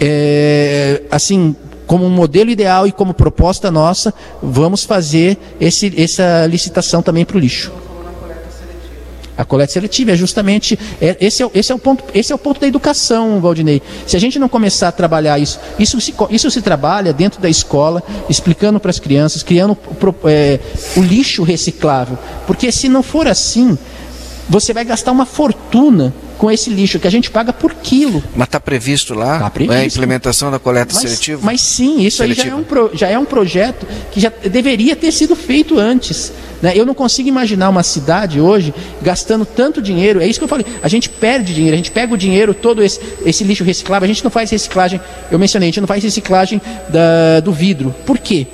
é, assim, como modelo ideal e como proposta nossa, vamos fazer esse, essa licitação também para o lixo. A coleta seletiva é justamente é, esse, é, esse, é o ponto, esse é o ponto da educação, Valdinei. Se a gente não começar a trabalhar isso, isso se, isso se trabalha dentro da escola, explicando para as crianças, criando é, o lixo reciclável. Porque se não for assim, você vai gastar uma fortuna com esse lixo que a gente paga por quilo. Mas está previsto lá tá previsto. É a implementação da coleta mas, seletiva? Mas sim, isso seletiva. aí já é, um pro, já é um projeto que já deveria ter sido feito antes. Né? Eu não consigo imaginar uma cidade hoje gastando tanto dinheiro. É isso que eu falei. A gente perde dinheiro, a gente pega o dinheiro, todo esse, esse lixo reciclável, a gente não faz reciclagem. Eu mencionei, a gente não faz reciclagem da, do vidro. Por quê?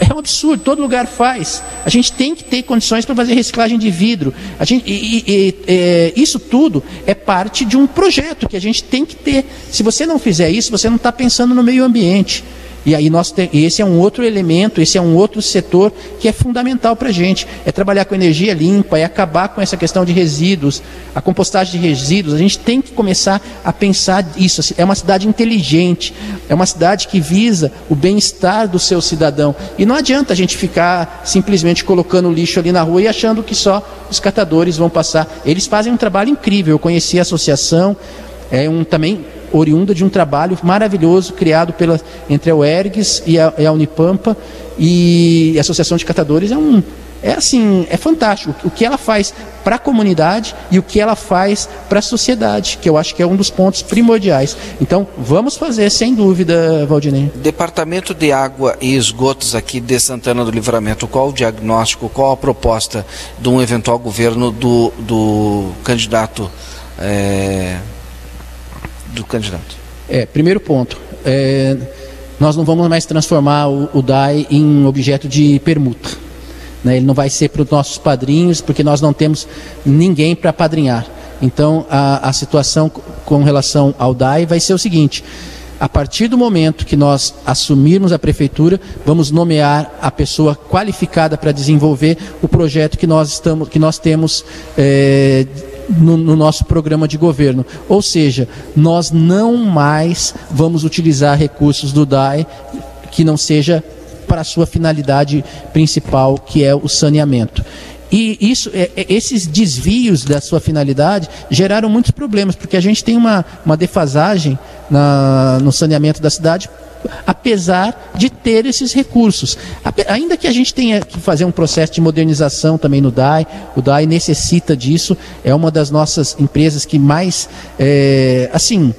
É um absurdo, todo lugar faz. A gente tem que ter condições para fazer reciclagem de vidro. A gente, e, e, e, é, isso tudo é parte de um projeto que a gente tem que ter. Se você não fizer isso, você não está pensando no meio ambiente. E aí nós tem, esse é um outro elemento, esse é um outro setor que é fundamental para a gente. É trabalhar com energia limpa, é acabar com essa questão de resíduos, a compostagem de resíduos. A gente tem que começar a pensar isso. É uma cidade inteligente, é uma cidade que visa o bem-estar do seu cidadão. E não adianta a gente ficar simplesmente colocando lixo ali na rua e achando que só os catadores vão passar. Eles fazem um trabalho incrível. Eu conheci a associação, é um também oriunda de um trabalho maravilhoso criado pela, entre a UERGS e a, e a Unipampa e a Associação de Catadores é um é assim, é fantástico o que ela faz para a comunidade e o que ela faz para a sociedade, que eu acho que é um dos pontos primordiais. Então, vamos fazer, sem dúvida, Valdinei. Departamento de Água e Esgotos aqui de Santana do Livramento, qual o diagnóstico, qual a proposta de um eventual governo do, do candidato é, do candidato? É, primeiro ponto. É, nós não vamos mais transformar o, o DAI em objeto de permuta. Né? Ele não vai ser para os nossos padrinhos, porque nós não temos ninguém para padrinhar. Então, a, a situação com relação ao DAI vai ser o seguinte: a partir do momento que nós assumirmos a prefeitura, vamos nomear a pessoa qualificada para desenvolver o projeto que nós, estamos, que nós temos. É, no, no, nosso programa de governo. Ou seja, nós não mais vamos utilizar recursos do DAE que não seja para a sua finalidade principal, que é o saneamento. E isso, é, é, esses desvios da sua finalidade geraram muitos problemas, porque a gente tem uma, uma defasagem na, no saneamento da cidade apesar de ter esses recursos. Ainda que a gente tenha que fazer um processo de modernização também no DAI, o DAI necessita disso, é uma das nossas empresas que mais, é, assim,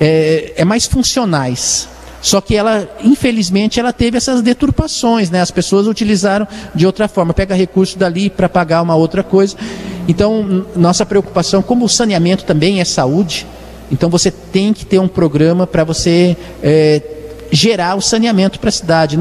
é, é mais funcionais só que ela, infelizmente, ela teve essas deturpações, né? As pessoas utilizaram de outra forma, pega recurso dali para pagar uma outra coisa. Então, nossa preocupação, como o saneamento também é saúde, então você tem que ter um programa para você é, gerar o saneamento para a cidade.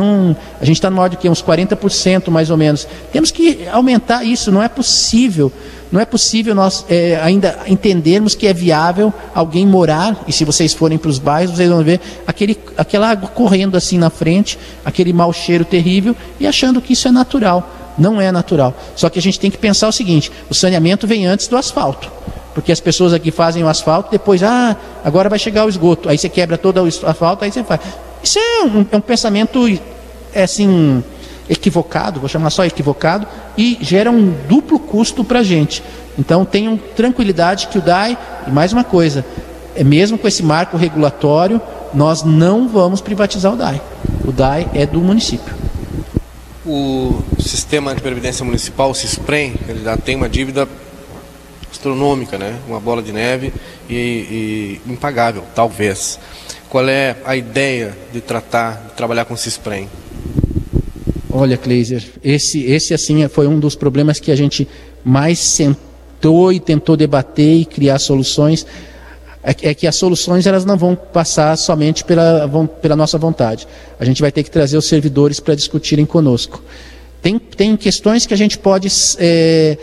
A gente está no ordem que uns 40% mais ou menos. Temos que aumentar isso, não é possível. Não é possível nós é, ainda entendermos que é viável alguém morar, e se vocês forem para os bairros, vocês vão ver aquele, aquela água correndo assim na frente, aquele mau cheiro terrível, e achando que isso é natural. Não é natural. Só que a gente tem que pensar o seguinte: o saneamento vem antes do asfalto porque as pessoas aqui fazem o asfalto, depois, ah, agora vai chegar o esgoto, aí você quebra todo o asfalto, aí você faz. Isso é um, é um pensamento é assim equivocado, vou chamar só equivocado, e gera um duplo custo para a gente. Então tenham tranquilidade que o DAI, e mais uma coisa, é mesmo com esse marco regulatório, nós não vamos privatizar o DAI. O DAI é do município. O sistema de previdência municipal, o CISPREM, ele já tem uma dívida astronômica, né? uma bola de neve e, e impagável, talvez. Qual é a ideia de tratar, de trabalhar com CISPREM? Olha, Kleiser, esse, esse assim foi um dos problemas que a gente mais sentou e tentou debater e criar soluções. É, é que as soluções elas não vão passar somente pela, vão, pela nossa vontade. A gente vai ter que trazer os servidores para discutirem conosco. Tem, tem questões que a gente pode é,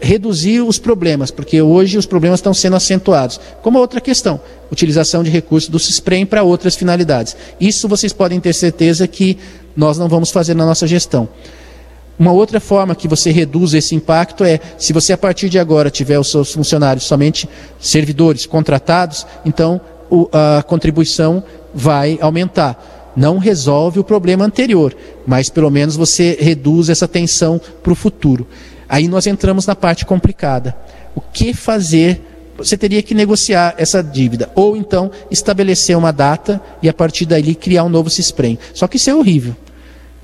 reduzir os problemas, porque hoje os problemas estão sendo acentuados. Como outra questão, utilização de recursos do CISPREM para outras finalidades. Isso vocês podem ter certeza que nós não vamos fazer na nossa gestão. Uma outra forma que você reduz esse impacto é, se você a partir de agora tiver os seus funcionários somente servidores contratados, então a contribuição vai aumentar. Não resolve o problema anterior, mas pelo menos você reduz essa tensão para o futuro. Aí nós entramos na parte complicada. O que fazer? Você teria que negociar essa dívida, ou então estabelecer uma data e a partir dali criar um novo CISPREM. Só que isso é horrível.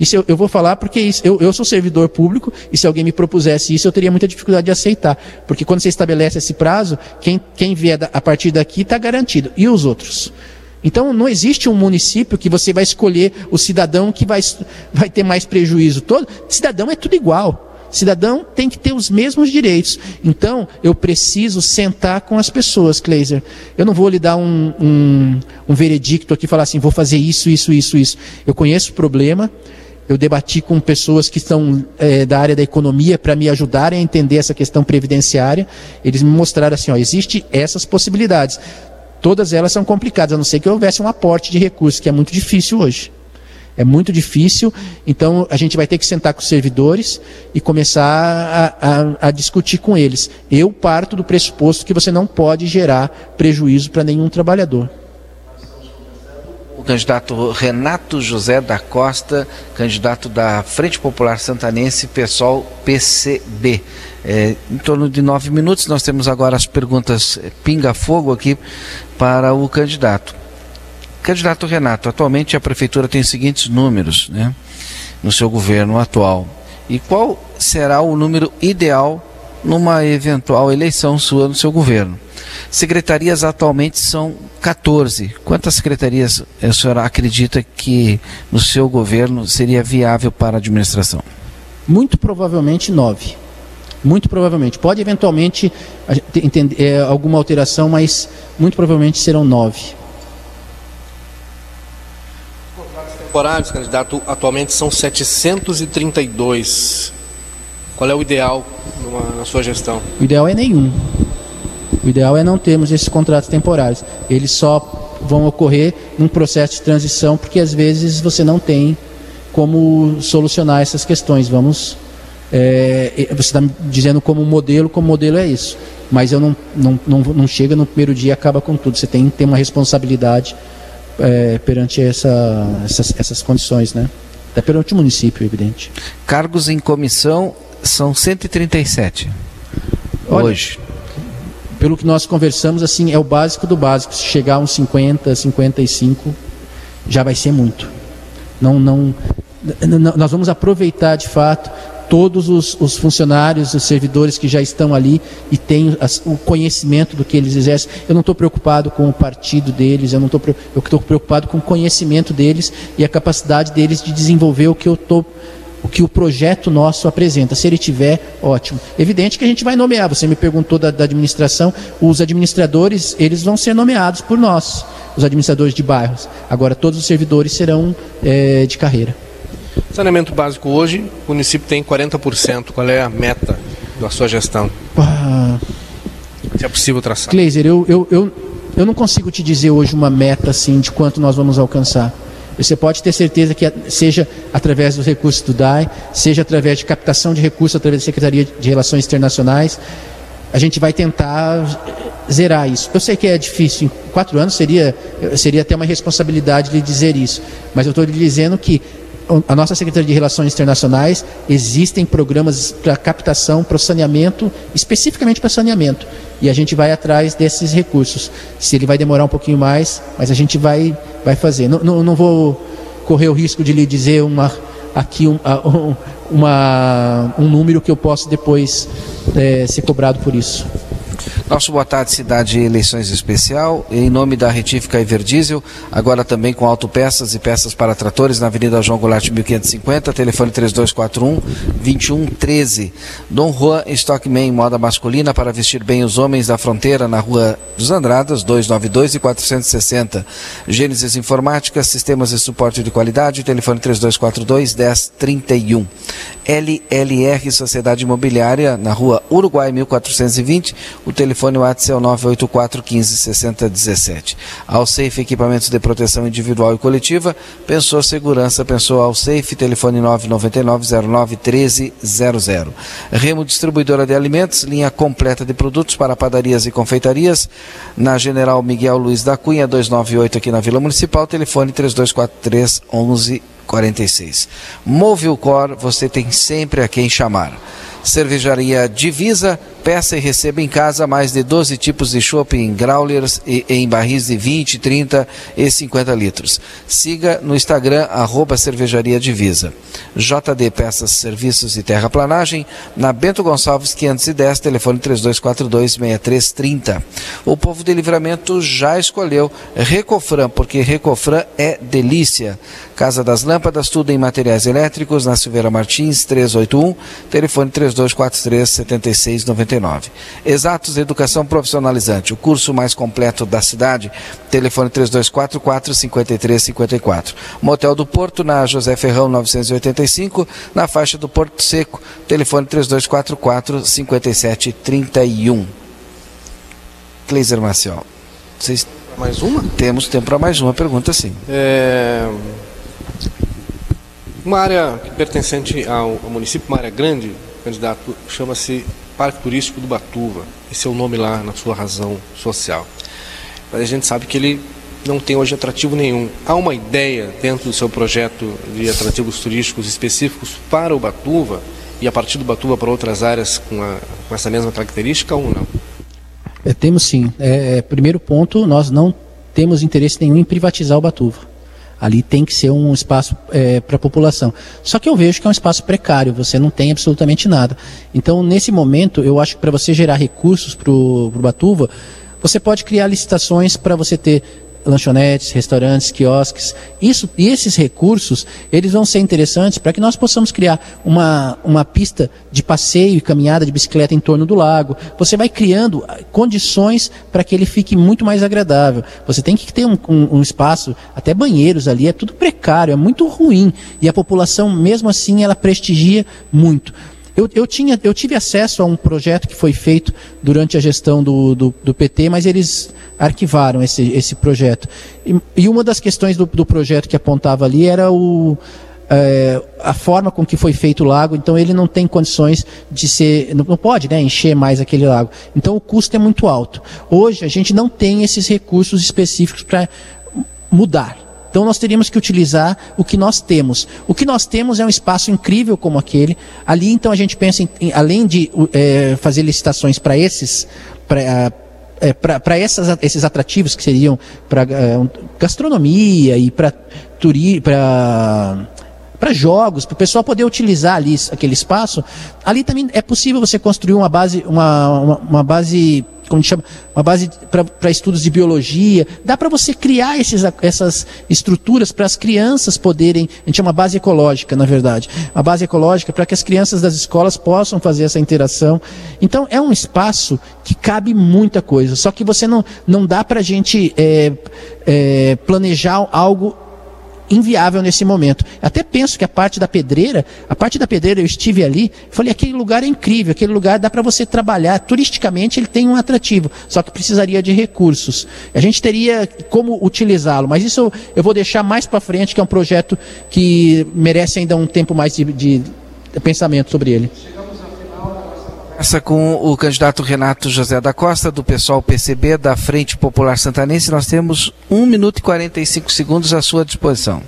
Isso eu, eu vou falar porque isso, eu, eu, sou servidor público e se alguém me propusesse isso, eu teria muita dificuldade de aceitar. Porque quando você estabelece esse prazo, quem, quem vier a partir daqui está garantido. E os outros? Então não existe um município que você vai escolher o cidadão que vai, vai ter mais prejuízo. Todo cidadão é tudo igual. Cidadão tem que ter os mesmos direitos. Então, eu preciso sentar com as pessoas, Kleiser. Eu não vou lhe dar um, um, um veredicto aqui e falar assim, vou fazer isso, isso, isso, isso. Eu conheço o problema, eu debati com pessoas que estão é, da área da economia para me ajudarem a entender essa questão previdenciária. Eles me mostraram assim, ó, existe essas possibilidades. Todas elas são complicadas, a não ser que houvesse um aporte de recursos, que é muito difícil hoje. É muito difícil, então a gente vai ter que sentar com os servidores e começar a, a, a discutir com eles. Eu parto do pressuposto que você não pode gerar prejuízo para nenhum trabalhador o candidato Renato José da Costa, candidato da Frente Popular Santanense, pessoal PCB. É, em torno de nove minutos, nós temos agora as perguntas pinga-fogo aqui para o candidato. Candidato Renato, atualmente a prefeitura tem os seguintes números né, no seu governo atual. E qual será o número ideal numa eventual eleição sua no seu governo? Secretarias atualmente são 14. Quantas secretarias a senhora acredita que no seu governo seria viável para a administração? Muito provavelmente nove. Muito provavelmente. Pode eventualmente entender é, alguma alteração, mas muito provavelmente serão nove. Contratos temporários, candidato, atualmente são 732. Qual é o ideal numa, na sua gestão? O ideal é nenhum. O ideal é não termos esses contratos temporários. Eles só vão ocorrer num processo de transição, porque às vezes você não tem como solucionar essas questões. Vamos. É, você está dizendo como modelo, como modelo é isso. Mas eu não, não, não, não chega no primeiro dia e acaba com tudo. Você tem que ter uma responsabilidade é, perante essa, essas, essas condições, né? Até perante o município, evidente. Cargos em comissão são 137 Olha, hoje pelo que nós conversamos, assim, é o básico do básico. Se chegar a uns 50, 55, já vai ser muito. Não, não, nós vamos aproveitar de fato todos os, os, funcionários, os servidores que já estão ali e têm as, o conhecimento do que eles exercem. Eu não estou preocupado com o partido deles, eu não estou preocupado com o conhecimento deles e a capacidade deles de desenvolver o que eu estou o que o projeto nosso apresenta. Se ele tiver, ótimo. Evidente que a gente vai nomear. Você me perguntou da, da administração. Os administradores, eles vão ser nomeados por nós, os administradores de bairros. Agora, todos os servidores serão é, de carreira. Saneamento básico hoje, o município tem 40%. Qual é a meta da sua gestão? Ah, Se é possível traçar. Kleiser, eu, eu, eu, eu não consigo te dizer hoje uma meta assim de quanto nós vamos alcançar. Você pode ter certeza que seja através dos recursos do DAI, seja através de captação de recursos através da Secretaria de Relações Internacionais, a gente vai tentar zerar isso. Eu sei que é difícil, em quatro anos seria, seria até uma responsabilidade lhe dizer isso, mas eu estou lhe dizendo que a nossa Secretaria de Relações Internacionais existem programas para captação, para saneamento, especificamente para saneamento. E a gente vai atrás desses recursos. Se ele vai demorar um pouquinho mais, mas a gente vai, vai fazer. Não, não, não vou correr o risco de lhe dizer uma, aqui um, uma, um número que eu posso depois é, ser cobrado por isso. Nosso Boa Tarde Cidade Eleições Especial, em nome da Retífica Everdiesel, agora também com autopeças e peças para tratores na Avenida João Goulart 1550, telefone 3241 2113. Dom Juan Stockman moda masculina para vestir bem os homens da fronteira na Rua dos Andradas, 292 e 460. Gênesis Informática, sistemas de suporte de qualidade, telefone 3242 1031. LLR Sociedade Imobiliária na Rua Uruguai 1420, o telefone telefone WhatsApp é o 984 15 60 17. Alsafe Equipamentos de Proteção Individual e Coletiva, pensou segurança, pensou Alsafe, telefone 999 09 1300. Remo Distribuidora de Alimentos, linha completa de produtos para padarias e confeitarias, na General Miguel Luiz da Cunha 298 aqui na Vila Municipal, telefone 3243 1146. Movilcor, você tem sempre a quem chamar. Cervejaria Divisa, peça e receba em casa mais de 12 tipos de chopp em growlers e em barris de 20, 30 e 50 litros. Siga no Instagram, arroba Cervejaria Divisa. JD Peças, Serviços e Terraplanagem, na Bento Gonçalves 510, telefone 3242-6330. O povo de livramento já escolheu Recofran, porque Recofran é delícia. Casa das Lâmpadas, tudo em materiais elétricos, na Silveira Martins 381, telefone 32 3243 7699. Exatos Educação Profissionalizante, o curso mais completo da cidade. Telefone 3244 5354. Motel do Porto na José Ferrão 985, na faixa do Porto Seco. Telefone 3244 5731. Cleiser Marcial. Vocês mais uma? Temos tempo para mais uma pergunta, sim. É... Uma área pertencente ao, ao município, uma área grande, candidato, chama-se Parque Turístico do Batuva. Esse é o nome lá na sua razão social. Mas a gente sabe que ele não tem hoje atrativo nenhum. Há uma ideia dentro do seu projeto de atrativos turísticos específicos para o Batuva e a partir do Batuva para outras áreas com, a, com essa mesma característica ou não? É, temos sim. É, é, primeiro ponto, nós não temos interesse nenhum em privatizar o Batuva. Ali tem que ser um espaço é, para a população. Só que eu vejo que é um espaço precário, você não tem absolutamente nada. Então, nesse momento, eu acho que para você gerar recursos para o Batuva, você pode criar licitações para você ter lanchonetes, restaurantes, quiosques. Isso, e esses recursos, eles vão ser interessantes para que nós possamos criar uma, uma pista de passeio e caminhada de bicicleta em torno do lago. Você vai criando ah, condições para que ele fique muito mais agradável. Você tem que ter um, um, um espaço, até banheiros ali, é tudo precário, é muito ruim. E a população, mesmo assim, ela prestigia muito. Eu, eu, tinha, eu tive acesso a um projeto que foi feito durante a gestão do, do, do PT, mas eles arquivaram esse, esse projeto. E, e uma das questões do, do, projeto que apontava ali era o, é, a forma com que foi feito o lago, então ele não tem condições de ser, não, não pode né, encher mais aquele lago. Então o custo é muito alto. Hoje a gente não tem esses recursos específicos para mudar. Então nós teríamos que utilizar o que nós temos. O que nós temos é um espaço incrível como aquele. Ali então a gente pensa em, em além de é, fazer licitações para esses, para é, para esses atrativos que seriam para é, gastronomia e para para jogos, para o pessoal poder utilizar ali aquele espaço, ali também é possível você construir uma base, uma, uma, uma base como chama, uma base para estudos de biologia. Dá para você criar esses, essas estruturas para as crianças poderem, a gente chama base ecológica, na verdade, uma base ecológica para que as crianças das escolas possam fazer essa interação. Então é um espaço que cabe muita coisa, só que você não, não dá para a gente é, é, planejar algo inviável nesse momento. Até penso que a parte da pedreira, a parte da pedreira eu estive ali, falei, aquele lugar é incrível, aquele lugar dá para você trabalhar, turisticamente ele tem um atrativo, só que precisaria de recursos. A gente teria como utilizá-lo, mas isso eu, vou deixar mais para frente, que é um projeto que merece ainda um tempo mais de, de pensamento sobre ele conversa com o candidato Renato José da Costa, do pessoal PCB da Frente Popular Santanense. Nós temos 1 minuto e 45 segundos à sua disposição.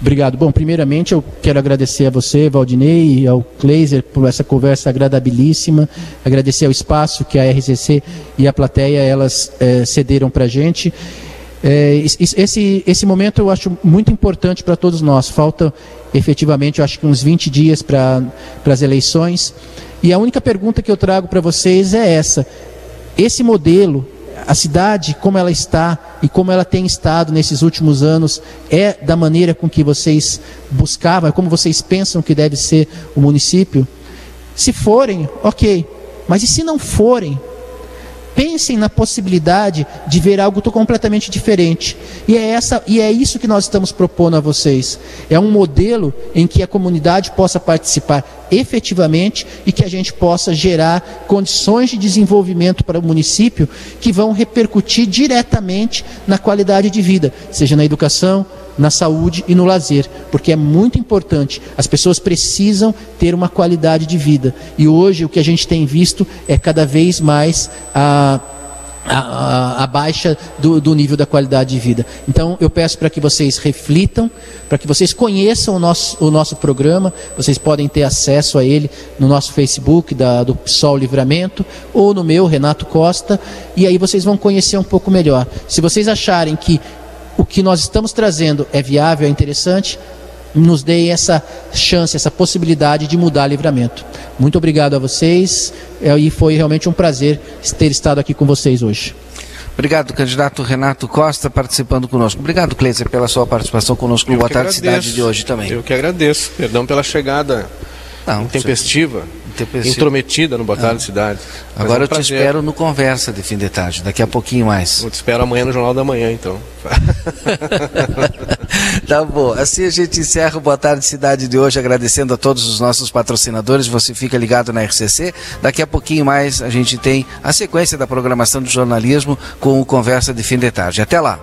Obrigado. Bom, primeiramente eu quero agradecer a você, Valdinei, e ao Kleiser por essa conversa agradabilíssima. Agradecer ao espaço que a RCC e a plateia elas é, cederam para a gente. É, esse, esse momento eu acho muito importante para todos nós. Falta efetivamente, eu acho que uns 20 dias para as eleições. E a única pergunta que eu trago para vocês é essa: esse modelo, a cidade como ela está e como ela tem estado nesses últimos anos, é da maneira com que vocês buscavam, é como vocês pensam que deve ser o município? Se forem, ok. Mas e se não forem? Pensem na possibilidade de ver algo completamente diferente. E é, essa, e é isso que nós estamos propondo a vocês. É um modelo em que a comunidade possa participar efetivamente e que a gente possa gerar condições de desenvolvimento para o município que vão repercutir diretamente na qualidade de vida, seja na educação, na saúde e no lazer, porque é muito importante. As pessoas precisam ter uma qualidade de vida. E hoje o que a gente tem visto é cada vez mais a a, a, baixa do, do, nível da qualidade de vida. Então eu peço para que vocês reflitam, para que vocês conheçam o nosso, o nosso programa, vocês podem ter acesso a ele no nosso Facebook da, do PSOL Livramento ou no meu, Renato Costa, e aí vocês vão conhecer um pouco melhor. Se vocês acharem que que nós estamos trazendo é viável, é interessante, nos dê essa chance, essa possibilidade de mudar livramento. Muito obrigado a vocês é, e foi realmente um prazer ter estado aqui com vocês hoje. Obrigado, candidato Renato Costa, participando conosco. Obrigado, Cleiser, pela sua participação conosco no Boa Tarde Cidade de hoje também. Eu que agradeço. Perdão pela chegada Não, intempestiva intrometida no Boa Tarde Cidade. Agora é um eu te espero no Conversa de fim de tarde, daqui a pouquinho mais. Eu te espero amanhã no Jornal da Manhã, então. tá bom. Assim a gente encerra o Boa Tarde Cidade de hoje, agradecendo a todos os nossos patrocinadores. Você fica ligado na RCC. Daqui a pouquinho mais a gente tem a sequência da programação do jornalismo com o Conversa de fim de tarde. Até lá.